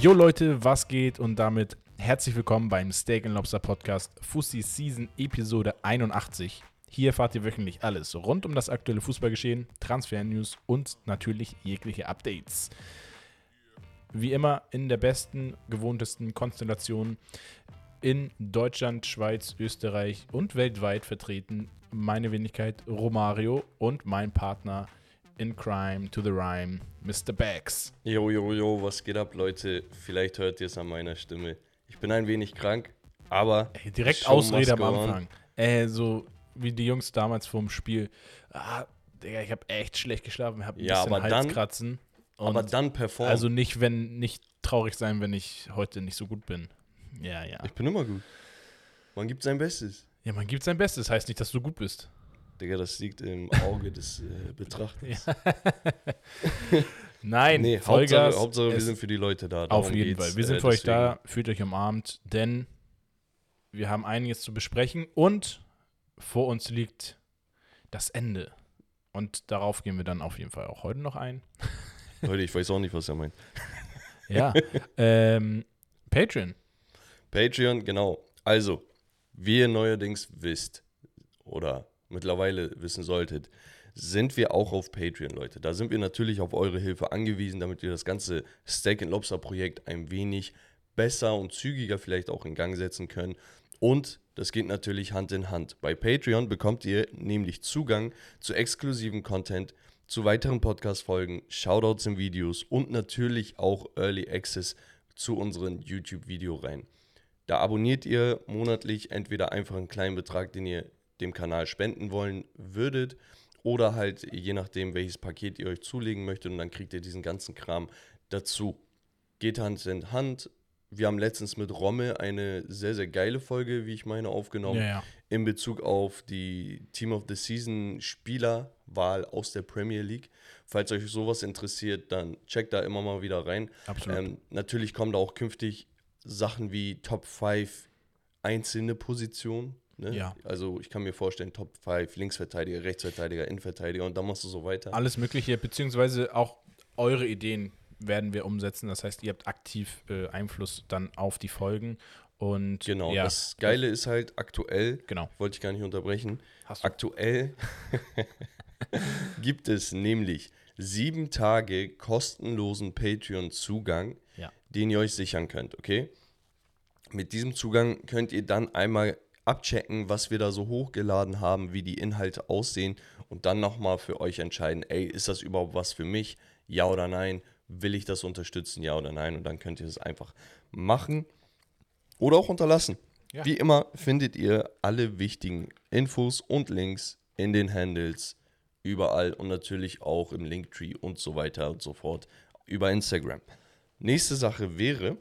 Jo Leute, was geht? Und damit herzlich willkommen beim Steak Lobster Podcast Fussi Season Episode 81. Hier erfahrt ihr wöchentlich alles rund um das aktuelle Fußballgeschehen, Transfer-News und natürlich jegliche Updates. Wie immer in der besten, gewohntesten Konstellation in Deutschland, Schweiz, Österreich und weltweit vertreten. Meine Wenigkeit Romario und mein Partner in Crime to the Rhyme, Mr. Bags. Jo, jo, jo, was geht ab, Leute? Vielleicht hört ihr es an meiner Stimme. Ich bin ein wenig krank, aber. Ey, direkt Ausrede am. Anfang. Äh, so wie die Jungs damals vorm Spiel. Ah, Digga, ich habe echt schlecht geschlafen. Ich habe ein Ja, bisschen aber dann- Halskratzen. Aber Und dann perform. Also nicht, wenn, nicht traurig sein, wenn ich heute nicht so gut bin. Ja, ja. ich bin immer gut. Man gibt sein Bestes. Ja, man gibt sein Bestes. Heißt nicht, dass du gut bist. Digga, das liegt im Auge des äh, Betrachters. Nein, Nee, Vollgas. Hauptsache, Hauptsache wir sind für die Leute da. Auf Darum jeden geht's, Fall. Wir sind äh, für euch deswegen. da. Fühlt euch umarmt, denn wir haben einiges zu besprechen und vor uns liegt das Ende. Und darauf gehen wir dann auf jeden Fall auch heute noch ein. Leute, ich weiß auch nicht, was er meint. Ja. ähm, Patreon. Patreon, genau. Also, wie ihr neuerdings wisst oder mittlerweile wissen solltet, sind wir auch auf Patreon, Leute. Da sind wir natürlich auf eure Hilfe angewiesen, damit wir das ganze Steak Lobster Projekt ein wenig besser und zügiger vielleicht auch in Gang setzen können. Und das geht natürlich Hand in Hand. Bei Patreon bekommt ihr nämlich Zugang zu exklusiven Content, zu weiteren Podcast-Folgen, Shoutouts in Videos und natürlich auch Early Access zu unseren YouTube-Videoreihen. Da abonniert ihr monatlich entweder einfach einen kleinen Betrag, den ihr dem Kanal spenden wollen würdet, oder halt je nachdem, welches Paket ihr euch zulegen möchtet, und dann kriegt ihr diesen ganzen Kram dazu. Geht Hand in Hand. Wir haben letztens mit Romme eine sehr, sehr geile Folge, wie ich meine, aufgenommen Ja, ja. in Bezug auf die Team of the Season Spielerwahl aus der Premier League. Falls euch sowas interessiert, dann checkt da immer mal wieder rein. Absolut. Ähm, natürlich kommen da auch künftig Sachen wie Top 5 einzelne Positionen. Ne? Ja. Also ich kann mir vorstellen, Top 5 Linksverteidiger, Rechtsverteidiger, Innenverteidiger und dann machst du so weiter. Alles Mögliche, beziehungsweise auch eure Ideen werden wir umsetzen. Das heißt, ihr habt aktiv äh, Einfluss dann auf die Folgen. Und Genau, ja, das Geile ist halt aktuell, Genau. wollte ich gar nicht unterbrechen, Hast du. aktuell gibt es nämlich sieben Tage kostenlosen Patreon-Zugang, Ja. den ihr euch sichern könnt, okay? Mit diesem Zugang könnt ihr dann einmal abchecken, was wir da so hochgeladen haben, wie die Inhalte aussehen und dann nochmal für euch entscheiden, ey, ist das überhaupt was für mich? Ja oder nein? Will ich das unterstützen? Ja oder nein? Und dann könnt ihr es einfach machen oder auch unterlassen. Ja. Wie immer findet ihr alle wichtigen Infos und Links in den Handles überall und natürlich auch im Linktree und so weiter und so fort über Instagram. Nächste Sache wäre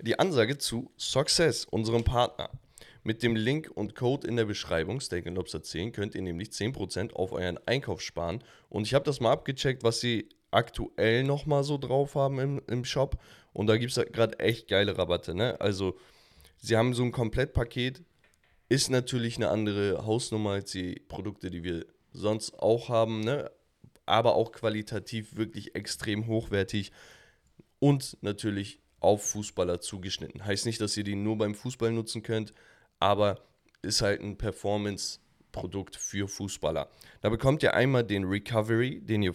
die Ansage zu Success, unserem Partner. Mit dem Link und Code in der Beschreibung, Steak Lobster 10, könnt ihr nämlich 10% auf euren Einkauf sparen. Und ich habe das mal abgecheckt, was sie aktuell nochmal so drauf haben im, im Shop. Und da gibt es gerade echt geile Rabatte. Ne? Also, sie haben so ein Komplettpaket, ist natürlich eine andere Hausnummer als die Produkte, die wir sonst auch haben, ne? aber auch qualitativ wirklich extrem hochwertig und natürlich auf Fußballer zugeschnitten. Heißt nicht, dass ihr die nur beim Fußball nutzen könnt, aber ist halt ein Performance-Produkt für Fußballer. Da bekommt ihr einmal den Recovery, den ihr,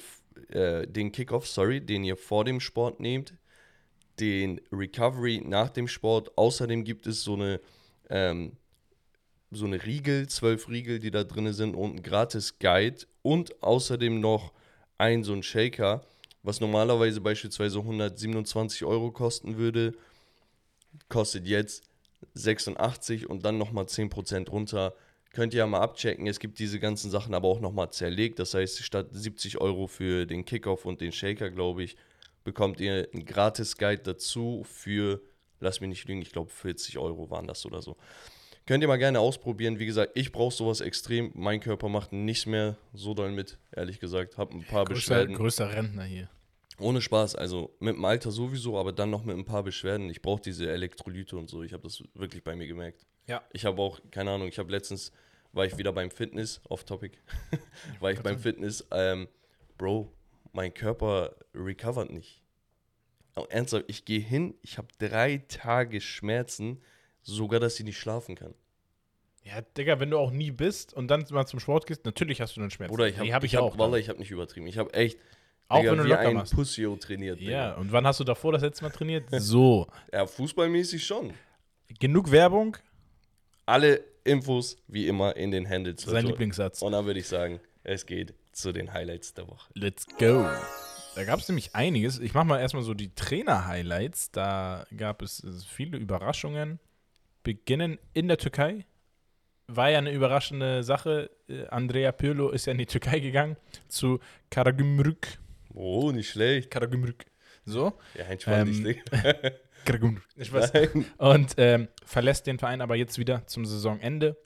äh, den Kickoff, sorry, den ihr vor dem Sport nehmt, den Recovery nach dem Sport. Außerdem gibt es so eine ähm, so eine Riegel, zwölf Riegel, die da drin sind und ein gratis Guide und außerdem noch ein so ein Shaker, was normalerweise beispielsweise 127 Euro kosten würde, kostet jetzt 86 und dann nochmal 10% runter. Könnt ihr ja mal abchecken. Es gibt diese ganzen Sachen aber auch nochmal zerlegt. Das heißt, statt 70 Euro für den Kickoff und den Shaker, glaube ich, bekommt ihr einen gratis Guide dazu für, lass mich nicht lügen, ich glaube 40 Euro waren das oder so. Könnt ihr mal gerne ausprobieren. Wie gesagt, ich brauche sowas extrem. Mein Körper macht nichts mehr so doll mit, ehrlich gesagt. Hab ein paar Größter, Beschwerden. größter Rentner hier. Ohne Spaß, also mit dem Alter sowieso, aber dann noch mit ein paar Beschwerden. Ich brauche diese Elektrolyte und so. Ich habe das wirklich bei mir gemerkt. Ja. Ich habe auch, keine Ahnung, ich habe letztens, war ich wieder beim Fitness, off topic, war ich beim Fitness, ähm, Bro, mein Körper recovert nicht. Aber ernsthaft, ich gehe hin, ich habe drei Tage Schmerzen, sogar, dass ich nicht schlafen kann. Ja, Digga, wenn du auch nie bist und dann mal zum Sport gehst, natürlich hast du dann Schmerzen. Oder ich habe Nee, hab ich ich hab, auch. Wallah, dann. ich habe nicht übertrieben. Ich habe echt Auch Digga, wenn du wie locker ein machst. Pussyo trainiert. Digga. Ja, und wann hast du davor das letzte Mal trainiert? So. ja, fußballmäßig schon. Genug Werbung, Alle Infos wie immer in den Handles. sein. Lieblingssatz. Und dann würde ich sagen, es geht zu den Highlights der Woche. Let's go. Da gab es nämlich einiges. Ich mache mal erstmal so die Trainer-Highlights. Da gab es viele Überraschungen. Beginnen in der Türkei. War ja eine überraschende Sache. Äh, Andrea Pirlo ist ja in die Türkei gegangen zu Karagümrük. Oh, nicht schlecht. Karagümrük. So. Ja, entspann dich, Ähm, Digga. Karagümrük. Ich weiß. Nein. Und ähm, verlässt den Verein aber jetzt wieder zum Saisonende.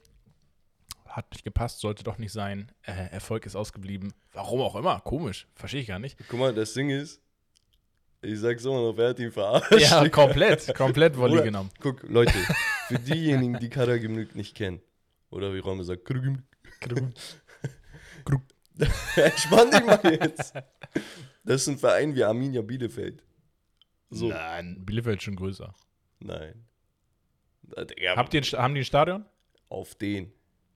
Hat nicht gepasst, sollte doch nicht sein. Äh, Erfolg ist ausgeblieben. Warum auch immer. Komisch. Verstehe ich gar nicht. Guck mal, das Ding ist, ich sag's immer noch, wer hat ihn verarscht? Ja, komplett. Komplett Volley Oder- genommen. Guck, Leute, für diejenigen, die Karagümrük nicht kennen, oder wie Räume sagt, Karagümrük. Entspann dich mal jetzt. Das ist ein Verein wie Arminia Bielefeld. So. Nein, Bielefeld ist schon größer. Nein. Digga, Habt ihr, haben die ein Stadion? auf den.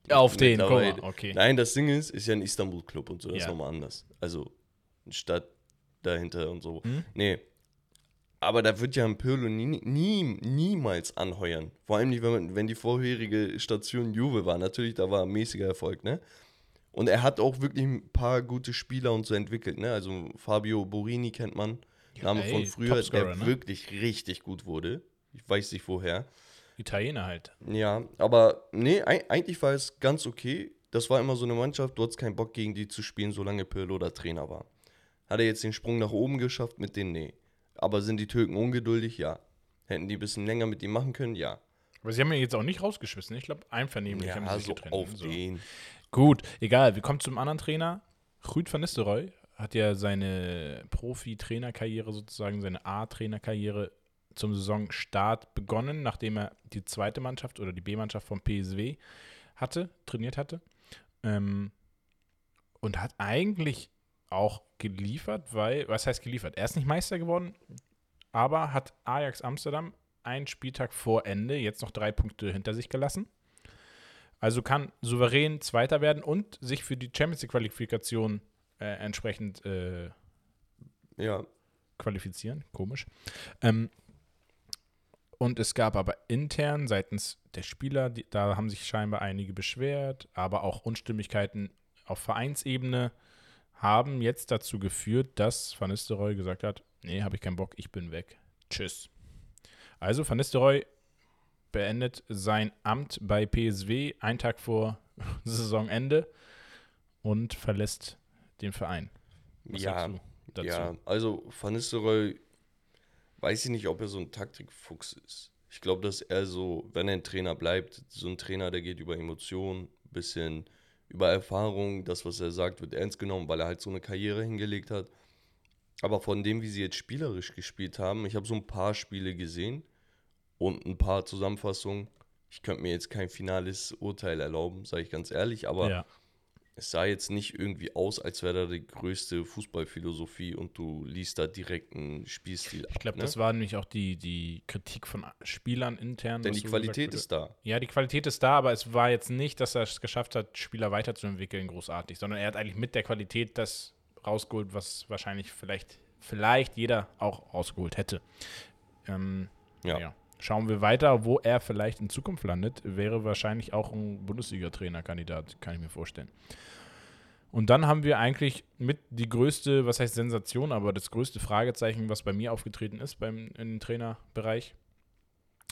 Auf den, guck Mittlerweile. mal, okay. Nein, das Ding ist, ist ja ein Istanbul-Club und so, das Ja. ist nochmal anders. Also, eine Stadt dahinter und so. Hm? Nee. Aber da wird ja ein Pirlo nie, nie, niemals anheuern. Vor allem, nicht, wenn, man, wenn die vorherige Station Juve war. Natürlich, da war mäßiger Erfolg, ne? Und er hat auch wirklich ein paar gute Spieler und so entwickelt, ne? Also Fabio Borini kennt man. Name ey, von früher, der ne? wirklich richtig gut wurde. Ich weiß nicht woher. Italiener halt. Ja, aber nee, ei- eigentlich war es ganz okay. Das war immer so eine Mannschaft, du hattest keinen Bock gegen die zu spielen, solange Pirlo da Trainer war. Hat er jetzt den Sprung nach oben geschafft mit denen? Nee. Aber sind die Türken ungeduldig? Ja. Hätten die ein bisschen länger mit ihm machen können? Ja. Aber sie haben ihn jetzt auch nicht rausgeschmissen. Ich glaube, einvernehmlich haben sie Ja, sich so getrennt. auf So. den. Gut, egal. Wir kommen zum anderen Trainer. Rüd van Nistelrooy hat ja seine Profi-Trainerkarriere sozusagen, seine A-Trainerkarriere zum Saisonstart begonnen, nachdem er die zweite Mannschaft oder die B-Mannschaft vom PSW hatte, trainiert hatte. Ähm, und hat eigentlich auch geliefert, weil, was heißt geliefert? Er ist nicht Meister geworden, aber hat Ajax Amsterdam einen Spieltag vor Ende jetzt noch drei Punkte hinter sich gelassen. Also kann souverän Zweiter werden und sich für die Champions League-Qualifikation äh, entsprechend äh, Ja, qualifizieren. Komisch. Ähm, und es gab aber intern seitens der Spieler, die, da haben sich scheinbar einige beschwert, aber auch Unstimmigkeiten auf Vereinsebene haben jetzt dazu geführt, dass Van Nistelrooy gesagt hat, nee, habe ich keinen Bock, ich bin weg. Tschüss. Also Van Nistelrooy beendet sein Amt bei PSW einen Tag vor Saisonende und verlässt den Verein. Was ja, dazu? ja. Also Van Nistelrooy, weiß ich nicht, ob er so ein Taktikfuchs ist. Ich glaube, dass er so, wenn er ein Trainer bleibt, so ein Trainer, der geht über Emotionen, bisschen über Erfahrung, das, was er sagt, wird ernst genommen, weil er halt so eine Karriere hingelegt hat. Aber von dem, wie sie jetzt spielerisch gespielt haben, ich habe so ein paar Spiele gesehen und ein paar Zusammenfassungen. Ich könnte mir jetzt kein finales Urteil erlauben, sage ich ganz ehrlich, aber ja. es sah jetzt nicht irgendwie aus, als wäre da die größte Fußballphilosophie und du liest da direkt einen Spielstil ab. Ich glaube, ne? das war nämlich auch die, die Kritik von Spielern intern. Denn die Qualität ist da. Ja, die Qualität ist da, aber es war jetzt nicht, dass er es geschafft hat, Spieler weiterzuentwickeln, großartig, sondern er hat eigentlich mit der Qualität das rausgeholt, was wahrscheinlich vielleicht, vielleicht jeder auch rausgeholt hätte. Ähm, Ja. ja. Schauen wir weiter, wo er vielleicht in Zukunft landet, wäre wahrscheinlich auch ein Bundesliga-Trainerkandidat, kann ich mir vorstellen. Und dann haben wir eigentlich mit die größte, was heißt Sensation, aber das größte Fragezeichen, was bei mir aufgetreten ist beim im Trainerbereich.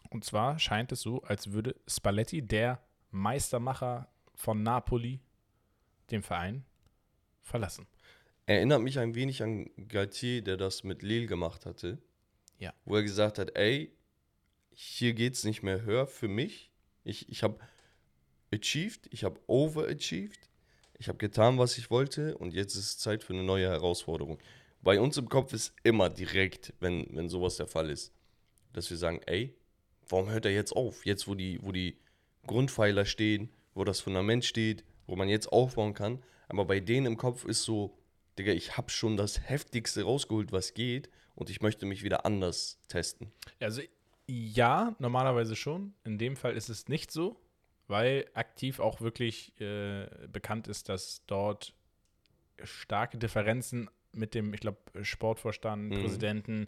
Und zwar scheint es so, als würde Spalletti, der Meistermacher von Napoli, den Verein verlassen. Erinnert mich ein wenig an Galtier, der das mit Lille gemacht hatte. Ja. Wo er gesagt hat, ey, hier geht's nicht mehr höher für mich. Ich, ich habe achieved, ich habe overachieved. Ich habe getan, was ich wollte und jetzt ist es Zeit für eine neue Herausforderung. Bei uns im Kopf ist immer direkt, wenn, wenn sowas der Fall ist, dass wir sagen, ey, warum hört er jetzt auf? Jetzt, wo die, wo die Grundpfeiler stehen, wo das Fundament steht, wo man jetzt aufbauen kann. Aber bei denen im Kopf ist so, Digga, ich habe schon das Heftigste rausgeholt, was geht und ich möchte mich wieder anders testen. Also ja, normalerweise schon. In dem Fall ist es nicht so, weil aktiv auch wirklich äh, bekannt ist, dass dort starke Differenzen mit dem, ich glaube, Sportvorstand, Mhm. Präsidenten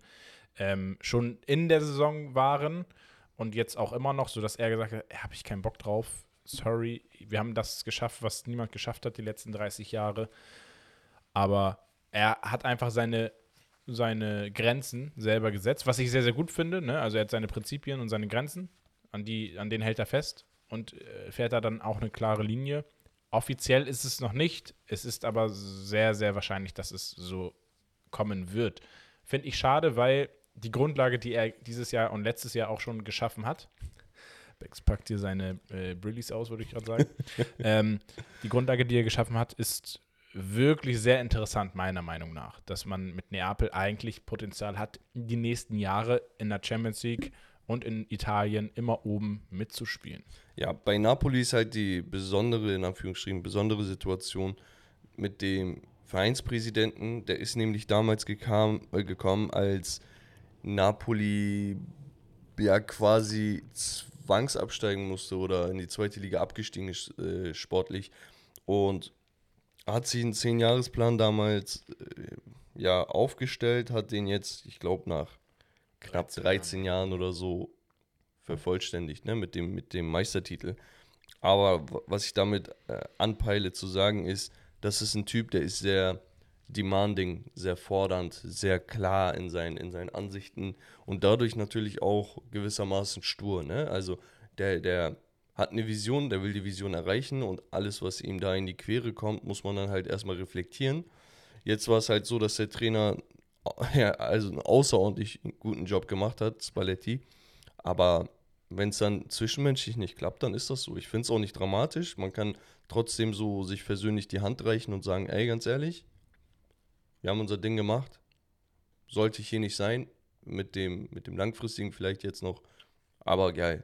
ähm, schon in der Saison waren und jetzt auch immer noch, sodass er gesagt hat, habe ich keinen Bock drauf. Sorry, wir haben das geschafft, was niemand geschafft hat die letzten 30 Jahre. Aber er hat einfach seine, seine Grenzen selber gesetzt, was ich sehr, sehr gut finde. Ne? Also er hat seine Prinzipien und seine Grenzen, an, die, an denen hält er fest und äh, fährt da dann auch eine klare Linie. Offiziell ist es noch nicht, es ist aber sehr, sehr wahrscheinlich, dass es so kommen wird. Finde ich schade, weil die Grundlage, die er dieses Jahr und letztes Jahr auch schon geschaffen hat, Bex packt hier seine äh, Brillis aus, würde ich gerade sagen. ähm, die Grundlage, die er geschaffen hat, ist wirklich sehr interessant, meiner Meinung nach. Dass man mit Neapel eigentlich Potenzial hat, die nächsten Jahre in der Champions League und in Italien immer oben mitzuspielen. Ja, bei Napoli ist halt die besondere, in Anführungsstrichen, besondere Situation mit dem Vereinspräsidenten. Der ist nämlich damals gekam, äh, gekommen, als Napoli ja quasi zwangsabsteigen musste oder in die zweite Liga abgestiegen ist, äh, sportlich. Und hat sich einen Zehn-Jahres-Plan damals äh, ja aufgestellt, hat den jetzt, ich glaube, nach knapp 13 13 Jahren oder so vervollständigt, ne, mit dem, mit dem Meistertitel. Aber was ich damit äh, anpeile zu sagen ist, das ist ein Typ, der ist sehr demanding, sehr fordernd, sehr klar in seinen, in seinen Ansichten und dadurch natürlich auch gewissermaßen stur. Ne? Also der, der hat eine Vision, der will die Vision erreichen und alles, was ihm da in die Quere kommt, muss man dann halt erstmal reflektieren. Jetzt war es halt so, dass der Trainer ja, also einen außerordentlich guten Job gemacht hat, Spalletti. Aber wenn es dann zwischenmenschlich nicht klappt, dann ist das so. Ich finde es auch nicht dramatisch. Man kann trotzdem so sich persönlich die Hand reichen und sagen, ey, ganz ehrlich, wir haben unser Ding gemacht. Sollte ich hier nicht sein. Mit dem, mit dem langfristigen vielleicht jetzt noch. Aber geil.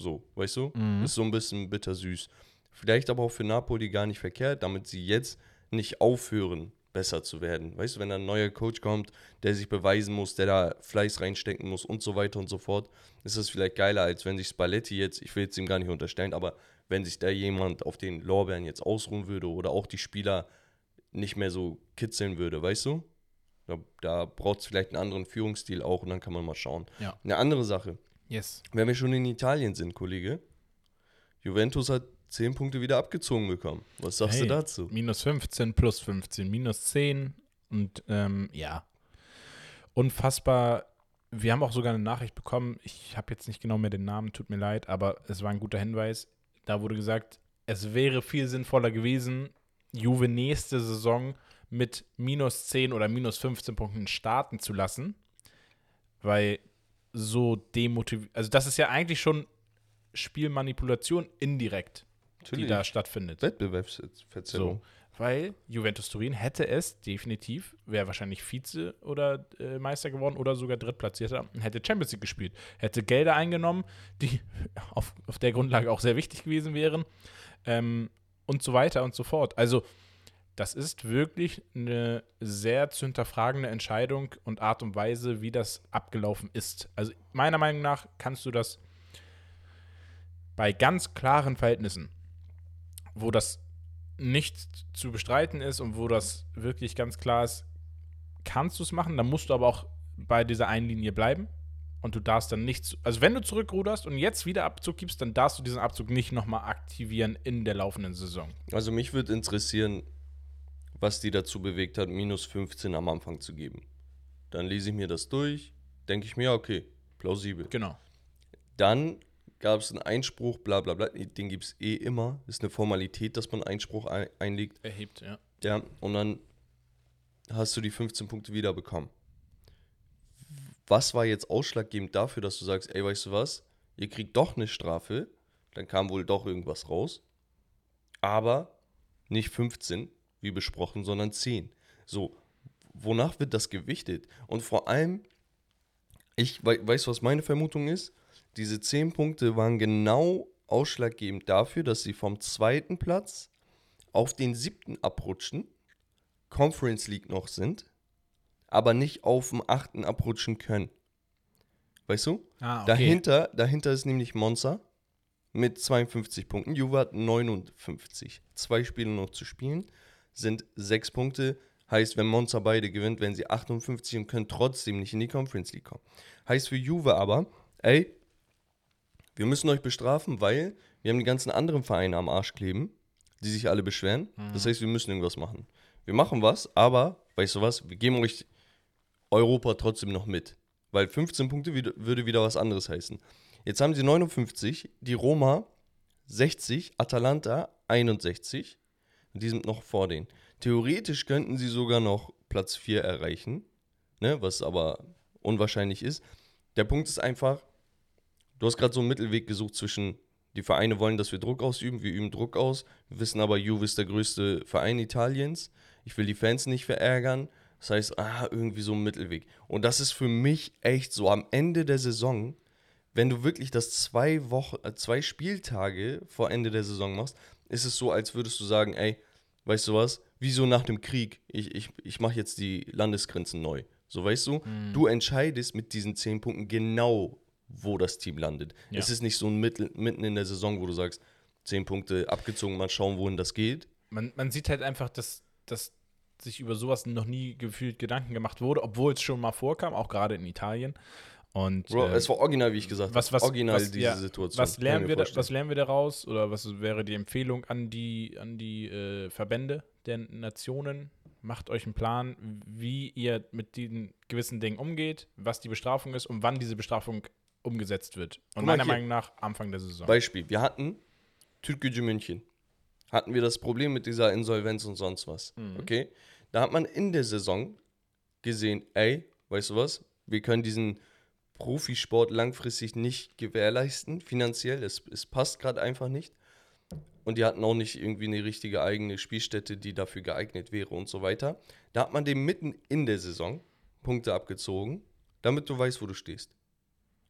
So, weißt du? Mhm. Ist so ein bisschen bittersüß. Vielleicht aber auch für Napoli gar nicht verkehrt, damit sie jetzt nicht aufhören, besser zu werden. Weißt du, wenn ein neuer Coach kommt, der sich beweisen muss, der da Fleiß reinstecken muss und so weiter und so fort, ist das vielleicht geiler, als wenn sich Spalletti jetzt, ich will jetzt ihm gar nicht unterstellen, aber wenn sich da jemand auf den Lorbeeren jetzt ausruhen würde oder auch die Spieler nicht mehr so kitzeln würde, weißt du? Da, da braucht es vielleicht einen anderen Führungsstil auch und dann kann man mal schauen. Ja. Eine andere Sache, Yes. wenn wir schon in Italien sind, Kollege, Juventus hat 10 Punkte wieder abgezogen bekommen. Was sagst Hey, du dazu? Minus 15, plus 15, minus 10 und ähm, ja. Unfassbar. Wir haben auch sogar eine Nachricht bekommen. Ich habe jetzt nicht genau mehr den Namen, tut mir leid, aber es war ein guter Hinweis. Da wurde gesagt, es wäre viel sinnvoller gewesen, Juve nächste Saison mit minus 10 oder minus 15 Punkten starten zu lassen, weil so demotiviert. Also, das ist ja eigentlich schon Spielmanipulation indirekt, die da stattfindet. Wettbewerbsverzerrung. So, weil Juventus Turin hätte es definitiv, wäre wahrscheinlich Vize oder äh, Meister geworden oder sogar Drittplatzierter, und hätte Champions League gespielt, hätte Gelder eingenommen, die auf, auf der Grundlage auch sehr wichtig gewesen wären ähm, und so weiter und so fort. Also das ist wirklich eine sehr zu hinterfragende Entscheidung und Art und Weise, wie das abgelaufen ist. Also meiner Meinung nach kannst du das bei ganz klaren Verhältnissen, wo das nicht zu bestreiten ist und wo das wirklich ganz klar ist, kannst du es machen, dann musst du aber auch bei dieser einen Linie bleiben und du darfst dann nicht, zu- also wenn du zurückruderst und jetzt wieder Abzug gibst, dann darfst du diesen Abzug nicht nochmal aktivieren in der laufenden Saison. Also mich würde interessieren, was die dazu bewegt hat, minus 15 am Anfang zu geben. Dann lese ich mir das durch, denke ich mir, ja, okay, plausibel. Genau. Dann gab es einen Einspruch, bla bla bla, den gibt es eh immer. Ist eine Formalität, dass man Einspruch ein einlegt. Erhebt, ja. Ja, und dann hast du die 15 Punkte wieder bekommen. Was war jetzt ausschlaggebend dafür, dass du sagst, ey, weißt du was, ihr kriegt doch eine Strafe, dann kam wohl doch irgendwas raus, aber nicht 15, wie besprochen, sondern 10. So, wonach wird das gewichtet? Und vor allem, ich wei- weißt du, was meine Vermutung ist? Diese 10 Punkte waren genau ausschlaggebend dafür, dass sie vom zweiten Platz auf den siebten abrutschen Conference League noch sind, aber nicht auf dem achten abrutschen können. Weißt du? Ah, okay. Dahinter, dahinter ist nämlich Monza mit 52 Punkten. Juve hat 59. Zwei Spiele noch zu spielen, sind sechs Punkte. Heißt, wenn Monza beide gewinnt, werden sie 58 und können trotzdem nicht in die Conference League kommen. Heißt für Juve aber, ey, wir müssen euch bestrafen, weil wir haben die ganzen anderen Vereine am Arsch kleben, die sich alle beschweren. Das heißt, wir müssen irgendwas machen. Wir machen was, aber, weißt du was, wir geben euch Europa trotzdem noch mit. Weil 15 Punkte wieder- würde wieder was anderes heißen. Jetzt haben sie 59, die Roma 60, Atalanta 61. Die sind noch vor denen. Theoretisch könnten sie sogar noch Platz 4 erreichen, ne, was aber unwahrscheinlich ist. Der Punkt ist einfach, du hast gerade so einen Mittelweg gesucht zwischen, die Vereine wollen, dass wir Druck ausüben, wir üben Druck aus, wir wissen aber, Juve ist der größte Verein Italiens. Ich will die Fans nicht verärgern. Das heißt, ah, irgendwie so ein Mittelweg. Und das ist für mich echt so am Ende der Saison, wenn du wirklich das zwei Wochen, äh, zwei Spieltage vor Ende der Saison machst, ist es so, als würdest du sagen, ey, weißt du was, wie so nach dem Krieg, ich, ich, ich mache jetzt die Landesgrenzen neu. So, weißt du, du entscheidest mit diesen zehn Punkten genau, wo das Team landet. Ja. Es ist nicht so ein Mittel, mitten in der Saison, wo du sagst, zehn Punkte abgezogen, mal schauen, wohin das geht. man, man sieht halt einfach, dass, dass sich über sowas noch nie gefühlt Gedanken gemacht wurde, obwohl es schon mal vorkam, auch gerade in Italien. Und Bro, äh, es war original, wie ich gesagt was, habe. was, Original was, diese ja, Situation. Was lernen, wir da, was lernen wir daraus? Oder was wäre die Empfehlung an die, an die äh, Verbände der Nationen? Macht euch einen Plan, wie ihr mit diesen gewissen Dingen umgeht, was die Bestrafung ist und wann diese Bestrafung umgesetzt wird. Und meiner. Meinung nach Anfang der Saison. Beispiel, wir hatten Türkgücü München. Hatten wir das Problem mit dieser Insolvenz und sonst was. Okay? Da hat man in der Saison gesehen, ey, weißt du was? Wir können diesen Profisport langfristig nicht gewährleisten, finanziell. Es, es passt gerade einfach nicht. Und die hatten auch nicht irgendwie eine richtige eigene Spielstätte, die dafür geeignet wäre und so weiter. Da hat man dem mitten in der Saison Punkte abgezogen, damit du weißt, wo du stehst.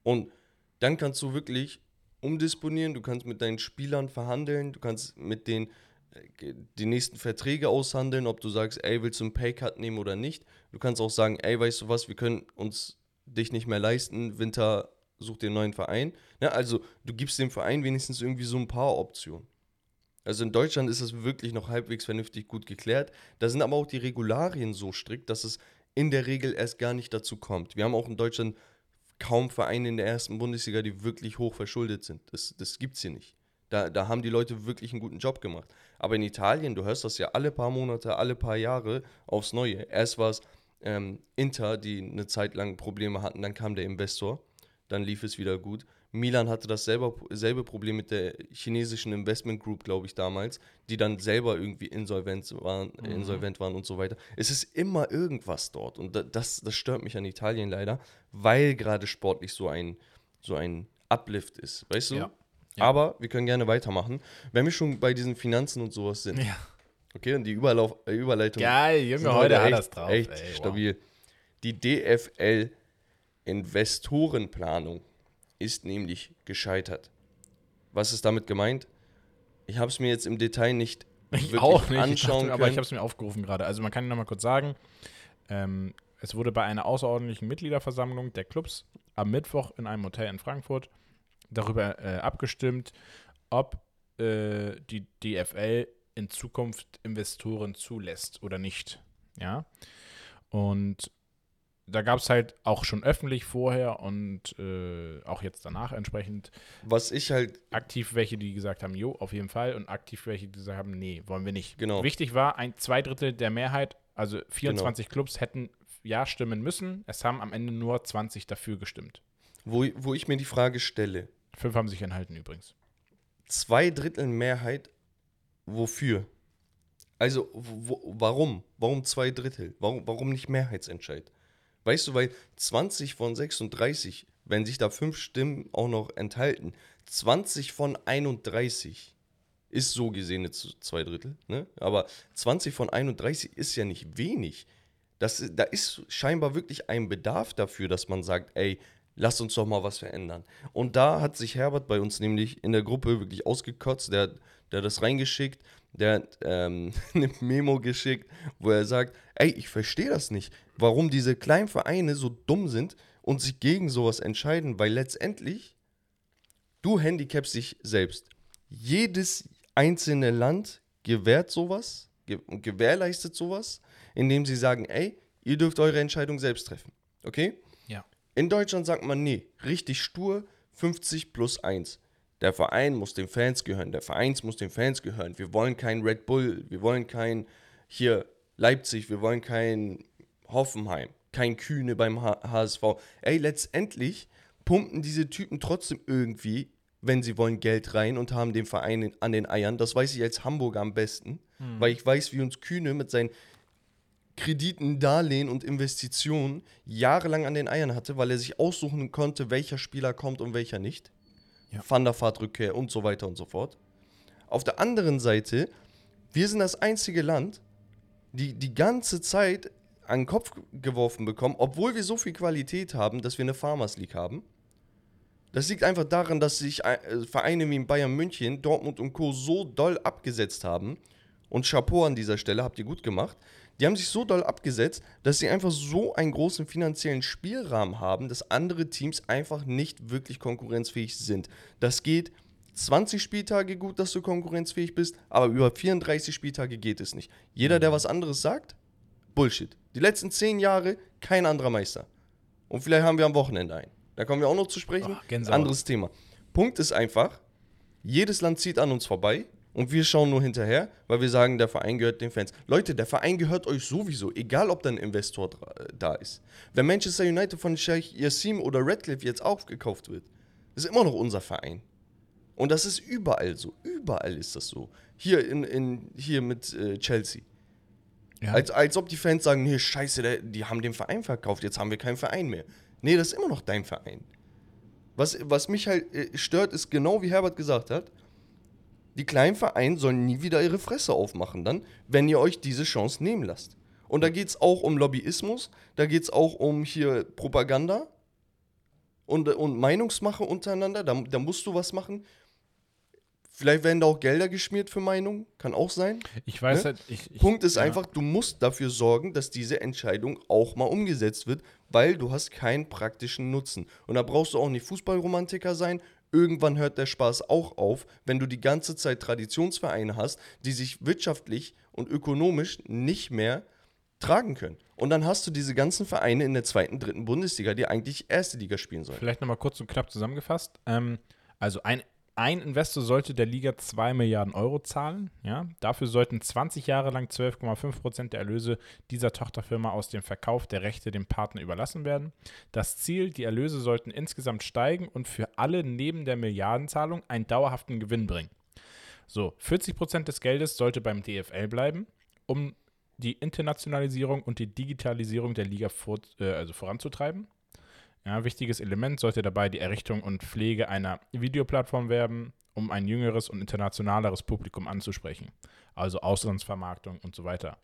Und dann kannst du wirklich umdisponieren, du kannst mit deinen Spielern verhandeln, du kannst mit denen äh, die nächsten Verträge aushandeln, ob du sagst, ey, willst du einen Paycut nehmen oder nicht. Du kannst auch sagen, ey, weißt du was, wir können uns dich nicht mehr leisten, Winter such dir einen neuen Verein. Ne? Also du gibst dem Verein wenigstens irgendwie so ein paar Optionen. Also in Deutschland ist es wirklich noch halbwegs vernünftig gut geklärt. Da sind aber auch die Regularien so strikt, dass es in der Regel erst gar nicht dazu kommt. Wir haben auch in Deutschland kaum Vereine in der ersten Bundesliga, die wirklich hoch verschuldet sind. Das, das gibt es hier nicht. Da, da haben die Leute wirklich einen guten Job gemacht. Aber in Italien, du hörst das ja alle paar Monate, alle paar Jahre aufs Neue. Erst war es ähm, Inter, die eine Zeit lang Probleme hatten, dann kam der Investor, dann lief es wieder gut. Milan hatte das selber, selbe Problem mit der chinesischen Investment Group, glaube ich, damals, die dann selber irgendwie insolvent waren, insolvent waren und so weiter. Es ist immer irgendwas dort und da- das, das stört mich an Italien leider, weil gerade sportlich so ein, so ein Uplift ist, weißt du? Ja. Ja. Aber wir können gerne weitermachen. Wenn wir schon bei diesen Finanzen und sowas sind, ja. Okay, und die Überlauf, äh, Überleitung Geil, Junge, heute hat echt, das drauf. Echt ey, wow. stabil. Die DFL Investorenplanung ist nämlich gescheitert. Was ist damit gemeint? Ich habe es mir jetzt im Detail nicht Ich wirklich auch nicht, ich anschauen dachte, aber ich können. habe es mir aufgerufen gerade. Also man kann noch mal kurz sagen, ähm, es wurde bei einer außerordentlichen Mitgliederversammlung der Clubs am Mittwoch in einem Hotel in Frankfurt darüber äh, abgestimmt, ob äh, die DFL in Zukunft Investoren zulässt oder nicht. Ja. Und da gab es halt auch schon öffentlich vorher und äh, auch jetzt danach entsprechend Was ich halt, aktiv welche, die gesagt haben, jo, auf jeden Fall, und aktiv welche, die gesagt haben, nee, wollen wir nicht. Genau. Wichtig war, ein zwei Drittel der Mehrheit, also 24 Clubs hätten ja stimmen müssen. Es haben am Ende nur 20 dafür gestimmt. wo, wo ich mir die Frage stelle, Fünf haben sich enthalten übrigens. zwei Drittel Mehrheit, wofür? Also, wo, warum? Warum zwei Drittel? Warum, warum nicht Mehrheitsentscheid? Weißt du, weil 20 von 36, wenn sich da fünf Stimmen auch noch enthalten, 20 von 31 ist so gesehen jetzt zwei Drittel, ne? aber 20 von 31 ist ja nicht wenig. Das, da ist scheinbar wirklich ein Bedarf dafür, dass man sagt, ey, lass uns doch mal was verändern. Und da hat sich Herbert bei uns nämlich in der Gruppe wirklich ausgekotzt, der, der hat das reingeschickt, der hat ähm, eine Memo geschickt, wo er sagt, ey, ich verstehe das nicht, warum diese kleinen Vereine so dumm sind und sich gegen sowas entscheiden, weil letztendlich du handicapst dich selbst. Jedes einzelne Land gewährt sowas und gewährleistet sowas, indem sie sagen, ey, ihr dürft eure Entscheidung selbst treffen. Okay? Ja. In Deutschland sagt man, nee, richtig stur, 50 plus 1. Der Verein muss den Fans gehören, der Verein muss den Fans gehören. Wir wollen kein Red Bull, wir wollen kein hier Leipzig, wir wollen kein Hoffenheim, kein Kühne beim HSV. Ey, letztendlich pumpen diese Typen trotzdem irgendwie, wenn sie wollen, Geld rein und haben den Verein an den Eiern. Das weiß ich als Hamburger am besten, hm. weil ich weiß, wie uns Kühne mit seinen Krediten, Darlehen und Investitionen jahrelang an den Eiern hatte, weil er sich aussuchen konnte, welcher Spieler kommt und welcher nicht ja. Van der Fahrtrückkehr und so weiter und so fort. Auf der anderen Seite, wir sind das einzige Land, die die ganze Zeit an den Kopf geworfen bekommen, obwohl wir so viel Qualität haben, dass wir eine Farmers League haben. Das liegt einfach daran, dass sich äh, Vereine wie Bayern München, Dortmund und Co. so doll abgesetzt haben. Und Chapeau an dieser Stelle, habt ihr gut gemacht. Die haben sich so doll abgesetzt, dass sie einfach so einen großen finanziellen Spielrahmen haben, dass andere Teams einfach nicht wirklich konkurrenzfähig sind. Das geht 20 Spieltage gut, dass du konkurrenzfähig bist, aber über 34 Spieltage geht es nicht. Jeder, der was anderes sagt, Bullshit. Die letzten 10 Jahre kein anderer Meister. Und vielleicht haben wir am Wochenende einen. Da kommen wir auch noch zu sprechen. Oh, Anderes Thema. Punkt ist einfach, jedes Land zieht an uns vorbei. Und wir schauen nur hinterher, weil wir sagen, der Verein gehört den Fans. Leute, der Verein gehört euch sowieso, egal ob da ein Investor da ist. Wenn Manchester United von Sheikh Yassim oder Radcliffe jetzt aufgekauft wird, ist immer noch unser Verein. Und das ist überall so. Überall ist das so. Hier, in, in, hier mit äh, Chelsea. Ja. Als, als ob die Fans sagen, nee, scheiße, der, die haben den Verein verkauft, jetzt haben wir keinen Verein mehr. Nee, das ist immer noch dein Verein. Was, was mich halt äh, stört, ist genau wie Herbert gesagt hat, die kleinen Vereine sollen nie wieder ihre Fresse aufmachen dann, wenn ihr euch diese Chance nehmen lasst. Und da geht es auch um Lobbyismus, da geht es auch um hier Propaganda und, und Meinungsmache untereinander. Da, da musst du was machen. Vielleicht werden da auch Gelder geschmiert für Meinungen, kann auch sein. Ich weiß ne? halt. Ich, ich, Punkt ist ja. einfach, du musst dafür sorgen, dass diese Entscheidung auch mal umgesetzt wird, weil du hast keinen praktischen Nutzen. Und da brauchst du auch nicht Fußballromantiker sein, irgendwann hört der Spaß auch auf, wenn du die ganze Zeit Traditionsvereine hast, die sich wirtschaftlich und ökonomisch nicht mehr tragen können. Und dann hast du diese ganzen Vereine in der zweiten, dritten Bundesliga, die eigentlich erste Liga spielen sollen. Vielleicht nochmal kurz und knapp zusammengefasst. Ähm, also ein ein Investor sollte der Liga 2 Milliarden Euro zahlen. Ja? Dafür sollten 20 Jahre lang 12,5 Prozent der Erlöse dieser Tochterfirma aus dem Verkauf der Rechte dem Partner überlassen werden. Das Ziel, die Erlöse sollten insgesamt steigen und für alle neben der Milliardenzahlung einen dauerhaften Gewinn bringen. So, 40 Prozent des Geldes sollte beim DFL bleiben, um die Internationalisierung und die Digitalisierung der Liga vor, äh, also voranzutreiben. Ja, wichtiges Element sollte dabei die Errichtung und Pflege einer Videoplattform werden, um ein jüngeres und internationaleres Publikum anzusprechen. Also Auslandsvermarktung und so weiter.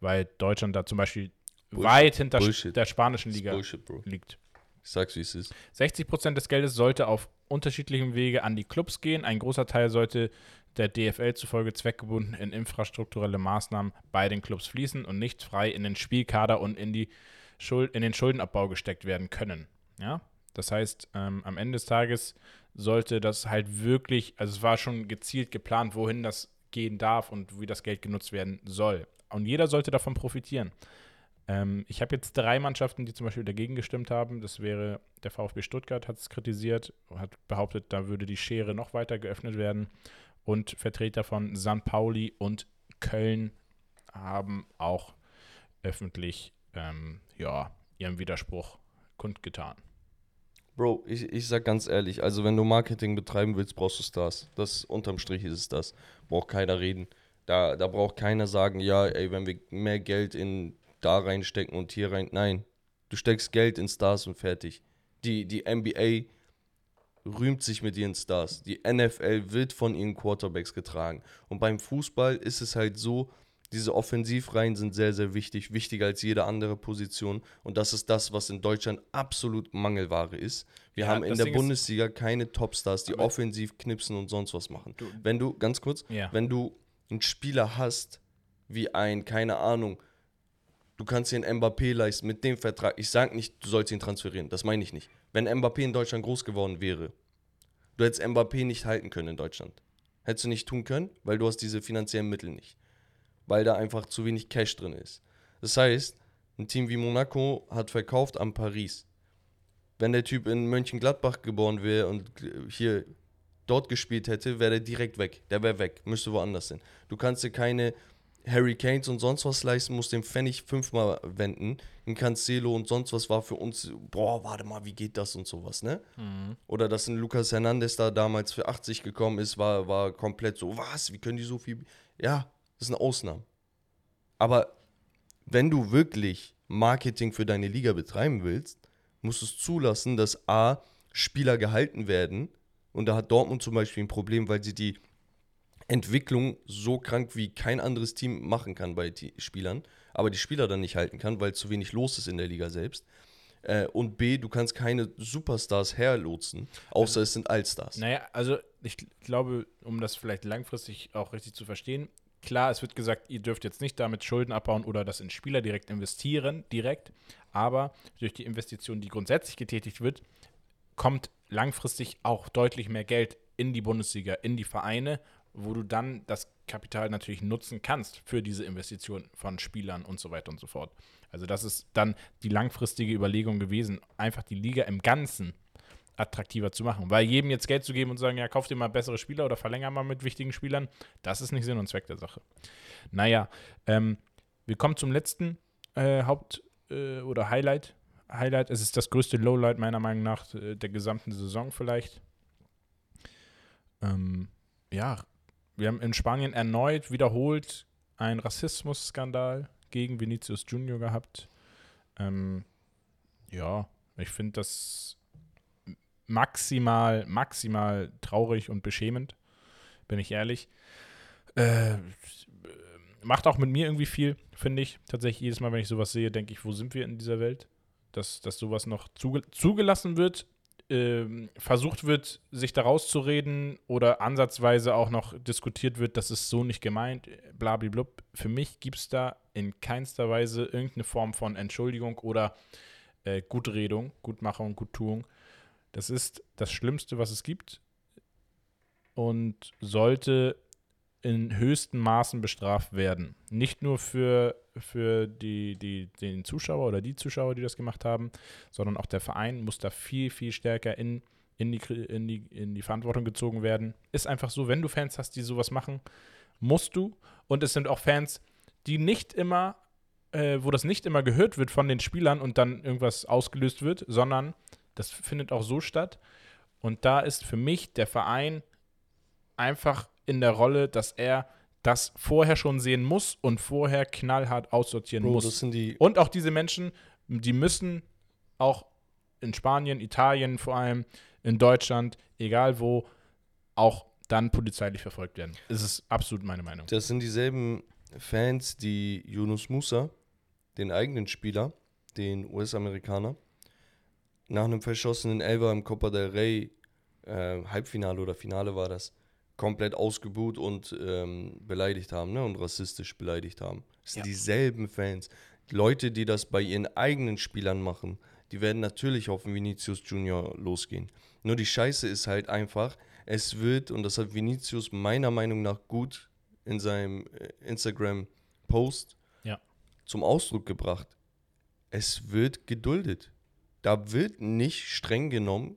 Weil Deutschland da zum Beispiel Bullshit. weit hinter Bullshit. der spanischen Liga Bullshit, liegt. Ich sag's, wie es ist. 60 Prozent des Geldes sollte auf unterschiedlichem Wege an die Clubs gehen. Ein großer Teil sollte der DFL zufolge zweckgebunden in infrastrukturelle Maßnahmen bei den Clubs fließen und nicht frei in den Spielkader und in die Schuld, in den Schuldenabbau gesteckt werden können. Ja? Das heißt, ähm, am Ende des Tages sollte das halt wirklich, also es war schon gezielt geplant, wohin das gehen darf und wie das Geld genutzt werden soll. Und jeder sollte davon profitieren. Ähm, ich habe jetzt drei Mannschaften, die zum Beispiel dagegen gestimmt haben. Das wäre der VfB Stuttgart, hat es kritisiert, hat behauptet, da würde die Schere noch weiter geöffnet werden. Und Vertreter von St. Pauli und Köln haben auch öffentlich ähm, ja, ihren Widerspruch kundgetan. Bro, ich, ich sag ganz ehrlich, also wenn du Marketing betreiben willst, brauchst du Stars. Das unterm Strich ist es das. Braucht keiner reden. Da, da braucht keiner sagen, ja, ey, wenn wir mehr Geld in da reinstecken und hier rein. Nein. Du steckst Geld in Stars und fertig. Die, die NBA rühmt sich mit ihren Stars. Die NFL wird von ihren Quarterbacks getragen. Und beim Fußball ist es halt so, diese Offensivreihen sind sehr, sehr wichtig, wichtiger als jede andere Position. Und das ist das, was in Deutschland absolut Mangelware ist. Wir ja, haben in der Ding Bundesliga keine Topstars, die offensiv knipsen und sonst was machen. Du, wenn du, ganz kurz, ja. wenn du einen Spieler hast, wie ein, keine Ahnung, du kannst dir einen Mbappé leisten mit dem Vertrag. Ich sage nicht, du sollst ihn transferieren, das meine ich nicht. Wenn Mbappé in Deutschland groß geworden wäre, du hättest Mbappé nicht halten können in Deutschland. Hättest du nicht tun können, weil du hast diese finanziellen Mittel nicht. Weil da einfach zu wenig Cash drin ist. Das heißt, ein Team wie Monaco hat verkauft an Paris. Wenn der Typ in Mönchengladbach geboren wäre und hier dort gespielt hätte, wäre der direkt weg. Der wäre weg, müsste woanders hin. Du kannst dir keine Harry Kanes und sonst was leisten, musst den Pfennig fünfmal wenden. Ein Cancelo und sonst was war für uns, boah, warte mal, wie geht das und sowas, ne? Mhm. Oder dass ein Lucas Hernandez da damals für 80 gekommen ist, war, war komplett so, was, wie können die so viel. Ja, das ist eine Ausnahme. Aber wenn du wirklich Marketing für deine Liga betreiben willst, musst du es zulassen, dass A, Spieler gehalten werden. Und da hat Dortmund zum Beispiel ein Problem, weil sie die Entwicklung so krank wie kein anderes Team machen kann bei Spielern, aber die Spieler dann nicht halten kann, weil zu wenig los ist in der Liga selbst. Äh, und B, du kannst keine Superstars herlotsen, außer also, es sind Allstars. Naja, also ich glaube, um das vielleicht langfristig auch richtig zu verstehen, klar, es wird gesagt, ihr dürft jetzt nicht damit Schulden abbauen oder das in Spieler direkt investieren, direkt, aber durch die Investition, die grundsätzlich getätigt wird, kommt langfristig auch deutlich mehr Geld in die Bundesliga, in die Vereine wo du dann das Kapital natürlich nutzen kannst für diese Investition von Spielern und so weiter und so fort. Also das ist dann die langfristige Überlegung gewesen, einfach die Liga im Ganzen attraktiver zu machen. Weil jedem jetzt Geld zu geben und zu sagen, ja, kauf dir mal bessere Spieler oder verlänger mal mit wichtigen Spielern, das ist nicht Sinn und Zweck der Sache. Naja, ähm, wir kommen zum letzten äh, Haupt- äh, oder Highlight. Highlight, es ist das größte Lowlight meiner Meinung nach äh, der gesamten Saison vielleicht. Ähm, ja, wir haben in Spanien erneut wiederholt einen Rassismusskandal gegen Vinicius Junior gehabt. Ähm, ja, ich finde das maximal, maximal traurig und beschämend, bin ich ehrlich. Äh, macht auch mit mir irgendwie viel, finde ich. Tatsächlich jedes Mal, wenn ich sowas sehe, denke ich, wo sind wir in dieser Welt? Dass, dass sowas noch zuge zugelassen wird, ähm, versucht wird, sich da rauszureden oder ansatzweise auch noch diskutiert wird, das ist so nicht gemeint, blablablub. Für mich gibt es da in keinster Weise irgendeine Form von Entschuldigung oder äh, Gutredung, Gutmachung, Guttuung. Das ist das Schlimmste, was es gibt und sollte in höchsten Maßen bestraft werden. Nicht nur für, für die, die, den Zuschauer oder die Zuschauer, die das gemacht haben, sondern auch der Verein muss da viel, viel stärker in, in, die, in, die, in die Verantwortung gezogen werden. Ist einfach so, wenn du Fans hast, die sowas machen, musst du. Und es sind auch Fans, die nicht immer, äh, wo das nicht immer gehört wird von den Spielern und dann irgendwas ausgelöst wird, sondern das findet auch so statt. Und da ist für mich der Verein einfach in der Rolle, dass er das vorher schon sehen muss und vorher knallhart aussortieren Bro, muss. und auch diese Menschen, die müssen auch in Spanien, Italien vor allem, in Deutschland, egal wo, auch dann polizeilich verfolgt werden. Das ist absolut meine Meinung. Das sind dieselben Fans, die Yunus Musa, den eigenen Spieler, den US-Amerikaner, nach einem verschossenen Elfer im Copa del Rey, äh, Halbfinale oder Finale war das, komplett ausgebuht und ähm, beleidigt haben ne? und rassistisch beleidigt haben. Das sind ja. dieselben Fans. Leute, die das bei ihren eigenen Spielern machen, die werden natürlich auf Vinicius Junior losgehen. Nur die Scheiße ist halt einfach, es wird, und das hat Vinicius meiner Meinung nach gut in seinem äh, Instagram-Post ja. zum Ausdruck gebracht. Es wird geduldet. Da wird nicht streng genommen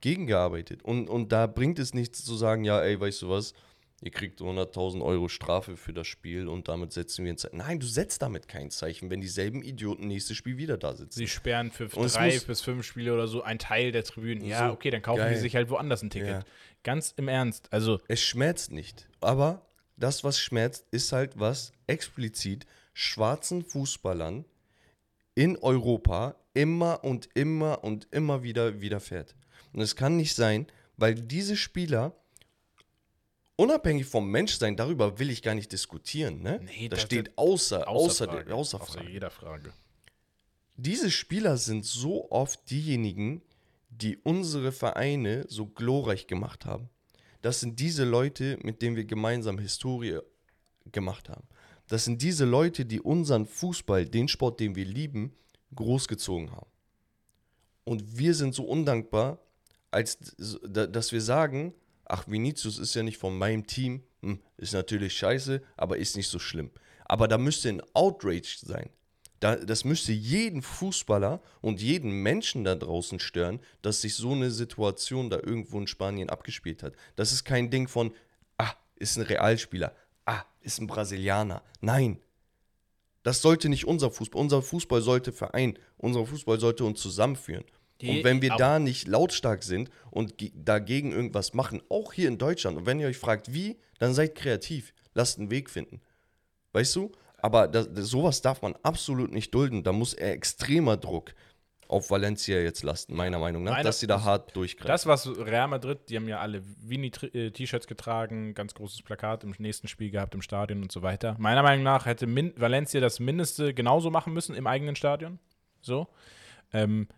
gegengearbeitet. Und, und da bringt es nichts zu sagen, ja, ey, weißt du was, ihr kriegt 100.000 Euro Strafe für das Spiel und damit setzen wir ein Zeichen. Nein, du setzt damit kein Zeichen, wenn dieselben Idioten nächstes Spiel wieder da sitzen. Sie sperren für und drei bis fünf Spiele oder so einen Teil der Tribünen. Ja, so okay, dann kaufen geil. die sich halt woanders ein Ticket. Ja. Ganz im Ernst. Also. Es schmerzt nicht. Aber das, was schmerzt, ist halt, was explizit schwarzen Fußballern in Europa immer und immer und immer wieder widerfährt. Und es kann nicht sein, weil diese Spieler, unabhängig vom Menschsein, darüber will ich gar nicht diskutieren. Ne? Nee, das, das steht außer, außer, Frage, außer, Frage. außer jeder Frage. Diese Spieler sind so oft diejenigen, die unsere Vereine so glorreich gemacht haben. das sind diese Leute, mit denen wir gemeinsam Historie gemacht haben. Das sind diese Leute, die unseren Fußball, den Sport, den wir lieben, großgezogen haben. Und wir sind so undankbar, als dass wir sagen, ach, Vinicius ist ja nicht von meinem Team, hm, ist natürlich scheiße, aber ist nicht so schlimm. Aber da müsste ein Outrage sein. Da, das müsste jeden Fußballer und jeden Menschen da draußen stören, dass sich so eine Situation da irgendwo in Spanien abgespielt hat. Das ist kein Ding von, ah, ist ein Realspieler, ist ein Brasilianer. Nein. Das sollte nicht unser Fußball. Unser Fußball sollte vereinen. Unser Fußball sollte uns zusammenführen. Die, und wenn wir da nicht lautstark sind und dagegen irgendwas machen, auch hier in Deutschland, und wenn ihr euch fragt, wie, dann seid kreativ. Lasst einen Weg finden. Weißt du? Aber das, das, sowas darf man absolut nicht dulden. Da muss er extremer Druck auf Valencia jetzt lasten, meiner Meinung nach, Meine, dass sie da hart durchgreifen. Das, was Real Madrid, die haben ja alle Vini-T-Shirts getragen, ganz großes Plakat im nächsten Spiel gehabt im Stadion und so weiter. Meiner Meinung nach hätte Min Valencia das Mindeste genauso machen müssen im eigenen Stadion. So. Ähm,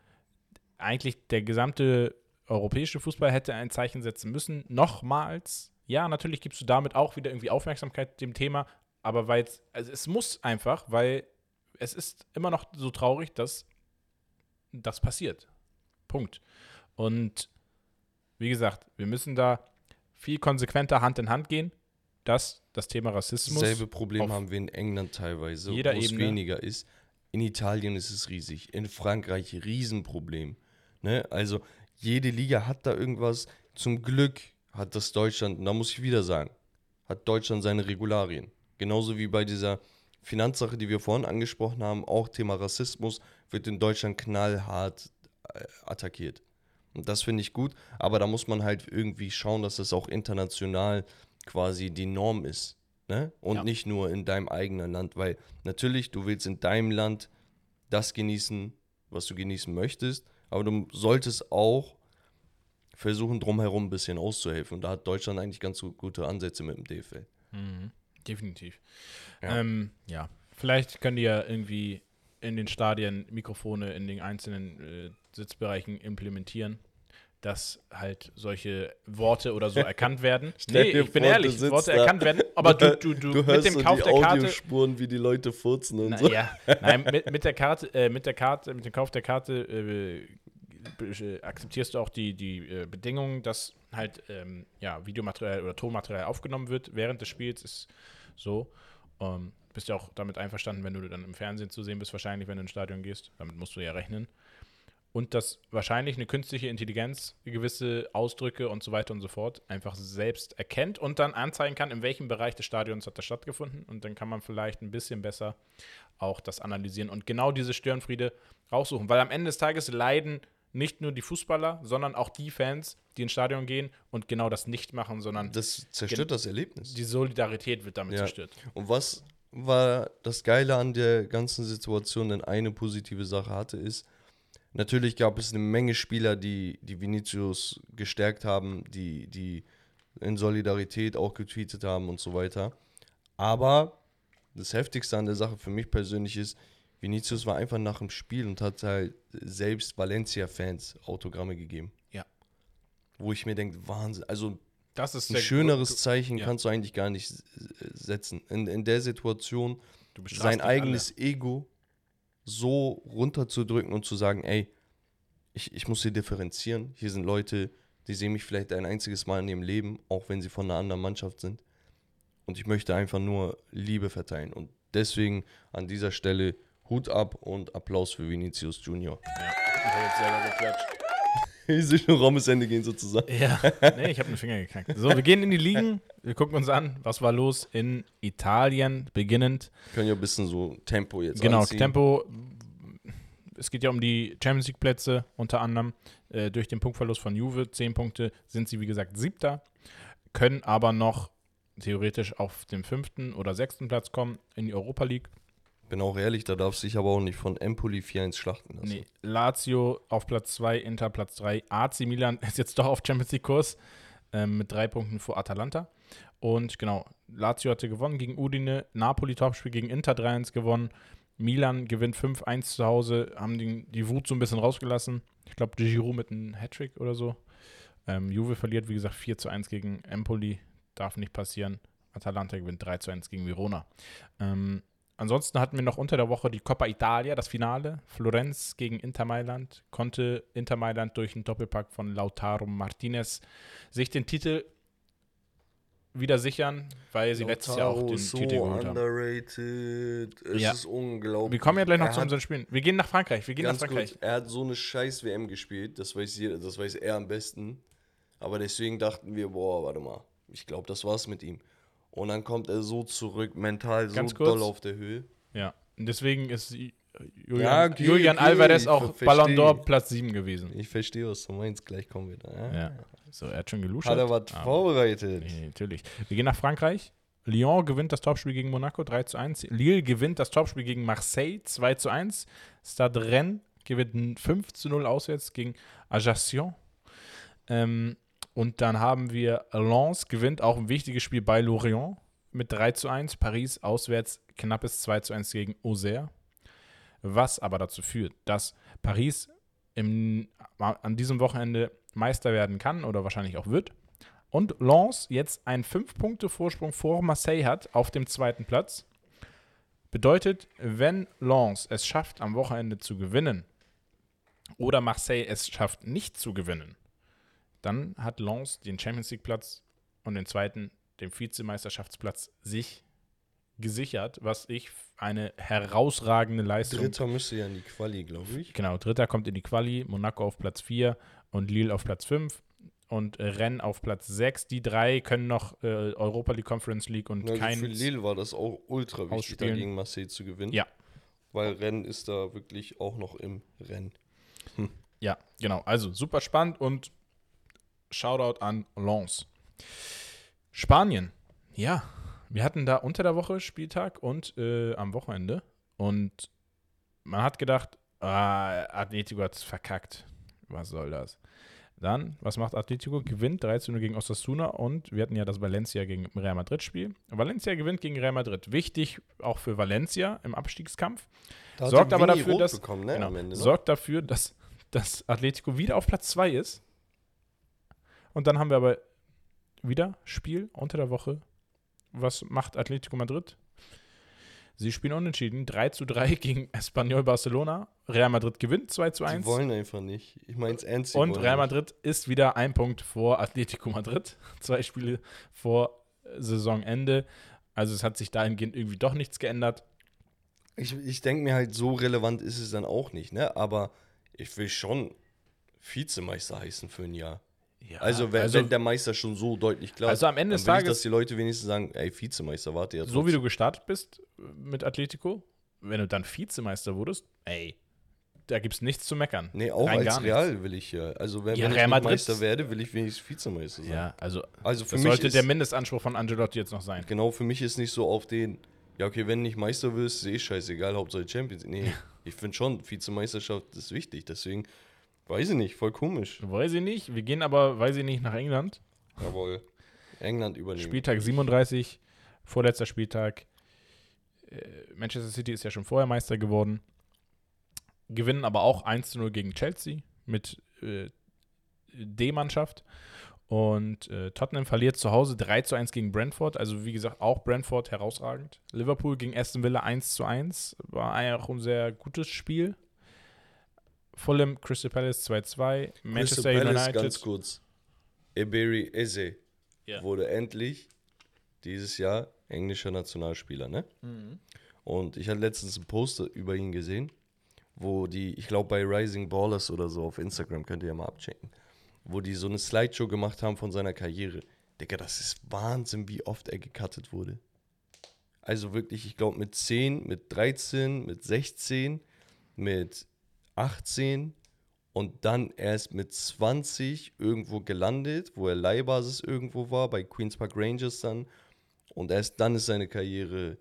eigentlich der gesamte europäische Fußball hätte ein Zeichen setzen müssen. Nochmals. Ja, natürlich gibst du damit auch wieder irgendwie Aufmerksamkeit dem Thema, aber weil also es muss einfach, weil es ist immer noch so traurig, dass das passiert. Punkt. Und wie gesagt, wir müssen da viel konsequenter Hand in Hand gehen, dass das Thema Rassismus. Dasselbe Problem haben wir in England teilweise, wo es weniger ist. In Italien ist es riesig, in Frankreich Riesenproblem. Ne? Also jede Liga hat da irgendwas. Zum Glück hat das Deutschland, und da muss ich wieder sagen, hat Deutschland seine Regularien. Genauso wie bei dieser Finanzsache, die wir vorhin angesprochen haben, auch Thema Rassismus, wird in Deutschland knallhart äh, attackiert. Und das finde ich gut, aber da muss man halt irgendwie schauen, dass das auch international quasi die Norm ist. Ne? Und ja. nicht nur in deinem eigenen Land, weil natürlich, du willst in deinem Land das genießen, was du genießen möchtest, aber du solltest auch versuchen, drumherum ein bisschen auszuhelfen. Und da hat Deutschland eigentlich ganz gute Ansätze mit dem DFL. Mhm. Definitiv. Ja. Ähm, ja. Vielleicht könnt ihr irgendwie in den Stadien Mikrofone in den einzelnen äh, Sitzbereichen implementieren, dass halt solche Worte oder so erkannt werden. nee, ich bin ehrlich, Worte da. erkannt werden, aber du, du, du, du mit dem so Kauf der Karte. Spuren, wie die Leute furzen und na, so. Ja, nein, mit, mit der Karte, äh, mit der Karte, mit dem Kauf der Karte äh, akzeptierst du auch die, die äh, Bedingungen, dass halt ähm, ja, Videomaterial oder Tonmaterial aufgenommen wird während des Spiels, ist so. Ähm, bist ja auch damit einverstanden, wenn du dann im Fernsehen zu sehen bist, wahrscheinlich, wenn du ins Stadion gehst. Damit musst du ja rechnen. Und dass wahrscheinlich eine künstliche Intelligenz gewisse Ausdrücke und so weiter und so fort einfach selbst erkennt und dann anzeigen kann, in welchem Bereich des Stadions hat das stattgefunden. Und dann kann man vielleicht ein bisschen besser auch das analysieren und genau diese Störenfriede raussuchen. Weil am Ende des Tages leiden nicht nur die Fußballer, sondern auch die Fans, die ins Stadion gehen und genau das nicht machen, sondern. Das zerstört das Erlebnis. Die Solidarität wird damit ja. zerstört. Und was war das Geile an der ganzen Situation, denn eine positive Sache hatte, ist, natürlich gab es eine Menge Spieler, die, die Vinicius gestärkt haben, die, die in Solidarität auch getweetet haben und so weiter. Aber das Heftigste an der Sache für mich persönlich ist, Vinicius war einfach nach dem Spiel und hat halt selbst Valencia-Fans Autogramme gegeben. Ja. Wo ich mir denke, Wahnsinn. Also das ist ein schöneres Zeichen ja. kannst du eigentlich gar nicht setzen. In, in der Situation sein eigenes alle. Ego so runterzudrücken und zu sagen, ey, ich, ich muss hier differenzieren. Hier sind Leute, die sehen mich vielleicht ein einziges Mal in ihrem Leben, auch wenn sie von einer anderen Mannschaft sind. Und ich möchte einfach nur Liebe verteilen. Und deswegen an dieser Stelle Hut ab und Applaus für Vinicius Junior. Ja, ich habe jetzt selber geklatscht. Schon Raumesende gehen sozusagen. Ja, nee, ich habe einen Finger geknackt. So, wir gehen in die Ligen. Wir gucken uns an, was war los in Italien, beginnend. Wir können ja ein bisschen so Tempo jetzt Genau, anziehen. Tempo. Es geht ja um die Champions League Plätze unter anderem. Äh, durch den Punktverlust von Juve, 10 Punkte, sind sie wie gesagt siebter, können aber noch theoretisch auf den fünften oder sechsten Platz kommen in die Europa League. Bin auch ehrlich, da darf sich aber auch nicht von Empoli 4-1 schlachten lassen. Nee, Lazio auf Platz 2, Inter Platz 3, AC Milan ist jetzt doch auf Champions League Kurs ähm, mit drei Punkten vor Atalanta. Und genau, Lazio hatte gewonnen gegen Udine, Napoli Topspiel gegen Inter 3-1 gewonnen. Milan gewinnt 5-1 zu Hause, haben die, die Wut so ein bisschen rausgelassen. Ich glaube, Giroud mit einem Hattrick oder so. Ähm, Juve verliert, wie gesagt, 4 zu 1 gegen Empoli. Darf nicht passieren. Atalanta gewinnt 3 zu 1 gegen Verona. Ähm, ansonsten hatten wir noch unter der Woche die Coppa Italia, das Finale. Florenz gegen Inter Mailand. Konnte Inter Mailand durch einen Doppelpack von Lautaro Martinez sich den Titel wieder sichern, weil sie letztes Jahr auch den so Titel geholt haben. underrated. Es Ja. ist unglaublich. Wir kommen ja gleich noch Er zu unseren Spielen. Wir gehen nach Frankreich. Wir gehen nach Frankreich. gut, er hat so eine scheiß WM gespielt, das weiß, jeder, das weiß er am besten. Aber deswegen dachten wir, boah, warte mal, ich glaube, das war's mit ihm. Und dann kommt er so zurück, mental so Ganz kurz. doll auf der Höhe. Ja. Und deswegen ist Julian, Ja, okay, Julian okay, Alvarez auch ver- Ballon d'Or versteh. Platz 7 gewesen. Ich verstehe, was du meinst, gleich kommen wir da. Ja. Ja. So, er hat schon geluscht. Hat er was vorbereitet? Nee, natürlich. Wir gehen nach Frankreich. Lyon gewinnt das Topspiel gegen Monaco 3 zu 1. Lille gewinnt das Topspiel gegen Marseille 2 zu 1. Stade Rennes gewinnt 5 zu 0 auswärts gegen Ajaccio. Ähm, und dann haben wir Lens gewinnt auch ein wichtiges Spiel bei Lorient mit 3 zu 1. Paris auswärts knappes 2 zu 1 gegen Auxerre. Was aber dazu führt, dass Paris im, an diesem Wochenende Meister werden kann oder wahrscheinlich auch wird. Und Lens jetzt einen 5-Punkte-Vorsprung vor Marseille hat auf dem zweiten Platz. Bedeutet, wenn Lens es schafft, am Wochenende zu gewinnen oder Marseille es schafft, nicht zu gewinnen, dann hat Lens den Champions League-Platz und den zweiten, den Vizemeisterschaftsplatz, sich gesichert, was ich eine herausragende Leistung Dritter müsste ja in die Quali, glaube ich. Genau, Dritter kommt in die Quali, Monaco auf Platz 4 und Lille auf Platz 5 und äh, Rennes auf Platz 6. Die drei können noch äh, Europa League, Conference League und Also kein. für Lille war das auch ultra wichtig, da Ausspielen. gegen Marseille zu gewinnen. Ja. Weil Rennen ist da wirklich auch noch im Rennen. Ja, genau. Also super spannend und Shoutout an Lens. Spanien. Ja, wir hatten da unter der Woche Spieltag und äh, am Wochenende. Und man hat gedacht, ah, Atletico hat es verkackt. Was soll das? Dann, was macht Atletico? Gewinnt 13 gegen Osasuna und wir hatten ja das Valencia gegen Real Madrid Spiel. Valencia gewinnt gegen Real Madrid. Wichtig auch für Valencia im Abstiegskampf. Da Sorgt er aber Vini dafür, dass, bekommen, ne, genau, Ende, ne? sorgt dafür, dass, dass Atletico wieder auf Platz 2 ist. Und dann haben wir aber wieder Spiel unter der Woche. Was macht Atletico Madrid? Sie spielen unentschieden. 3 zu 3 gegen Espanyol Barcelona. Real Madrid gewinnt 2 zu Die 1. wollen einfach nicht. Ich meine es ernst. sie Und Real nicht. Madrid ist wieder ein Punkt vor Atletico Madrid. Zwei Spiele vor äh, Saisonende. Also es hat sich dahingehend irgendwie doch nichts geändert. Ich, ich denke mir halt, so relevant ist es dann auch nicht, ne? Aber ich will schon Vizemeister heißen für ein Jahr. Ja, Also, wenn, wenn der Meister schon so deutlich klar Also am Ende des will ich, Tages- dass die Leute wenigstens sagen, ey, Vizemeister, warte ja so wie du gestartet bist äh, mit Atletico, wenn du dann Vizemeister wurdest, ey, da gibt es nichts zu meckern. Nee, auch Rein als gar nichts. Real will ich ja. Also, wenn, Ja, wenn Real ich Meister werde, will ich wenigstens Vizemeister sein. Ja, also Also, für das mich sollte ist, der Mindestanspruch von Angelotti jetzt noch sein. genau, für mich ist nicht so auf den, ja, okay, wenn nicht Meister wirst, ist eh scheißegal, Hauptsache Champions. Nee, ich finde schon, Vizemeisterschaft ist wichtig. Deswegen, weiß ich nicht, voll komisch. Weiß ich nicht. Wir gehen aber, weiß ich nicht, nach England. Jawohl. England übernehmen. Spieltag 37, vorletzter Spieltag. Äh, Manchester City ist ja schon vorher Meister geworden. Gewinnen aber auch 1 zu 0 gegen Chelsea mit äh, D-Mannschaft. Und äh, Tottenham verliert zu Hause 3 zu 1 gegen Brentford. Also wie gesagt, auch Brentford herausragend. Liverpool gegen Aston Villa 1 zu 1. War auch ein sehr gutes Spiel. Fulham, Crystal Palace 2-2. Manchester Crystal Palace, United. ganz kurz. Eberi Eze Ja. wurde endlich dieses Jahr englischer Nationalspieler, ne? Mhm. Und ich hatte letztens einen Poster über ihn gesehen, wo die, ich glaube bei Rising Ballers oder so auf Instagram, könnt ihr ja mal abchecken, wo die so eine Slideshow gemacht haben von seiner Karriere. Digga, das ist Wahnsinn, wie oft er gecuttet wurde. Also wirklich, ich glaube mit 10, mit 13, mit 16, mit 18 und dann erst mit 20 irgendwo gelandet, wo er Leihbasis irgendwo war, bei Queen's Park Rangers dann. Und erst dann ist seine Karriere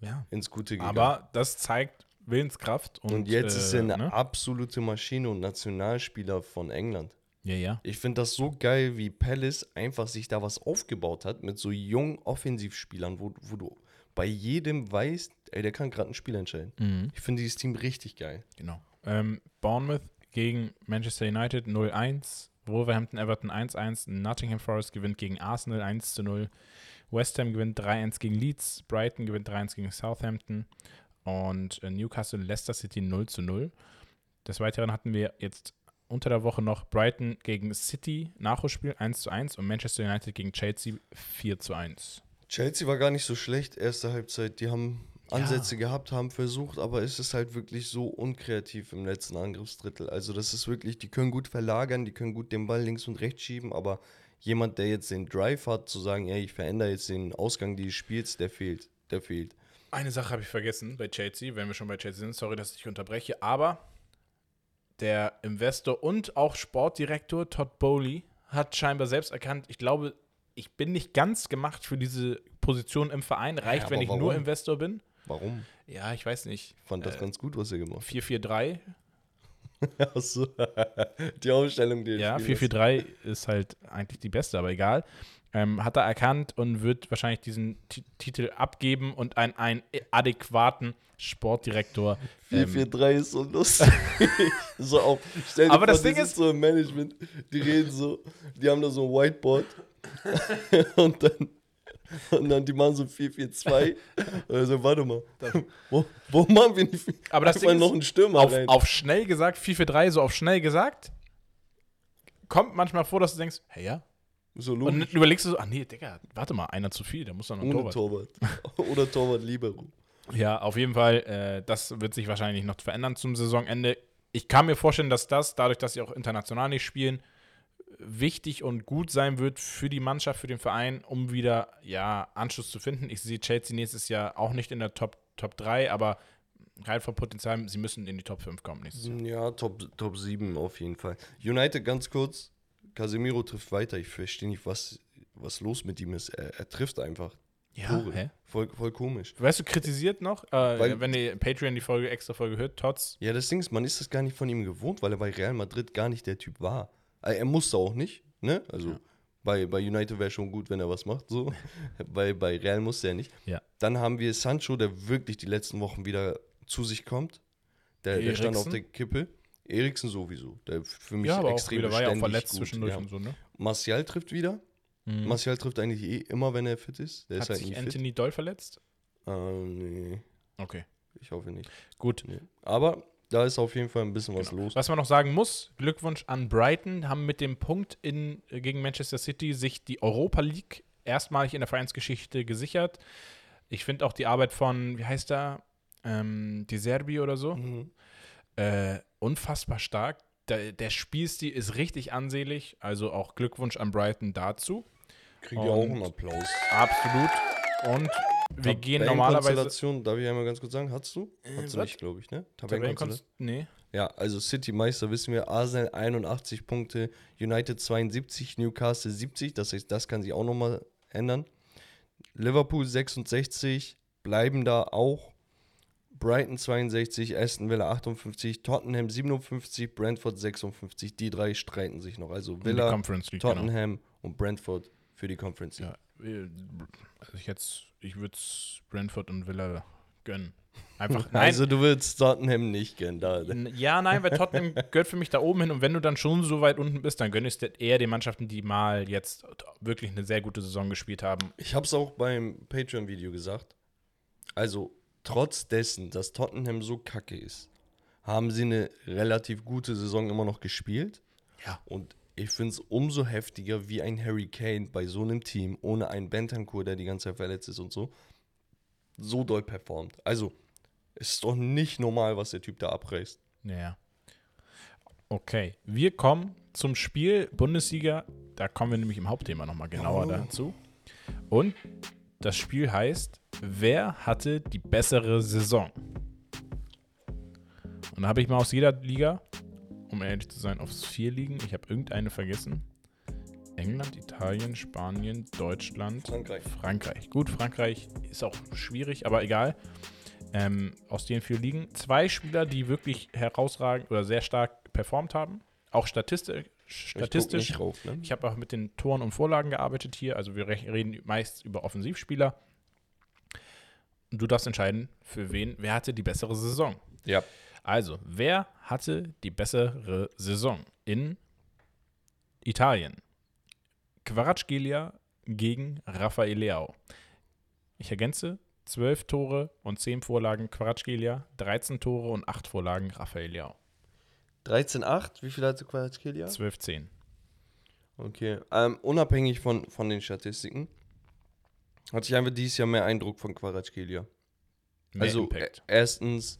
Ja. ins Gute gegangen. Aber das zeigt Willenskraft. Und, und, jetzt ist er eine ne? absolute Maschine und Nationalspieler von England. Ja, ja. Ich finde das so geil, wie Palace einfach sich da was aufgebaut hat mit so jungen Offensivspielern, wo, wo du bei jedem weißt, ey, der kann gerade ein Spiel entscheiden. Mhm. Ich finde dieses Team richtig geil. Genau. Ähm, Bournemouth gegen Manchester United 0-1. Wolverhampton Everton 1-1. Nottingham Forest gewinnt gegen Arsenal 1-0. West Ham gewinnt 3-1 gegen Leeds. Brighton gewinnt 3-1 gegen Southampton. Und äh, Newcastle Leicester City 0-0. Des Weiteren hatten wir jetzt unter der Woche noch Brighton gegen City Nachholspiel 1-1 und Manchester United gegen Chelsea 4-1. Chelsea war gar nicht so schlecht, erste Halbzeit. Die haben Ja. Ansätze gehabt, haben versucht, aber es ist halt wirklich so unkreativ im letzten Angriffsdrittel. Also das ist wirklich, die können gut verlagern, die können gut den Ball links und rechts schieben, aber jemand, der jetzt den Drive hat, zu sagen, ey, ich verändere jetzt den Ausgang dieses Spiels, der fehlt. Der fehlt. Eine Sache habe ich vergessen bei Chelsea, wenn wir schon bei Chelsea sind. Sorry, dass ich dich unterbreche, aber der Investor und auch Sportdirektor Todd Bowley hat scheinbar selbst erkannt, ich glaube, ich bin nicht ganz gemacht für diese Position im Verein. Reicht, Ja, wenn ich nur warum? Investor bin. Warum? Ja, ich weiß nicht. Ich fand das Äh, ganz gut, was er gemacht 4-4-3. hat. Achso. die Aufstellung, die Ja, spielen 4-4-3 ist halt eigentlich die beste, aber egal. Ähm, hat er erkannt und wird wahrscheinlich diesen Ti- Titel abgeben und einen, einen adäquaten Sportdirektor. lässt. ähm, 4-4-3 ist so lustig. so auch. Stell dir Aber vor, das Ding ist- so im Management, die reden so, die haben da so ein Whiteboard und dann und dann die machen so 4-4-2. Also warte mal. Wo, wo machen wir nicht Aber das Ding noch ist, einen Stürmer auf, rein? auf schnell gesagt, 4-4-3, so auf schnell gesagt, kommt manchmal vor, dass du denkst, hey ja. so Und dann überlegst du so, ach nee, Digga, warte mal, einer zu viel, da muss dann noch Ohne Torwart. Torwart. Oder Torwart Libero. Ja, auf jeden Fall, äh, das wird sich wahrscheinlich noch verändern zum Saisonende. Ich kann mir vorstellen, dass das, dadurch, dass sie auch international nicht spielen, wichtig und gut sein wird für die Mannschaft, für den Verein, um wieder ja, Anschluss zu finden. Ich sehe Chelsea nächstes Jahr auch nicht in der Top, Top 3, aber halt vom Potenzial, sie müssen in die Top 5 kommen nächstes Jahr. Ja, Top, Top 7 auf jeden Fall. United ganz kurz. Casemiro trifft weiter. Ich verstehe nicht, was, was los mit ihm ist. Er, er trifft einfach. Ja? Voll, voll komisch. Weißt du, kritisiert noch, äh, Weil- wenn ihr Patreon die Folge, extra Folge hört, Tots, Ja, das Ding ist, man ist das gar nicht von ihm gewohnt, weil er bei Real Madrid gar nicht der Typ war. Also, er musste auch nicht, ne? Also bei, bei United wäre schon gut, wenn er was macht, so. bei, bei Real musste er nicht. Ja. Dann haben wir Sancho, der wirklich die letzten Wochen wieder zu sich kommt. Der, der stand auf der Kippe. Eriksen sowieso. Der für mich ja, aber auch extrem wieder, war ja auch verletzt gut, zwischendurch ja. und so, ne? Martial trifft wieder. Mhm. Martial trifft eigentlich eh immer, wenn er fit ist. Der Hat ist halt sich nie fit. Anthony Doll verletzt? Ah, nee, Okay, ich hoffe nicht. gut. Nee. Aber da ist auf jeden Fall ein bisschen was Genau. los. Was man noch sagen muss, Glückwunsch an Brighton, haben mit dem Punkt in, äh, gegen Manchester City sich die Europa League erstmalig in der Vereinsgeschichte gesichert. Ich finde auch die Arbeit von, wie heißt er, ähm, Die Serbi oder so, Mhm. äh, unfassbar stark. Der, der Spielstil ist richtig ansehlich, also auch Glückwunsch an Brighton dazu. Kriegt ja auch einen Applaus. Absolut. Und wir gehen normalerweise. Tabellenkonstellation, darf ich einmal ganz kurz sagen, hast du? Äh, Hast du nicht, glaube ich, ne? Tabellenkonst- Nee. Ja, also City Meister wissen wir, Arsenal 81 Punkte, United 72, Newcastle 70, das heißt, das kann sich auch nochmal ändern. Liverpool 66, bleiben da auch. Brighton 62, Aston Villa 58, Tottenham 57, Brentford 56. Die drei streiten sich noch. Also Villa, Conference League, genau. Tottenham und Brentford für die Conference League. Ja, also ich jetzt, ich würde es Brentford und Villa gönnen. Einfach, nein, Also du willst Tottenham nicht gern da. n- ja, nein, weil Tottenham gehört für mich da oben hin und wenn du dann schon so weit unten bist, dann gönne ich es eher den Mannschaften, die mal jetzt wirklich eine sehr gute Saison gespielt haben. Ich habe es auch beim Patreon-Video gesagt. Also, trotz dessen, dass Tottenham so kacke ist, haben sie eine relativ gute Saison immer noch gespielt. Ja. Und ich finde es umso heftiger, wie ein Harry Kane bei so einem Team, ohne einen Bentancur, der die ganze Zeit verletzt ist und so, so doll performt. Also, es ist doch nicht normal, was der Typ da abreißt. Ja. Okay, wir kommen zum Spiel Bundesliga. Da kommen wir nämlich im Hauptthema nochmal genauer Oh. dazu. Und das Spiel heißt, wer hatte die bessere Saison? Und da habe ich mal aus jeder Liga, um ehrlich zu sein, aufs vier Ligen. Ich habe irgendeine vergessen. England, Italien, Spanien, Deutschland, Frankreich. Frankreich. Gut, Frankreich ist auch schwierig, aber egal. Ähm, aus den vier Ligen. Zwei Spieler, die wirklich herausragend oder sehr stark performt haben. Auch statistisch. Ich statistisch. rauf, ne? Ich habe auch mit den Toren und Vorlagen gearbeitet hier. Also wir re- reden meist über Offensivspieler. Und du darfst entscheiden, für wen, wer hatte die bessere Saison. Ja. Also, wer hatte die bessere Saison in Italien. Quaratschgelia gegen Rafael Leao. Ich ergänze, 12 Tore und 10 Vorlagen Quaratschgelia, 13 Tore und 8 Vorlagen Rafael Leao. 13,8. Wie viel hatte Kvaratskhelia? 12-10. Okay. Ähm, unabhängig von, von den Statistiken hatte ich einfach dieses Jahr mehr Eindruck von. Mehr Also Impact. ä- erstens,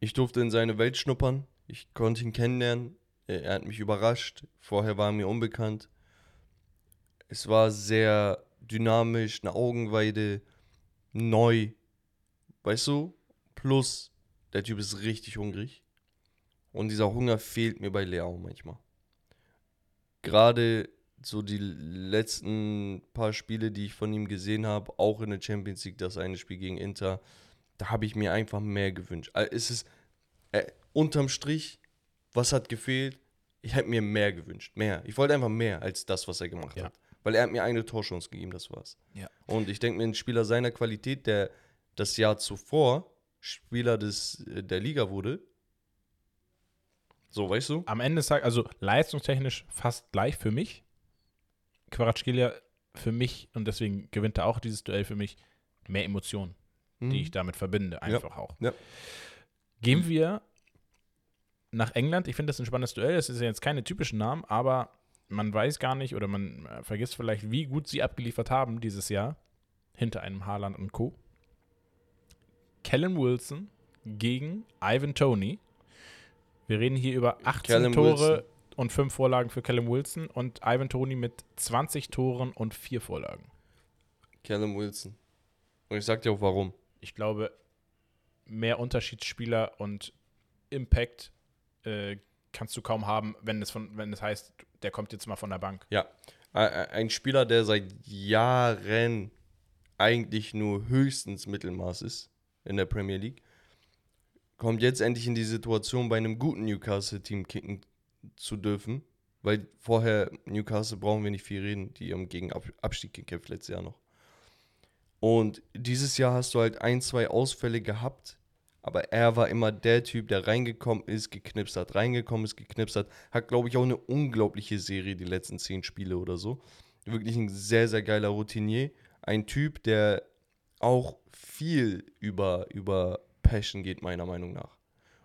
ich durfte in seine Welt schnuppern. Ich konnte ihn kennenlernen. Er hat mich überrascht. Vorher war er mir unbekannt. Es war sehr dynamisch, eine Augenweide, neu. Weißt du? Plus, der Typ ist richtig hungrig. Und dieser Hunger fehlt mir bei Leao manchmal. Gerade so die letzten paar Spiele, die ich von ihm gesehen habe, auch in der Champions League, das eine Spiel gegen Inter, da habe ich mir einfach mehr gewünscht. Also es ist äh, unterm Strich, was hat gefehlt? Ich hätte mir mehr gewünscht, mehr. Ich wollte einfach mehr als das, was er gemacht Ja. hat. Weil er hat mir eine Torchance gegeben, das war's. Ja. Und ich denke mir, ein Spieler seiner Qualität, der das Jahr zuvor Spieler des, äh, der Liga wurde, so, weißt du? Am Ende sagt, also leistungstechnisch fast gleich für mich. Quaratschgelia für mich und deswegen gewinnt er auch dieses Duell für mich mehr Emotionen, Mhm. die ich damit verbinde, einfach auch. Ja. Gehen wir nach England. Ich finde das ein spannendes Duell. Das ist ja jetzt keine typischen Namen, aber man weiß gar nicht oder man äh, vergisst vielleicht, wie gut sie abgeliefert haben dieses Jahr hinter einem Haaland und Co. Kellen Wilson gegen Ivan Tony. Wir reden hier über 18 Callum Tore Wilson. und 5 Vorlagen für Callum Wilson und Ivan Tony mit 20 Toren und 4 Vorlagen. Callum Wilson. Und ich sag dir auch warum. Ich glaube, mehr Unterschiedsspieler und Impact äh, kannst du kaum haben, wenn es, von, wenn es heißt, der kommt jetzt mal von der Bank. Ja, ein Spieler, der seit Jahren eigentlich nur höchstens Mittelmaß ist in der Premier League, kommt jetzt endlich in die Situation, bei einem guten Newcastle-Team kicken zu dürfen, weil vorher Newcastle brauchen wir nicht viel reden, die haben gegen Ab Abstieg gekämpft letztes Jahr noch. Und dieses Jahr hast du halt ein, zwei Ausfälle gehabt, aber er war immer der Typ, der reingekommen ist, geknipst hat, reingekommen ist, geknipst hat. Hat, glaube ich, auch eine unglaubliche Serie, die letzten zehn Spiele oder so. Wirklich ein sehr, sehr geiler Routinier. Ein Typ, der auch viel über, über Passion geht, meiner Meinung nach.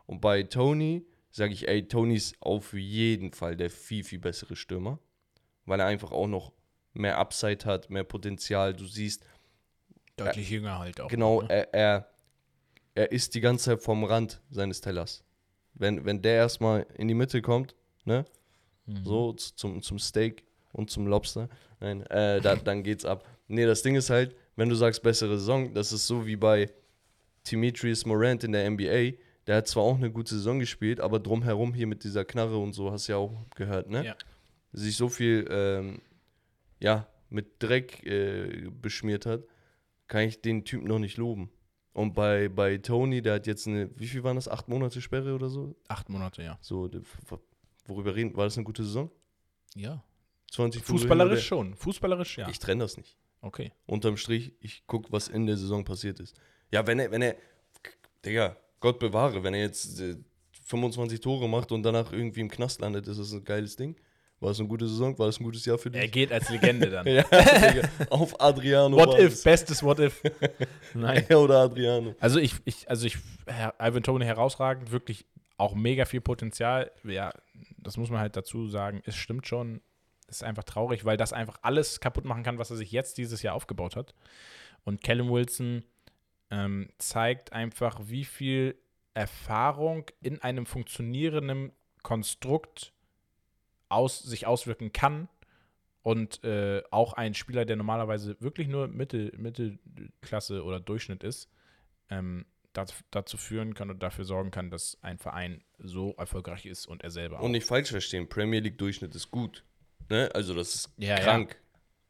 Und bei Tony sage ich, ey, Tony ist auf jeden Fall der viel, viel bessere Stürmer, weil er einfach auch noch mehr Upside hat, mehr Potenzial. Du siehst, Deutlich jünger halt auch. Genau, Ne? er, er, er ist die ganze Zeit vom Rand seines Tellers. Wenn, wenn der erstmal in die Mitte kommt, ne, Mhm. so zum, zum Steak und zum Lobster, nein, äh, da, dann geht's ab. Nee, das Ding ist halt, wenn du sagst bessere Saison, das ist so wie bei Demetrius Morant in der NBA. Der hat zwar auch eine gute Saison gespielt, aber drumherum hier mit dieser Knarre und so, hast du ja auch gehört, ne? Ja. Sich so viel, ähm, ja, mit Dreck äh, beschmiert hat, kann ich den Typen noch nicht loben. Und bei, bei Tony, der hat jetzt eine, wie viel waren das? Acht Monate Sperre oder so? Acht Monate, ja. So, worüber reden? War das eine gute Saison? Ja. 20 Tore Fußballerisch schon. Fußballerisch, ja. Ich trenne das nicht. okay. Unterm Strich, ich gucke, was in der Saison passiert ist. Ja, wenn er, wenn er, Digga, Gott bewahre, wenn er jetzt äh, 25 Tore macht und danach irgendwie im Knast landet, ist das ein geiles Ding. War es eine gute Saison? War es ein gutes Jahr für Er dich? geht als Legende dann. Ja, auf Adriano. What if? Bestes What if. Nein. Er oder Adriano. Also ich, ich, also ich, Herr Ivan Tony herausragend, wirklich auch mega viel Potenzial. Ja, das muss man halt dazu sagen. Es stimmt schon. Es ist einfach traurig, weil das einfach alles kaputt machen kann, was er sich jetzt dieses Jahr aufgebaut hat. Und Callum Wilson ähm, zeigt einfach, wie viel Erfahrung in einem funktionierenden Konstrukt aus, sich auswirken kann. Und äh, auch ein Spieler, der normalerweise wirklich nur Mittel, Mittelklasse oder Durchschnitt ist, ähm, dazu, führen kann und dafür sorgen kann, dass ein Verein so erfolgreich ist und er selber auch. Und nicht falsch verstehen, Premier League Durchschnitt ist gut. Ne? Also das ist Ja, krank.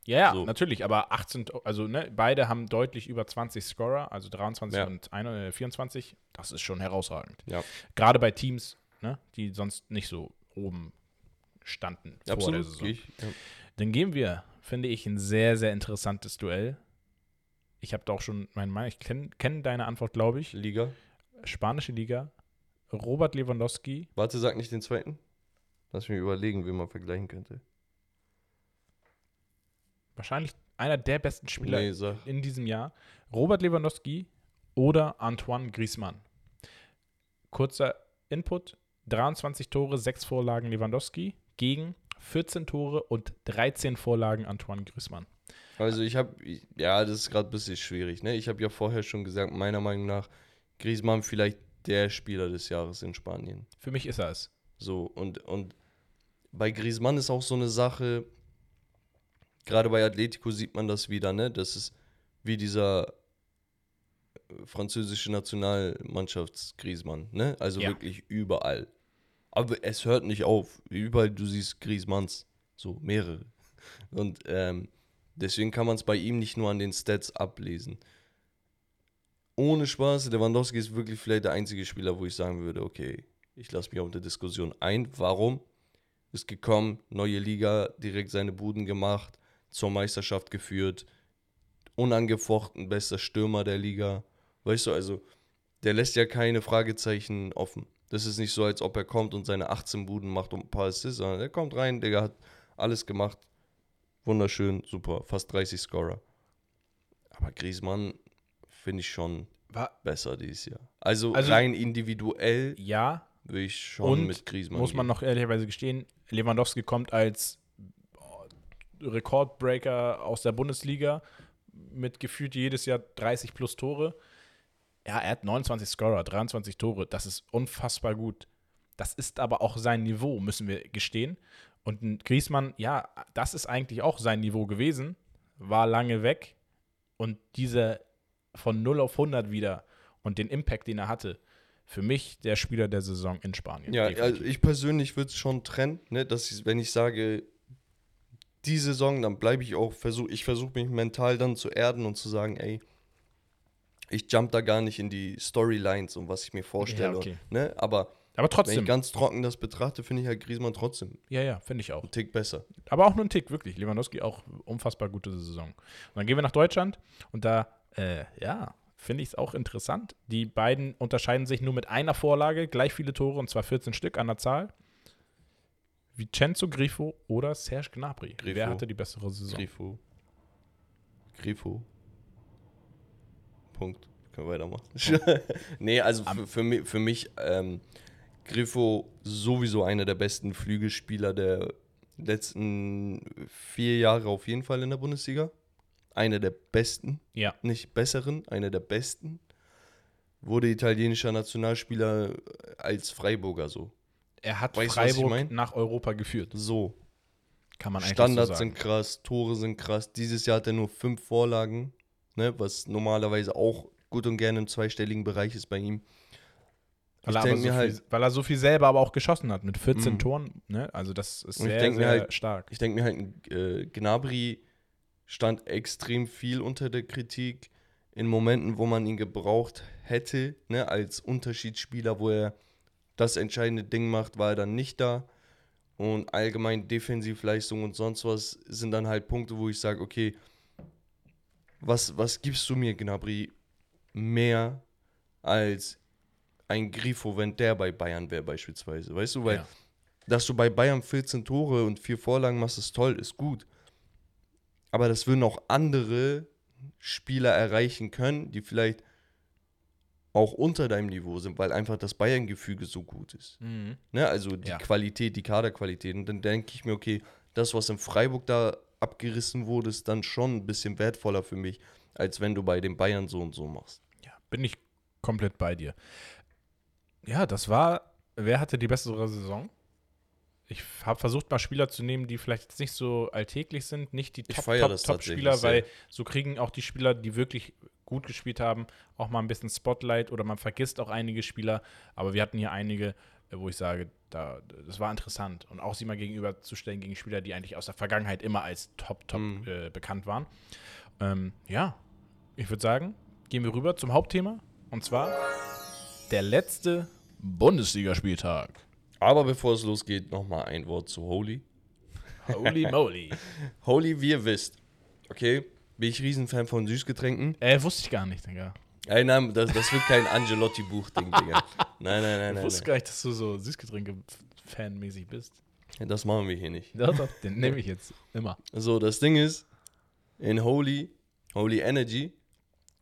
ja, ja, so. natürlich, aber 18, To- also ne, beide haben deutlich über 20 Scorer, also 23 Ja. und 1, äh, 24. Das ist schon herausragend. Ja. Gerade bei Teams, ne, die sonst nicht so oben standen vor der Absolut. Saison. Ich, ja. Dann gehen wir, finde ich, ein sehr, sehr interessantes Duell. Ich habe da auch schon meine Meinung, ich kenne kenn deine Antwort, glaube ich. Liga. Spanische Liga, Robert Lewandowski, Warte, sag nicht den zweiten. Lass mich überlegen, wie man vergleichen könnte. Wahrscheinlich einer der besten Spieler Nee, in diesem Jahr. Robert Lewandowski oder Antoine Griezmann. Kurzer Input: 23 Tore, 6 Vorlagen Lewandowski gegen 14 Tore und 13 Vorlagen Antoine Griezmann. Also ich habe, ja, das ist gerade ein bisschen schwierig. Ne? Ich habe ja vorher schon gesagt, meiner Meinung nach, Griezmann vielleicht der Spieler des Jahres in Spanien. Für mich ist er es. So, und, und bei Griezmann ist auch so eine Sache, gerade bei Atletico sieht man das wieder, ne? Das ist wie dieser äh, französische Nationalmannschafts-Griezmann, ne? Also Ja. wirklich überall. Aber es hört nicht auf. Überall du siehst Griezmanns, so mehrere. Und ähm, deswegen kann man es bei ihm nicht nur an den Stats ablesen. Ohne Spaß, Lewandowski ist wirklich vielleicht der einzige Spieler, wo ich sagen würde, okay, ich lasse mich auf der Diskussion ein. Warum? Ist gekommen, neue Liga, direkt seine Buden gemacht, zur Meisterschaft geführt, unangefochten bester Stürmer der Liga. Weißt du, also, der lässt ja keine Fragezeichen offen. Das ist nicht so, als ob er kommt und seine 18 Buden macht und ein paar Assists, sondern er kommt rein, Digga, hat alles gemacht. Wunderschön, super, fast 30 Scorer. Aber Griezmann finde ich schon War, besser dieses Jahr. Also, Also- rein individuell ja, würde ich schon Und mit Griezmann muss man gehen. noch ehrlicherweise gestehen, Lewandowski kommt als oh, Rekordbreaker aus der Bundesliga mit gefühlt jedes Jahr 30 plus Tore. Ja, er hat 29 Scorer, 23 Tore. Das ist unfassbar gut. Das ist aber auch sein Niveau, müssen wir gestehen. Und ein Griezmann, ja, das ist eigentlich auch sein Niveau gewesen, war lange weg. Und dieser von 0 auf 100 wieder und den Impact, den er hatte, für mich der Spieler der Saison in Spanien. Ja, Definitiv. also ich persönlich würde es schon trennen, ne, dass ich, wenn ich sage, die Saison, dann bleibe ich auch, versuch, ich versuche mich mental dann zu erden und zu sagen, ey, ich jump da gar nicht in die Storylines und was ich mir vorstelle. Ja, okay. ne? Aber Aber wenn trotzdem. ich ganz trocken das betrachte, finde ich halt Griezmann trotzdem Ja, ja, finde ich auch. einen Tick besser. Aber auch nur ein Tick, wirklich. Lewandowski auch unfassbar gute Saison. Und dann gehen wir nach Deutschland und da, äh, ja, finde ich es auch interessant. Die beiden unterscheiden sich nur mit einer Vorlage, gleich viele Tore und zwar 14 Stück an der Zahl. Vincenzo Grifo oder Serge Gnabry. Grifo. Wer hatte die bessere Saison? Grifo. Grifo. Punkt. Können wir weitermachen. nee, also für, für, mich, für mich ähm, Grifo sowieso einer der besten Flügelspieler der letzten vier Jahre auf jeden Fall in der Bundesliga. Einer der besten, Ja, nicht besseren, einer der besten. Wurde italienischer Nationalspieler als Freiburger so. er hat Weißt was ich Freiburg mein? nach Europa geführt. So. Kann man eigentlich Standards so sagen. sind krass, Tore sind krass. Dieses Jahr hat er nur fünf Vorlagen, ne, was normalerweise auch gut und gerne im zweistelligen Bereich ist bei ihm. Weil er, so halt- viel, weil er so viel selber aber auch geschossen hat mit 14 Mhm. Toren. Ne? Also das ist sehr, sehr halt- stark. Ich denke mir halt, äh, Gnabry stand extrem viel unter der Kritik in Momenten, wo man ihn gebraucht hätte, ne, als Unterschiedsspieler, wo er das entscheidende Ding macht, war er dann nicht da. Und allgemein Defensivleistung und sonst was sind dann halt Punkte, wo ich sage, okay, was, was gibst du mir, Gnabry, mehr als ein Grifo, wenn der bei Bayern wäre beispielsweise, weißt du, weil Ja. dass du bei Bayern 14 Tore und vier Vorlagen machst, ist toll, ist gut. Aber das würden auch andere Spieler erreichen können, die vielleicht auch unter deinem Niveau sind, weil einfach das Bayern-Gefüge so gut ist. Mhm. Ne? Also die Ja. Qualität, die Kaderqualität. Und dann denke ich mir, okay, das, was in Freiburg da abgerissen wurde, ist dann schon ein bisschen wertvoller für mich, als wenn du bei den Bayern so und so machst. Ja, bin ich komplett bei dir. Ja, das war. Wer hatte die bessere Saison? Ich habe versucht, mal Spieler zu nehmen, die vielleicht jetzt nicht so alltäglich sind, nicht die Ich Top, Top, Top weil so kriegen auch die Spieler, die wirklich gut gespielt haben, auch mal ein bisschen Spotlight oder man vergisst auch einige Spieler. Aber wir hatten hier einige, wo ich sage, da, das war interessant. Und auch sie mal gegenüberzustellen gegen Spieler, die eigentlich aus der Vergangenheit immer als Top, Top Mhm. äh, bekannt waren. Ähm, ja, ich würde sagen, gehen wir rüber zum Hauptthema. Und zwar der letzte Bundesligaspieltag. Aber bevor es losgeht, nochmal ein Wort zu Holy. Holy moly. Holy, wie ihr wisst, okay, bin ich Riesenfan von Süßgetränken. äh, wusste ich gar nicht, Digga. Ey, nein, das, das wird kein Angelotti-Buch-Ding, Digga. Nein, nein, nein, Ich nein. wusste nein. gar nicht, dass du so Süßgetränke-fanmäßig bist. Das machen wir hier nicht. Doch, doch, den nehme ich jetzt immer. So, das Ding ist, in Holy, Holy Energy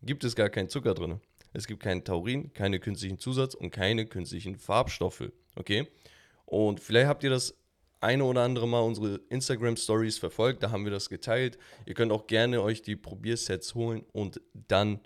gibt es gar keinen Zucker drin. Es gibt keinen Taurin, keine künstlichen Zusatz und keine künstlichen Farbstoffe. Okay? Und vielleicht habt ihr das eine oder andere Mal unsere Instagram Stories verfolgt, da haben wir das geteilt. Ihr könnt auch gerne euch die Probiersets holen und dann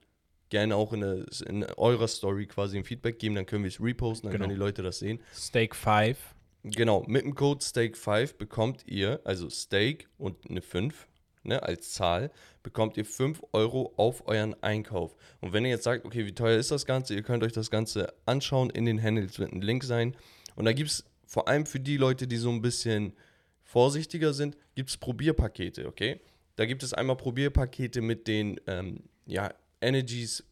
gerne auch in, der, in eurer Story quasi ein Feedback geben, dann können wir es reposten, dann Genau. können die Leute das sehen. Steak 5. Genau, mit dem Code Steak5 bekommt ihr, also Steak und eine 5 ne, als Zahl, bekommt ihr 5 Euro auf euren Einkauf. Und wenn ihr jetzt sagt, okay, wie teuer ist das Ganze, ihr könnt euch das Ganze anschauen, in den Handles wird ein Link sein. Und da gibt es vor allem für die Leute, die so ein bisschen vorsichtiger sind, gibt es Probierpakete, okay? Da gibt es einmal Probierpakete mit den, ähm, ja, Energies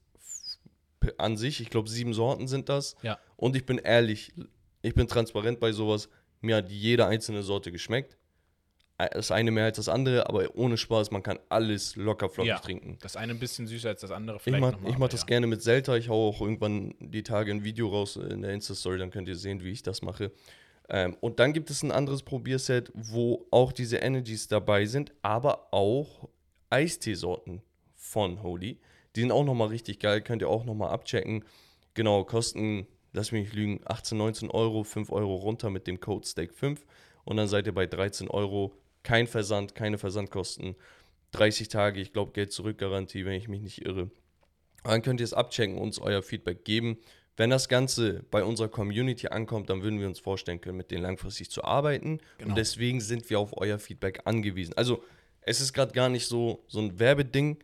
an sich, ich glaube sieben Sorten sind das. Ja. Und ich bin ehrlich, ich bin transparent bei sowas. Mir hat jede einzelne Sorte geschmeckt. Äh, Das eine mehr als das andere, aber ohne Spaß, man kann alles locker flockig Ja. trinken. Das eine ein bisschen süßer als das andere. Ich Vielleicht mach, aber das ja. gerne mit Selta. Ich hau auch irgendwann die Tage ein Video raus in der Insta-Story, dann könnt ihr sehen, wie ich das mache. Ähm, und dann gibt es ein anderes Probierset, wo auch diese Energies dabei sind, aber auch Eisteesorten von Holy. Die sind auch nochmal richtig geil, könnt ihr auch nochmal abchecken. Genau, kosten, lass mich nicht lügen, 18, 19 Euro, 5 Euro runter mit dem Code Steak5 und dann seid ihr bei 13 Euro. Kein Versand, keine Versandkosten. 30 Tage, ich glaube, Geld zurück Garantie, wenn ich mich nicht irre. Dann könnt ihr es abchecken, uns euer Feedback geben. Wenn das Ganze bei unserer Community ankommt, dann würden wir uns vorstellen können, mit denen langfristig zu arbeiten. Genau. Und deswegen sind wir auf euer Feedback angewiesen. Also, es ist gerade gar nicht so, so ein Werbeding.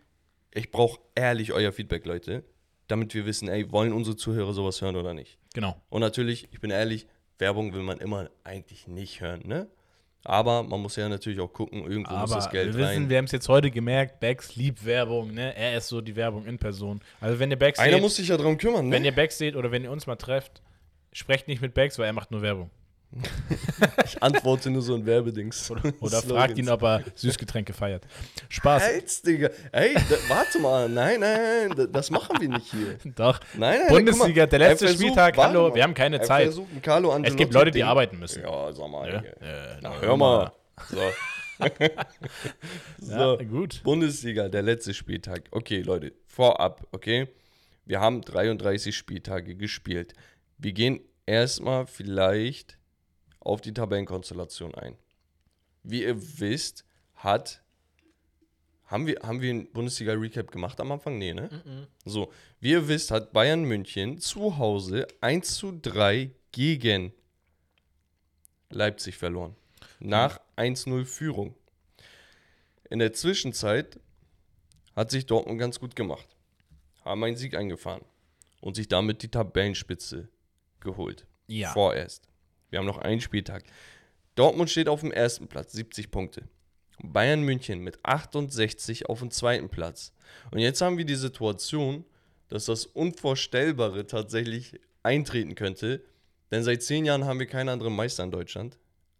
Ich brauche ehrlich euer Feedback, Leute, damit wir wissen, ey, wollen unsere Zuhörer sowas hören oder nicht. Genau. Und natürlich, ich bin ehrlich, Werbung will man immer eigentlich nicht hören, ne? Aber man muss ja natürlich auch gucken, irgendwo muss Aber das Geld wir rein. wissen, wir haben es jetzt heute gemerkt, Bex liebt Werbung, ne? Er ist so die Werbung in Person. Also wenn ihr Bex Einer seht, muss sich ja darum kümmern, ne? wenn ihr Bex seht oder wenn ihr uns mal trefft, sprecht nicht mit Bex, weil er macht nur Werbung. Ich antworte nur so ein Werbedings. Oder fragt ihn, ob er Süßgetränke feiert. Spaß. Halt's, Digga. Ey, da, warte mal. Nein, nein, da- das machen wir nicht hier. Doch. Nein, nein, Bundesliga, der letzte er versucht- Spieltag, hallo, wir haben keine Zeit. versucht Carlo Es gibt Leute, die arbeiten müssen. Ja, sag mal. Ja, äh, Na, na, hör mal. So. Ja, so. gut. Bundesliga, der letzte Spieltag. Okay, Leute, vorab, okay? Wir haben 33 Spieltage gespielt. Wir gehen erstmal vielleicht auf die Tabellenkonstellation ein. Wie ihr wisst, hat. Haben wir, haben wir einen Bundesliga-Recap gemacht am Anfang? Nee, ne? So, wie ihr wisst, hat Bayern München zu Hause 1 zu 3 gegen Leipzig verloren. Nach 1-0 Führung. In der Zwischenzeit hat sich Dortmund ganz gut gemacht. Haben einen Sieg eingefahren und sich damit die Tabellenspitze geholt. Ja. Vorerst. Wir haben noch einen Spieltag. Dortmund steht auf dem ersten Platz, 70 Punkte. Bayern München mit 68 auf dem zweiten Platz. Und jetzt haben wir die Situation, dass das Unvorstellbare tatsächlich eintreten könnte. Denn seit zehn Jahren haben wir keinen anderen Meister in Deutschland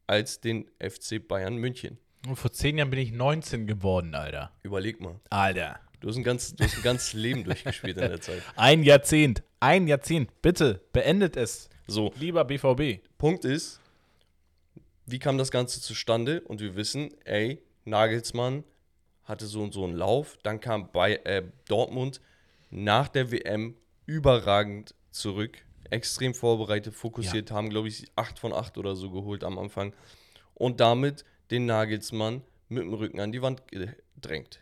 als den FC Bayern München. Und vor zehn Jahren bin ich 19 geworden, Alter. Überleg mal. Alter. Du hast ein, ganz, du hast ein ganzes Leben durchgespielt in der Zeit. Ein Jahrzehnt. Ein Jahrzehnt. Bitte, beendet es. So, Lieber BVB. Punkt ist, wie kam das Ganze zustande? Und wir wissen, ey, Nagelsmann hatte so und so einen Lauf. Dann kam bei äh, Dortmund nach der WM überragend zurück. Extrem vorbereitet, fokussiert, haben, glaube ich, 8 von 8 oder so geholt am Anfang. Und damit den Nagelsmann mit dem Rücken an die Wand gedrängt.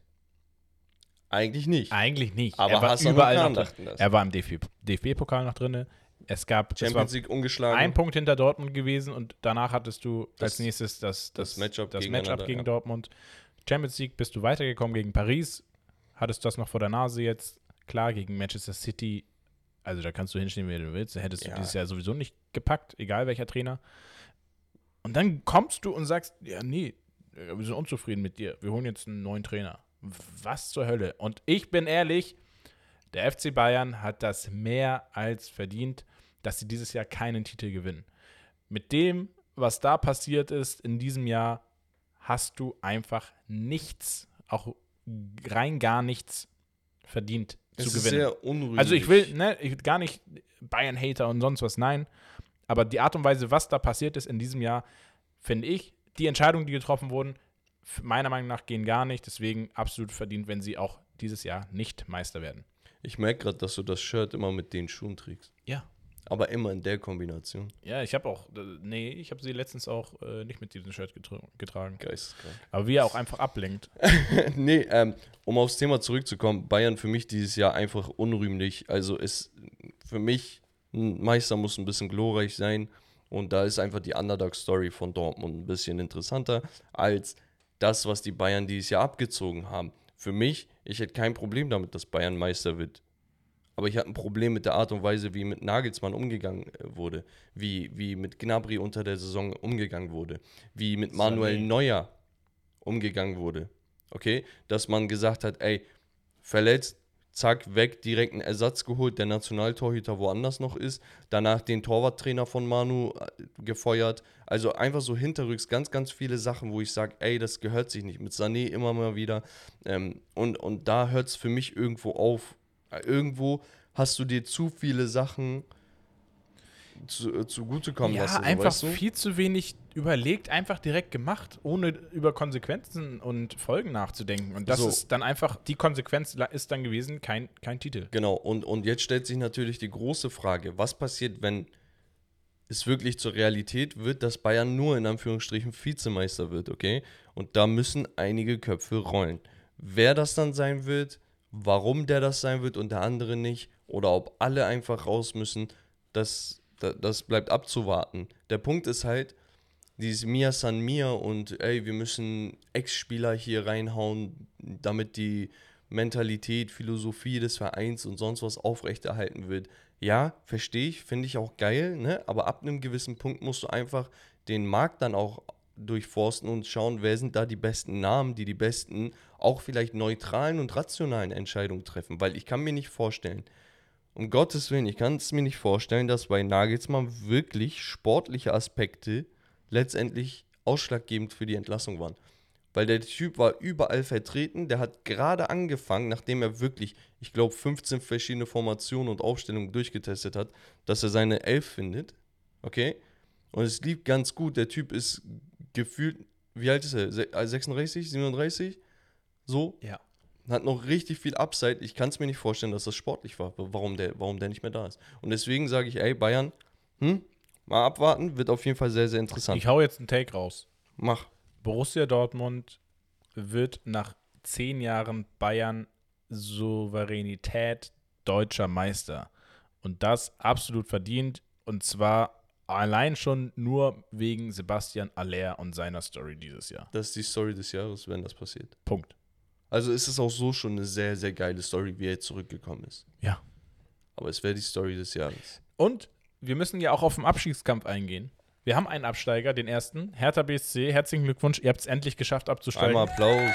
Eigentlich nicht. Eigentlich nicht. Aber er war Hassan überall noch das. Er war im DFB-Pokal noch drin. Es gab es Champions League ungeschlagen. ein Punkt hinter Dortmund gewesen und danach hattest du Das- als nächstes das, das, das Matchup das Matchup gegen ja. Dortmund. Champions League bist du weitergekommen gegen Paris. Hattest das noch vor der Nase jetzt. Klar, gegen Manchester City. Also da kannst du hinstehen, wie du willst. Da hättest Ja. du dieses Jahr sowieso nicht gepackt, egal welcher Trainer. Und dann kommst du und sagst, ja, nee, wir sind unzufrieden mit dir. Wir holen jetzt einen neuen Trainer. Was zur Hölle? Und ich bin ehrlich, der FC Bayern hat das mehr als verdient, dass sie dieses Jahr keinen Titel gewinnen. Mit dem, was da passiert ist in diesem Jahr, hast du einfach nichts, auch rein gar nichts verdient es zu ist gewinnen. sehr unruhig. Also ich will, ne, ich will gar nicht Bayern-Hater und sonst was, nein. Aber die Art und Weise, was da passiert ist in diesem Jahr, finde ich, die Entscheidungen, die getroffen wurden, meiner Meinung nach gehen gar nicht. Deswegen absolut verdient, wenn sie auch dieses Jahr nicht Meister werden. Ich merke gerade, dass du das Shirt immer mit den Schuhen trägst. Ja. Aber immer in der Kombination. Ja, ich habe auch, nee, ich habe sie letztens auch äh, nicht mit diesem Shirt getra getragen. Geisteskrank. Aber wie er auch einfach ablenkt. nee, ähm, um aufs Thema zurückzukommen, Bayern für mich dieses Jahr einfach unrühmlich. Also ist für mich, ein Meister muss ein bisschen glorreich sein. Und da ist einfach die Underdog-Story von Dortmund ein bisschen interessanter als das, was die Bayern dieses Jahr abgezogen haben. Für mich, ich hätte kein Problem damit, dass Bayern Meister wird. Aber ich hatte ein Problem mit der Art und Weise, wie mit Nagelsmann umgegangen äh, wurde, wie, wie mit Gnabry unter der Saison umgegangen wurde, wie mit Manuel Neuer umgegangen wurde. Okay? Dass man gesagt hat, ey, verletzt, zack, weg, direkt einen Ersatz geholt, der Nationaltorhüter woanders noch ist, danach den Torwarttrainer von Manu äh, gefeuert. Also einfach so hinterrücks ganz, ganz viele Sachen, wo ich sage, ey, das gehört sich nicht. Mit Sané immer mal wieder. Ähm, und, und da hört es für mich irgendwo auf, irgendwo hast du dir zu viele Sachen zu, äh, zugutekommen ja, lassen. einfach weißt du? viel zu wenig überlegt, einfach direkt gemacht, ohne über Konsequenzen und Folgen nachzudenken. Und das so. ist dann einfach, die Konsequenz ist dann gewesen, kein, kein Titel. Genau, und, und jetzt stellt sich natürlich die große Frage, was passiert, wenn es wirklich zur Realität wird, dass Bayern nur in Anführungsstrichen Vizemeister wird, okay? Und da müssen einige Köpfe rollen. Wer das dann sein wird, warum der das sein wird und der andere nicht oder ob alle einfach raus müssen, das, das, das bleibt abzuwarten. Der Punkt ist halt, dieses Mia San Mia und ey, wir müssen Ex-Spieler hier reinhauen, damit die Mentalität, Philosophie des Vereins und sonst was aufrechterhalten wird. Ja, verstehe ich, finde ich auch geil, ne? aber ab einem gewissen Punkt musst du einfach den Markt dann auch durchforsten und schauen, wer sind da die besten Namen, die die besten, auch vielleicht neutralen und rationalen Entscheidungen treffen. Weil ich kann mir nicht vorstellen, um Gottes Willen, ich kann es mir nicht vorstellen, dass bei Nagelsmann wirklich sportliche Aspekte letztendlich ausschlaggebend für die Entlassung waren. Weil der Typ war überall vertreten, der hat gerade angefangen, nachdem er wirklich, ich glaube, 15 verschiedene Formationen und Aufstellungen durchgetestet hat, dass er seine Elf findet. Okay? Und es lief ganz gut. Der Typ ist gefühlt, wie alt ist er? 36, 37? Äh, so? Ja. Hat noch richtig viel Upside. Ich kann es mir nicht vorstellen, dass das sportlich war, warum der, warum der nicht mehr da ist. Und deswegen sage ich, ey, Bayern, hm, mal abwarten, wird auf jeden Fall sehr, sehr interessant. Ich hau jetzt einen Take raus. Mach. Borussia Dortmund wird nach zehn Jahren Bayern Souveränität deutscher Meister. Und das absolut verdient. Und zwar Allein schon nur wegen Sebastian Aller und seiner Story dieses Jahr. Das ist die Story des Jahres, wenn das passiert. Punkt. Also ist es auch so schon eine sehr, sehr geile Story, wie er jetzt zurückgekommen ist. Ja. Aber es wäre die Story des Jahres. Und wir müssen ja auch auf den Abstiegskampf eingehen. Wir haben einen Absteiger, den ersten. Hertha BSC, herzlichen Glückwunsch. Ihr habt es endlich geschafft abzusteigen. Einmal Applaus.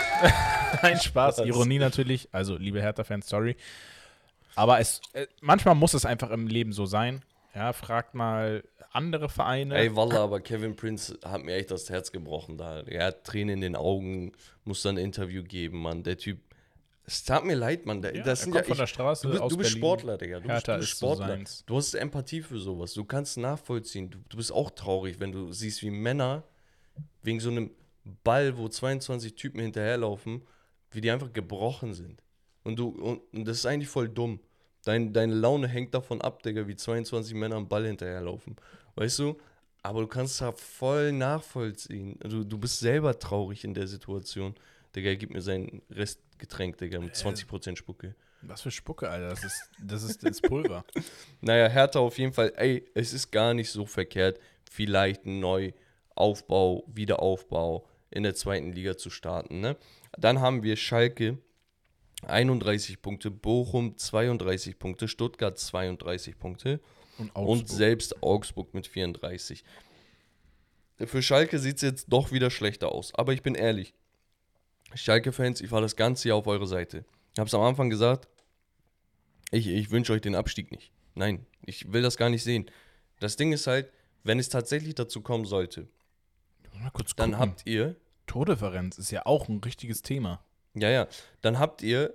Ein Spaß, Ironie natürlich. Also, liebe Hertha-Fans, sorry. Aber es, äh, manchmal muss es einfach im Leben so sein. Ja, fragt mal andere Vereine. Ey, Walla, aber Kevin Prince hat mir echt das Herz gebrochen da. Er hat Tränen in den Augen, muss dann ein Interview geben, Mann. Der Typ. Es tat mir leid, Mann. Ja, das sind ja, von der Straße du, bist, du bist Sportler, Digga. Du Hertha bist, du bist Sportler. So du hast Empathie für sowas. Du kannst nachvollziehen. Du, du bist auch traurig, wenn du siehst, wie Männer wegen so einem Ball, wo 22 Typen hinterherlaufen, wie die einfach gebrochen sind. Und du, und, und das ist eigentlich voll dumm. Dein, deine Laune hängt davon ab, Digga, wie 22 Männer am Ball hinterherlaufen. Weißt du? Aber du kannst da voll nachvollziehen. Also, du bist selber traurig in der Situation. Digga, gib mir sein Restgetränk, Digga, mit 20% Spucke. Was für Spucke, Alter? Das ist, das ist das Pulver. naja, Hertha auf jeden Fall, ey, es ist gar nicht so verkehrt, vielleicht ein Neuaufbau, Wiederaufbau in der zweiten Liga zu starten. Ne? Dann haben wir Schalke, 31 Punkte, Bochum 32 Punkte, Stuttgart 32 Punkte und, und selbst Augsburg mit 34. Für Schalke sieht es jetzt doch wieder schlechter aus. Aber ich bin ehrlich, Schalke-Fans, ich war das ganze Jahr auf eurer Seite. Ich habe es am Anfang gesagt, ich, ich wünsche euch den Abstieg nicht. Nein, ich will das gar nicht sehen. Das Ding ist halt, wenn es tatsächlich dazu kommen sollte, dann habt ihr. Tordifferenz ist ja auch ein richtiges Thema. Ja, ja. Dann habt ihr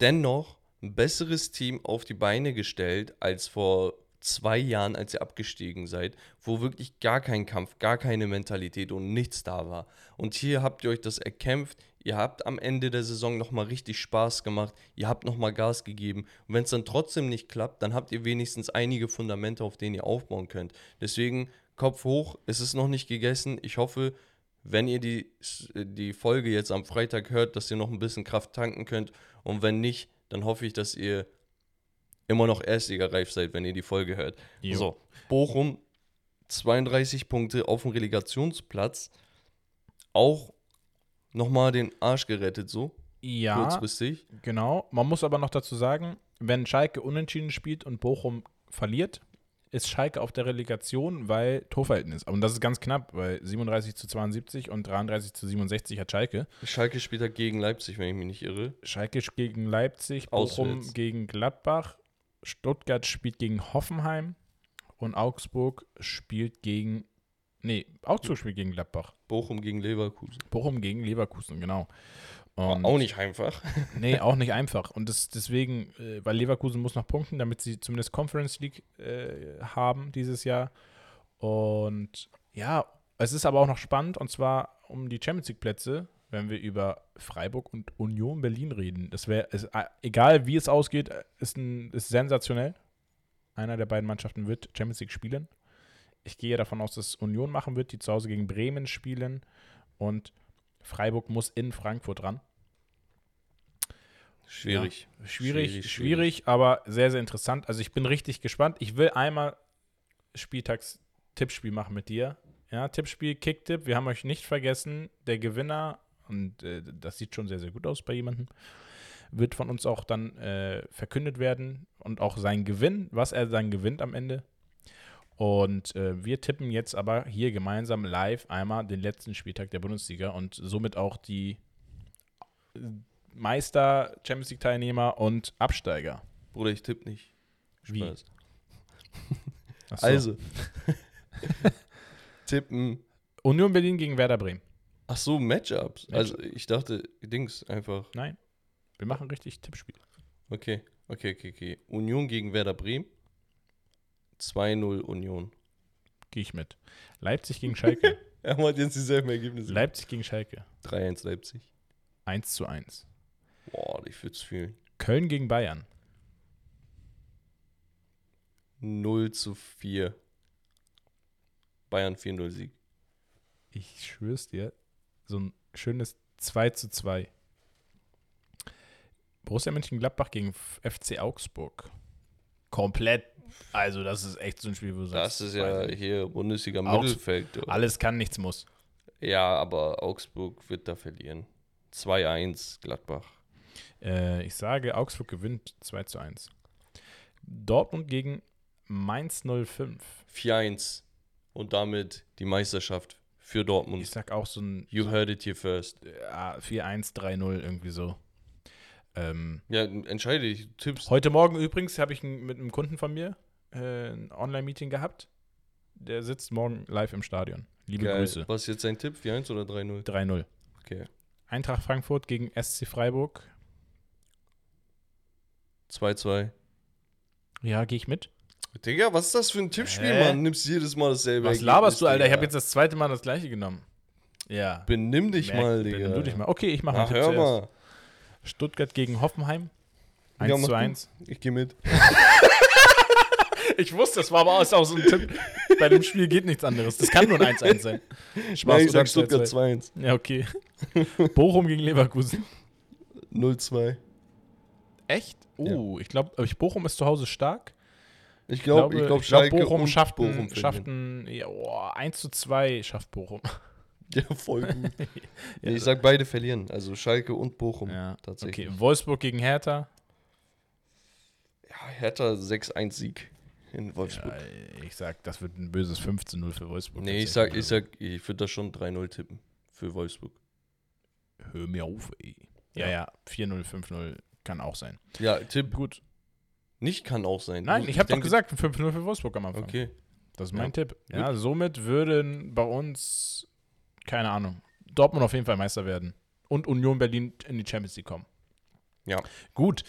dennoch ein besseres Team auf die Beine gestellt als vor zwei Jahren, als ihr abgestiegen seid, wo wirklich gar kein Kampf, gar keine Mentalität und nichts da war. Und hier habt ihr euch das erkämpft. Ihr habt am Ende der Saison nochmal richtig Spaß gemacht. Ihr habt nochmal Gas gegeben. Und wenn es dann trotzdem nicht klappt, dann habt ihr wenigstens einige Fundamente, auf denen ihr aufbauen könnt. Deswegen Kopf hoch. Es ist noch nicht gegessen. Ich hoffe, wenn ihr die, die Folge jetzt am Freitag hört, dass ihr noch ein bisschen Kraft tanken könnt. Und wenn nicht, dann hoffe ich, dass ihr immer noch Erstligareif seid, wenn ihr die Folge hört. Jo. So, Bochum 32 Punkte auf dem Relegationsplatz. Auch nochmal den Arsch gerettet, so Ja, kurzfristig. genau. Man muss aber noch dazu sagen, wenn Schalke unentschieden spielt und Bochum verliert, ist Schalke auf der Relegation, weil Torverhältnis. Und das ist ganz knapp, weil 37 zu 72 und 33 zu 67 hat Schalke. Schalke spielt da gegen Leipzig, wenn ich mich nicht irre. Schalke gegen Leipzig, Bochum Auswärts. gegen Gladbach, Stuttgart spielt gegen Hoffenheim und Augsburg spielt gegen. Nee, Augsburg spielt gegen Gladbach. Bochum gegen Leverkusen. Bochum gegen Leverkusen, genau. Und auch nicht einfach. Nee, auch nicht einfach. Und das, deswegen, äh, weil Leverkusen muss noch punkten, damit sie zumindest Conference League äh, haben dieses Jahr. Und ja, es ist aber auch noch spannend, und zwar um die Champions League Plätze, wenn wir über Freiburg und Union Berlin reden. Das wäre, egal wie es ausgeht, äh, ist, ein, ist sensationell. Einer der beiden Mannschaften wird Champions League spielen. Ich gehe davon aus, dass Union machen wird, die zu Hause gegen Bremen spielen. Und Freiburg muss in Frankfurt ran. Schwierig. Ja, schwierig, schwierig, Schwierig, aber sehr, sehr interessant. Also ich bin richtig gespannt. Ich will einmal Spieltags-Tippspiel machen mit dir. Ja, Tippspiel, Kicktipp. Wir haben euch nicht vergessen. Der Gewinner, und äh, das sieht schon sehr, sehr gut aus bei jemandem, wird von uns auch dann äh, verkündet werden und auch sein Gewinn, was er dann gewinnt am Ende. Und äh, wir tippen jetzt aber hier gemeinsam live einmal den letzten Spieltag der Bundesliga und somit auch die Meister, Champions League-Teilnehmer und Absteiger. Bruder, ich tippe nicht. Wie? Spaß. So. Also. Tippen. Union Berlin gegen Werder Bremen. Ach so, Matchups. Also ich dachte, Dings einfach. Nein, wir machen richtig Tippspiel. Okay, okay, okay, okay. Union gegen Werder Bremen. 2-0 Union. Gehe ich mit. Leipzig gegen Schalke. Er hat jetzt dieselben Ergebnisse. Leipzig gegen Schalke. 3-1 Leipzig. 1 zu 1. Boah, ich würde es fühlen. Köln gegen Bayern. 0 zu 4. Bayern 4-0 Sieg. Ich schwör's dir, so ein schönes 2 zu 2. Borussia Mönchengladbach gegen FC Augsburg. Komplett. Also, das ist echt so ein Spiel, wo du sagst, Das ist ja hier Bundesliga Mittelfeld. Alles kann, nichts muss. Ja, aber Augsburg wird da verlieren. 2-1 Gladbach. Äh, ich sage, Augsburg gewinnt 2 zu 1. Dortmund gegen Mainz 05. 4-1. Und damit die Meisterschaft für Dortmund. Ich sag auch so ein You heard it here first. ja, 4-1, 3-0 irgendwie so. Ähm, Ja, entscheide dich. Du tippst. heute Morgen übrigens habe ich mit einem Kunden von mir äh, ein Online-Meeting gehabt. Der sitzt morgen live im Stadion. Liebe Geil. Grüße. Was ist jetzt dein Tipp? 4-1 oder 3-0? 3-0. Okay. Eintracht Frankfurt gegen SC Freiburg. 2-2. Ja, gehe ich mit. Digga, was ist das für ein Tippspiel, Hä? Mann? Nimmst jedes Mal dasselbe. Was laberst du, Alter? Ich habe jetzt das zweite Mal das gleiche genommen. Ja. Benimm dich Merk- mal, benimm Digga. Du dich mal. Okay, ich mache einen Ach, Tipp mal. Stuttgart gegen Hoffenheim. 1 Ja, zu du. 1. Ich gehe mit. Ich wusste, das war aber auch so ein Tipp. Bei dem Spiel geht nichts anderes. Das kann nur ein 1-1 sein. Spaß, Nein, ich sag Stuttgart 2-1. 2-2. Ja, okay. Bochum gegen Leverkusen. 0-2. Echt? Oh, ich glaube, Bochum ist zu Hause stark. Ich glaube, ich glaube, ich glaub, Schalke Bochum schafft, Bochum schafft ein, ja, oh, 1 zu 2 schafft Bochum. Ja, voll gut. Ja, nee, ich sag, beide verlieren. Also Schalke und Bochum. Ja, tatsächlich. Okay, Wolfsburg gegen Hertha. Ja, Hertha 6-1 Sieg in Wolfsburg. Ja, ich sag, das wird ein böses 5 zu 0 für Wolfsburg. nee, ich sag, ich sag, ich würde da schon 3-0 tippen für Wolfsburg. Hör mir auf, ey. Ja, Ja. ja, 4-0, 5-0 kann auch sein. Ja, Tipp Gut. nicht kann auch sein. Nein, ich habe doch gesagt, 5-0 für Wolfsburg am Anfang. Okay. Das ist mein Ja. Tipp. Ja, somit würden bei uns, keine Ahnung, Dortmund auf jeden Fall Meister werden. Und Union Berlin in die Champions League kommen. Ja. Gut.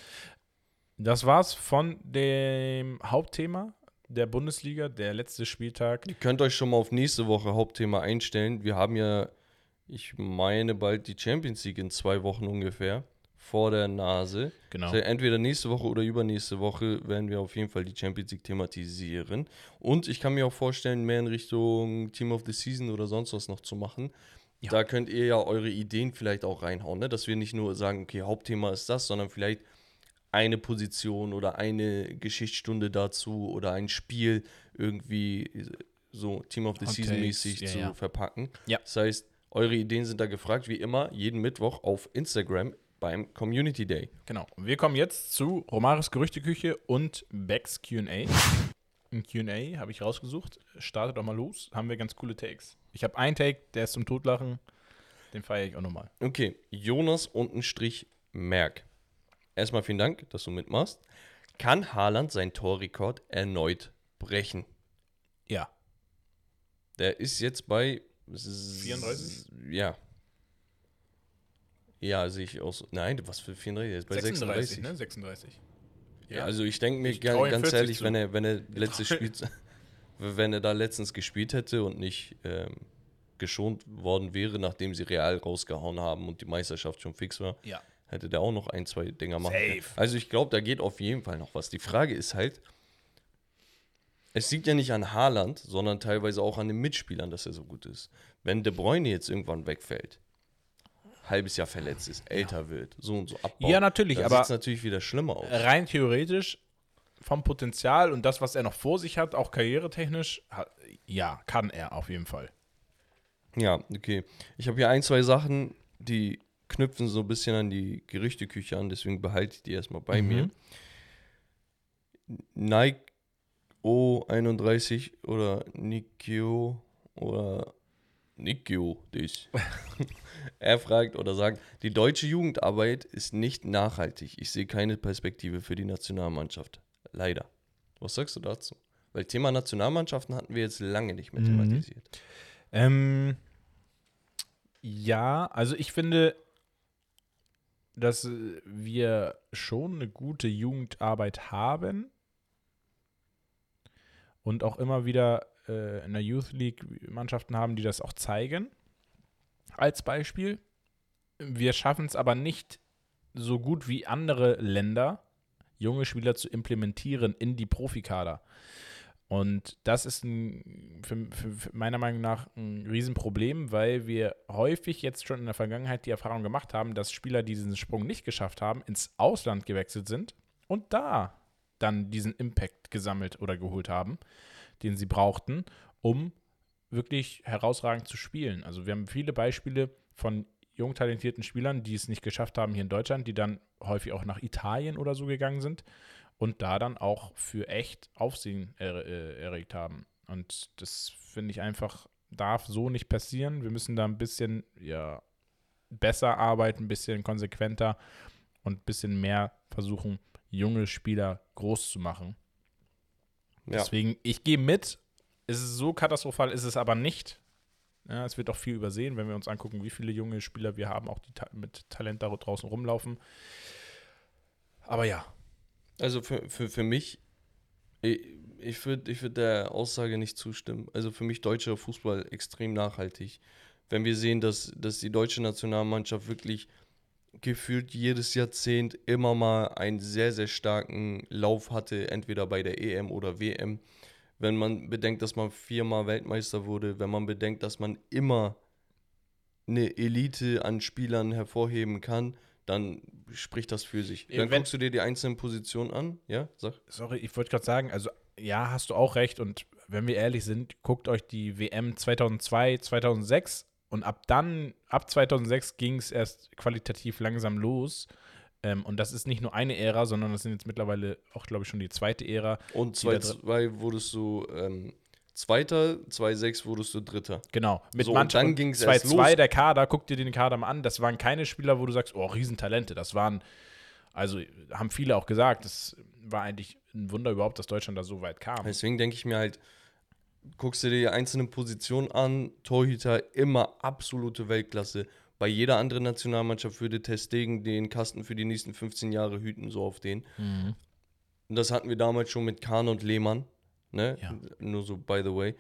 Das war's von dem Hauptthema der Bundesliga, der letzte Spieltag. Ihr könnt euch schon mal auf nächste Woche Hauptthema einstellen. Wir haben ja, ich meine, bald die Champions League in zwei Wochen ungefähr vor der Nase. Genau. Also entweder nächste Woche oder übernächste Woche werden wir auf jeden Fall die Champions League thematisieren. Und ich kann mir auch vorstellen, mehr in Richtung Team of the Season oder sonst was noch zu machen. Ja. Da könnt ihr ja eure Ideen vielleicht auch reinhauen, ne? dass wir nicht nur sagen, okay, Hauptthema ist das, sondern vielleicht eine Position oder eine Geschichtsstunde dazu oder ein Spiel irgendwie so Team of the Hot Season mäßig ja, zu ja. verpacken. Ja. Das heißt, eure Ideen sind da gefragt, wie immer, jeden Mittwoch auf Instagram beim Community Day. Genau. Und wir kommen jetzt zu Romaris Gerüchteküche und Becks QA. Ein QA habe ich rausgesucht. Startet doch mal los. Haben wir ganz coole Takes. Ich habe einen Take, der ist zum Totlachen. Den feiere ich auch nochmal. Okay, Jonas unten Strich Merck. Erstmal vielen Dank, dass du mitmachst. Kann Haaland seinen Torrekord erneut brechen? Ja. Der ist jetzt bei 34? Ja. Ja, sehe ich aus. Nein, was für 34? Der ist bei 36. ne? 36. Ja, also ich denke mir Ich ganz 40 ehrlich, zu. wenn er, wenn er letztes Spiel, wenn er da letztens gespielt hätte und nicht ähm, geschont worden wäre, nachdem sie Real rausgehauen haben und die Meisterschaft schon fix war, Ja. hätte der auch noch ein, zwei Dinger machen können. Safe. Also ich glaube, da geht auf jeden Fall noch was. Die Frage ist halt, es liegt ja nicht an Haaland, sondern teilweise auch an den Mitspielern, dass er so gut ist. Wenn De Bruyne jetzt irgendwann wegfällt, halbes Jahr verletzt ist, älter wird, so und so abbaut, Ja, natürlich, dann aber- natürlich wieder schlimmer aus. Rein theoretisch, vom Potenzial und das, was er noch vor sich hat, auch karrieretechnisch, ja, kann er auf jeden Fall. Ja, okay. Ich habe hier ein, zwei Sachen, die knüpfen so ein bisschen an die Gerüchteküche an, deswegen behalte ich die erstmal bei Mhm. mir. Nike O31 oder Nikio oder Nikio, das. er fragt oder sagt, die deutsche Jugendarbeit ist nicht nachhaltig. Ich sehe keine Perspektive für die Nationalmannschaft. Leider. Was sagst du dazu? Weil Thema Nationalmannschaften hatten wir jetzt lange nicht mehr Mhm. thematisiert. Ähm, ja, also ich finde, dass wir schon eine gute Jugendarbeit haben und auch immer wieder äh, in der Youth League Mannschaften haben, die das auch zeigen. Als Beispiel. Wir schaffen es aber nicht so gut wie andere Länder, junge Spieler zu implementieren in die Profikader. Und das ist ein, für, für, meiner Meinung nach ein Riesenproblem, weil wir häufig jetzt schon in der Vergangenheit die Erfahrung gemacht haben, dass Spieler, die diesen Sprung nicht geschafft haben, ins Ausland gewechselt sind und da dann diesen Impact gesammelt oder geholt haben, den sie brauchten, um wirklich herausragend zu spielen. Also wir haben viele Beispiele von jung talentierten Spielern, die es nicht geschafft haben hier in Deutschland, die dann häufig auch nach Italien oder so gegangen sind und da dann auch für echt Aufsehen er, äh, erregt haben. Und das finde ich einfach, darf so nicht passieren. Wir müssen da ein bisschen ja, besser arbeiten, ein bisschen konsequenter und ein bisschen mehr versuchen, junge Spieler groß zu machen. Ja. Deswegen, ich gehe mit. Es ist so katastrophal, ist es aber nicht. Ja, es wird auch viel übersehen, wenn wir uns angucken, wie viele junge Spieler wir haben, auch die ta mit Talent da draußen rumlaufen. Aber ja, Also für, für, für mich, ich, ich würde ich würd der Aussage nicht zustimmen. Also für mich deutscher Fußball extrem nachhaltig. Wenn wir sehen, dass, dass die deutsche Nationalmannschaft wirklich gefühlt jedes Jahrzehnt immer mal einen sehr, sehr starken Lauf hatte, entweder bei der EM oder WM. Wenn man bedenkt, dass man viermal Weltmeister wurde, wenn man bedenkt, dass man immer eine Elite an Spielern hervorheben kann, dann spricht das für sich. Dann guckst du dir die einzelnen Positionen an, ja, sag. sorry, ich wollte gerade sagen, also ja, hast du auch recht. Und wenn wir ehrlich sind, guckt euch die WM 2002, 2006 und ab dann, ab 2006 ging es erst qualitativ langsam los. Ähm, und das ist nicht nur eine Ära, sondern das sind jetzt mittlerweile auch, glaube ich, schon die zweite Ära. Und Die da 2-2 wurdest du ähm, Zweiter, 2-6 wurdest du Dritter. Genau. Mit So, und Mannschaft dann ging's erst 2-2 los. der Kader, guck dir den Kader mal an. Das waren keine Spieler, wo du sagst, oh, Riesentalente. Das waren, also haben viele auch gesagt, das war eigentlich ein Wunder überhaupt, dass Deutschland da so weit kam. Deswegen denke ich mir halt, guckst du dir die einzelnen Positionen an, Torhüter immer absolute Weltklasse. Bei jeder anderen Nationalmannschaft würde Testegen den Kasten für die nächsten 15 Jahre hüten, so auf den. Mhm. Und das hatten wir damals schon mit Kahn und Lehmann. Ne? Ja. Nur so, by the way.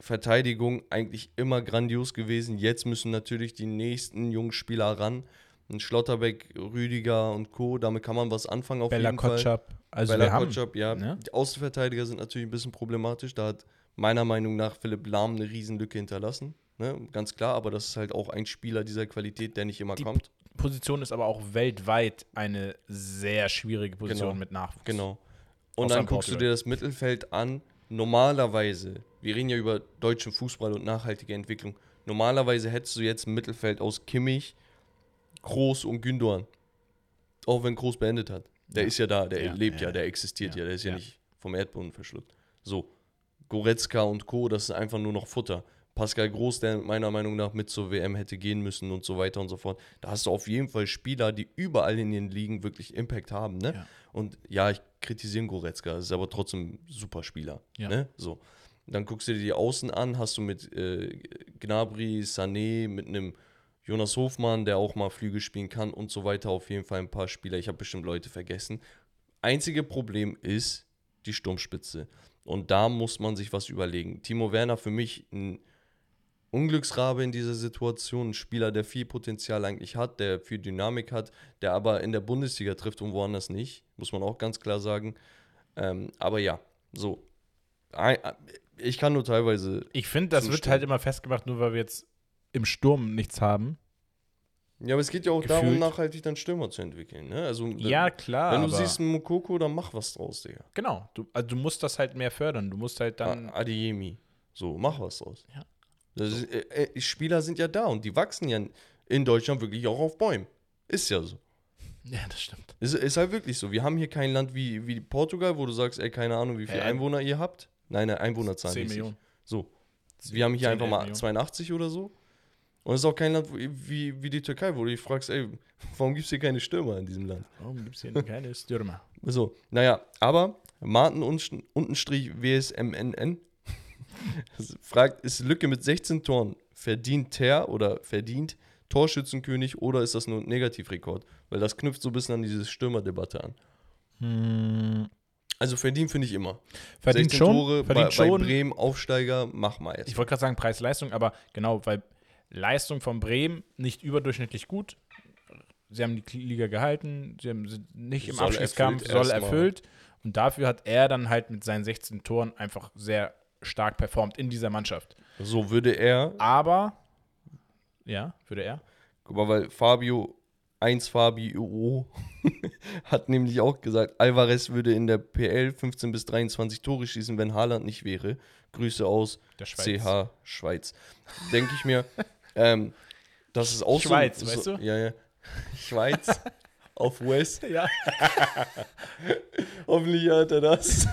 Verteidigung eigentlich immer grandios gewesen. Jetzt müssen natürlich die nächsten jungen Spieler ran. Ein Schlotterbeck, Rüdiger und Co. Damit kann man was anfangen auf Bella jeden Fall. Kotschap. Also Bella wir haben, Kotschap, ja. ne? Die Außenverteidiger sind natürlich ein bisschen problematisch. Da hat meiner Meinung nach Philipp Lahm eine Riesenlücke hinterlassen. Ne? Ganz klar, aber das ist halt auch ein Spieler dieser Qualität, der nicht immer Die kommt. Position ist aber auch weltweit eine sehr schwierige Position Genau. mit Nachwuchs. Genau. Und Außer dann guckst du dir das Mittelfeld an. Normalerweise, wir reden ja über deutschen Fußball und nachhaltige Entwicklung. Normalerweise hättest du jetzt ein Mittelfeld aus Kimmich, Groß und Gündogan. Auch wenn Groß beendet hat. Der Ja. ist ja da, der Ja, lebt ja, ja, der existiert ja, der ist ja, ja. nicht vom Erdboden verschluckt. So, Goretzka und Co., das ist einfach nur noch Futter. Pascal Groß, der meiner Meinung nach mit zur WM hätte gehen müssen und so weiter und so fort. Da hast du auf jeden Fall Spieler, die überall in den Ligen wirklich Impact haben. Ne? Ja. Und ja, ich kritisiere Goretzka, ist aber trotzdem ein super Spieler. Ja. Ne? So. Dann guckst du dir die Außen an, hast du mit äh, Gnabry, Sané, mit einem Jonas Hofmann, der auch mal Flügel spielen kann und so weiter. Auf jeden Fall ein paar Spieler. Ich habe bestimmt Leute vergessen. Einzige Problem ist die Sturmspitze. Und da muss man sich was überlegen. Timo Werner für mich ein Unglücksrabe in dieser Situation, ein Spieler, der viel Potenzial eigentlich hat, der viel Dynamik hat, der aber in der Bundesliga trifft und woanders nicht, muss man auch ganz klar sagen. Ähm, aber ja, so. Ein- Ich kann nur teilweise. Ich finde, das wird Zustimmen. halt immer festgemacht, nur weil wir jetzt im Sturm nichts haben. Ja, aber es geht ja auch darum, Gefühlt. nachhaltig dann Stürmer zu entwickeln. Ne? Also, Ja, klar. wenn du siehst einen Mukoko, dann mach was draus, Digga. genau. Du, also du musst das halt mehr fördern. Du musst halt dann. A- Adeyemi. So, mach was draus. Ja. Das ist, äh, äh, Spieler sind ja da und die wachsen ja in Deutschland wirklich auch auf Bäumen. Ist ja so. Ja, das stimmt. Ist, ist halt wirklich so. Wir haben hier kein Land wie, wie Portugal, wo du sagst, ey, keine Ahnung, wie viele Hä? Einwohner ihr habt. Nein, nein, Einwohnerzahl. 10 mäßig. Millionen. So. Wir haben hier 10, einfach 11 mal Millionen. 82 oder so. Und es ist auch kein Land wie, wie die Türkei, wo du dich fragst, ey, warum gibt es hier keine Stürmer in diesem Land? Warum gibt es hier keine Stürmer? So, naja, aber Martin unten- Untenstrich WSMNN fragt, ist Lücke mit 16 Toren verdient er oder verdient Torschützenkönig oder ist das nur ein Negativrekord? Weil das knüpft so ein bisschen an diese Stürmerdebatte an. Also verdient finde ich immer. Verdient 16 schon. Tore verdient bei, schon. bei Bremen, Aufsteiger, mach mal jetzt. Ich wollte gerade sagen Preis-Leistung, aber genau, weil Leistung von Bremen nicht überdurchschnittlich gut. Sie haben die Liga gehalten, sie haben sind nicht im Soll Abstiegskampf, erfüllt soll erfüllt. Und dafür hat er dann halt mit seinen 16 Toren einfach sehr stark performt in dieser Mannschaft. So würde er, Aber, ja, würde er. guck mal, weil Fabio 1 Fabio hat nämlich auch gesagt, Alvarez würde in der PL 15 bis 23 Tore schießen, wenn Haaland nicht wäre. Grüße aus Der Schweiz. CH Schweiz. Denke ich mir, ähm, das ist auch Schweiz, so, weißt so, du? Ja, ja. Schweiz auf West. Ja, Hoffentlich hat er das.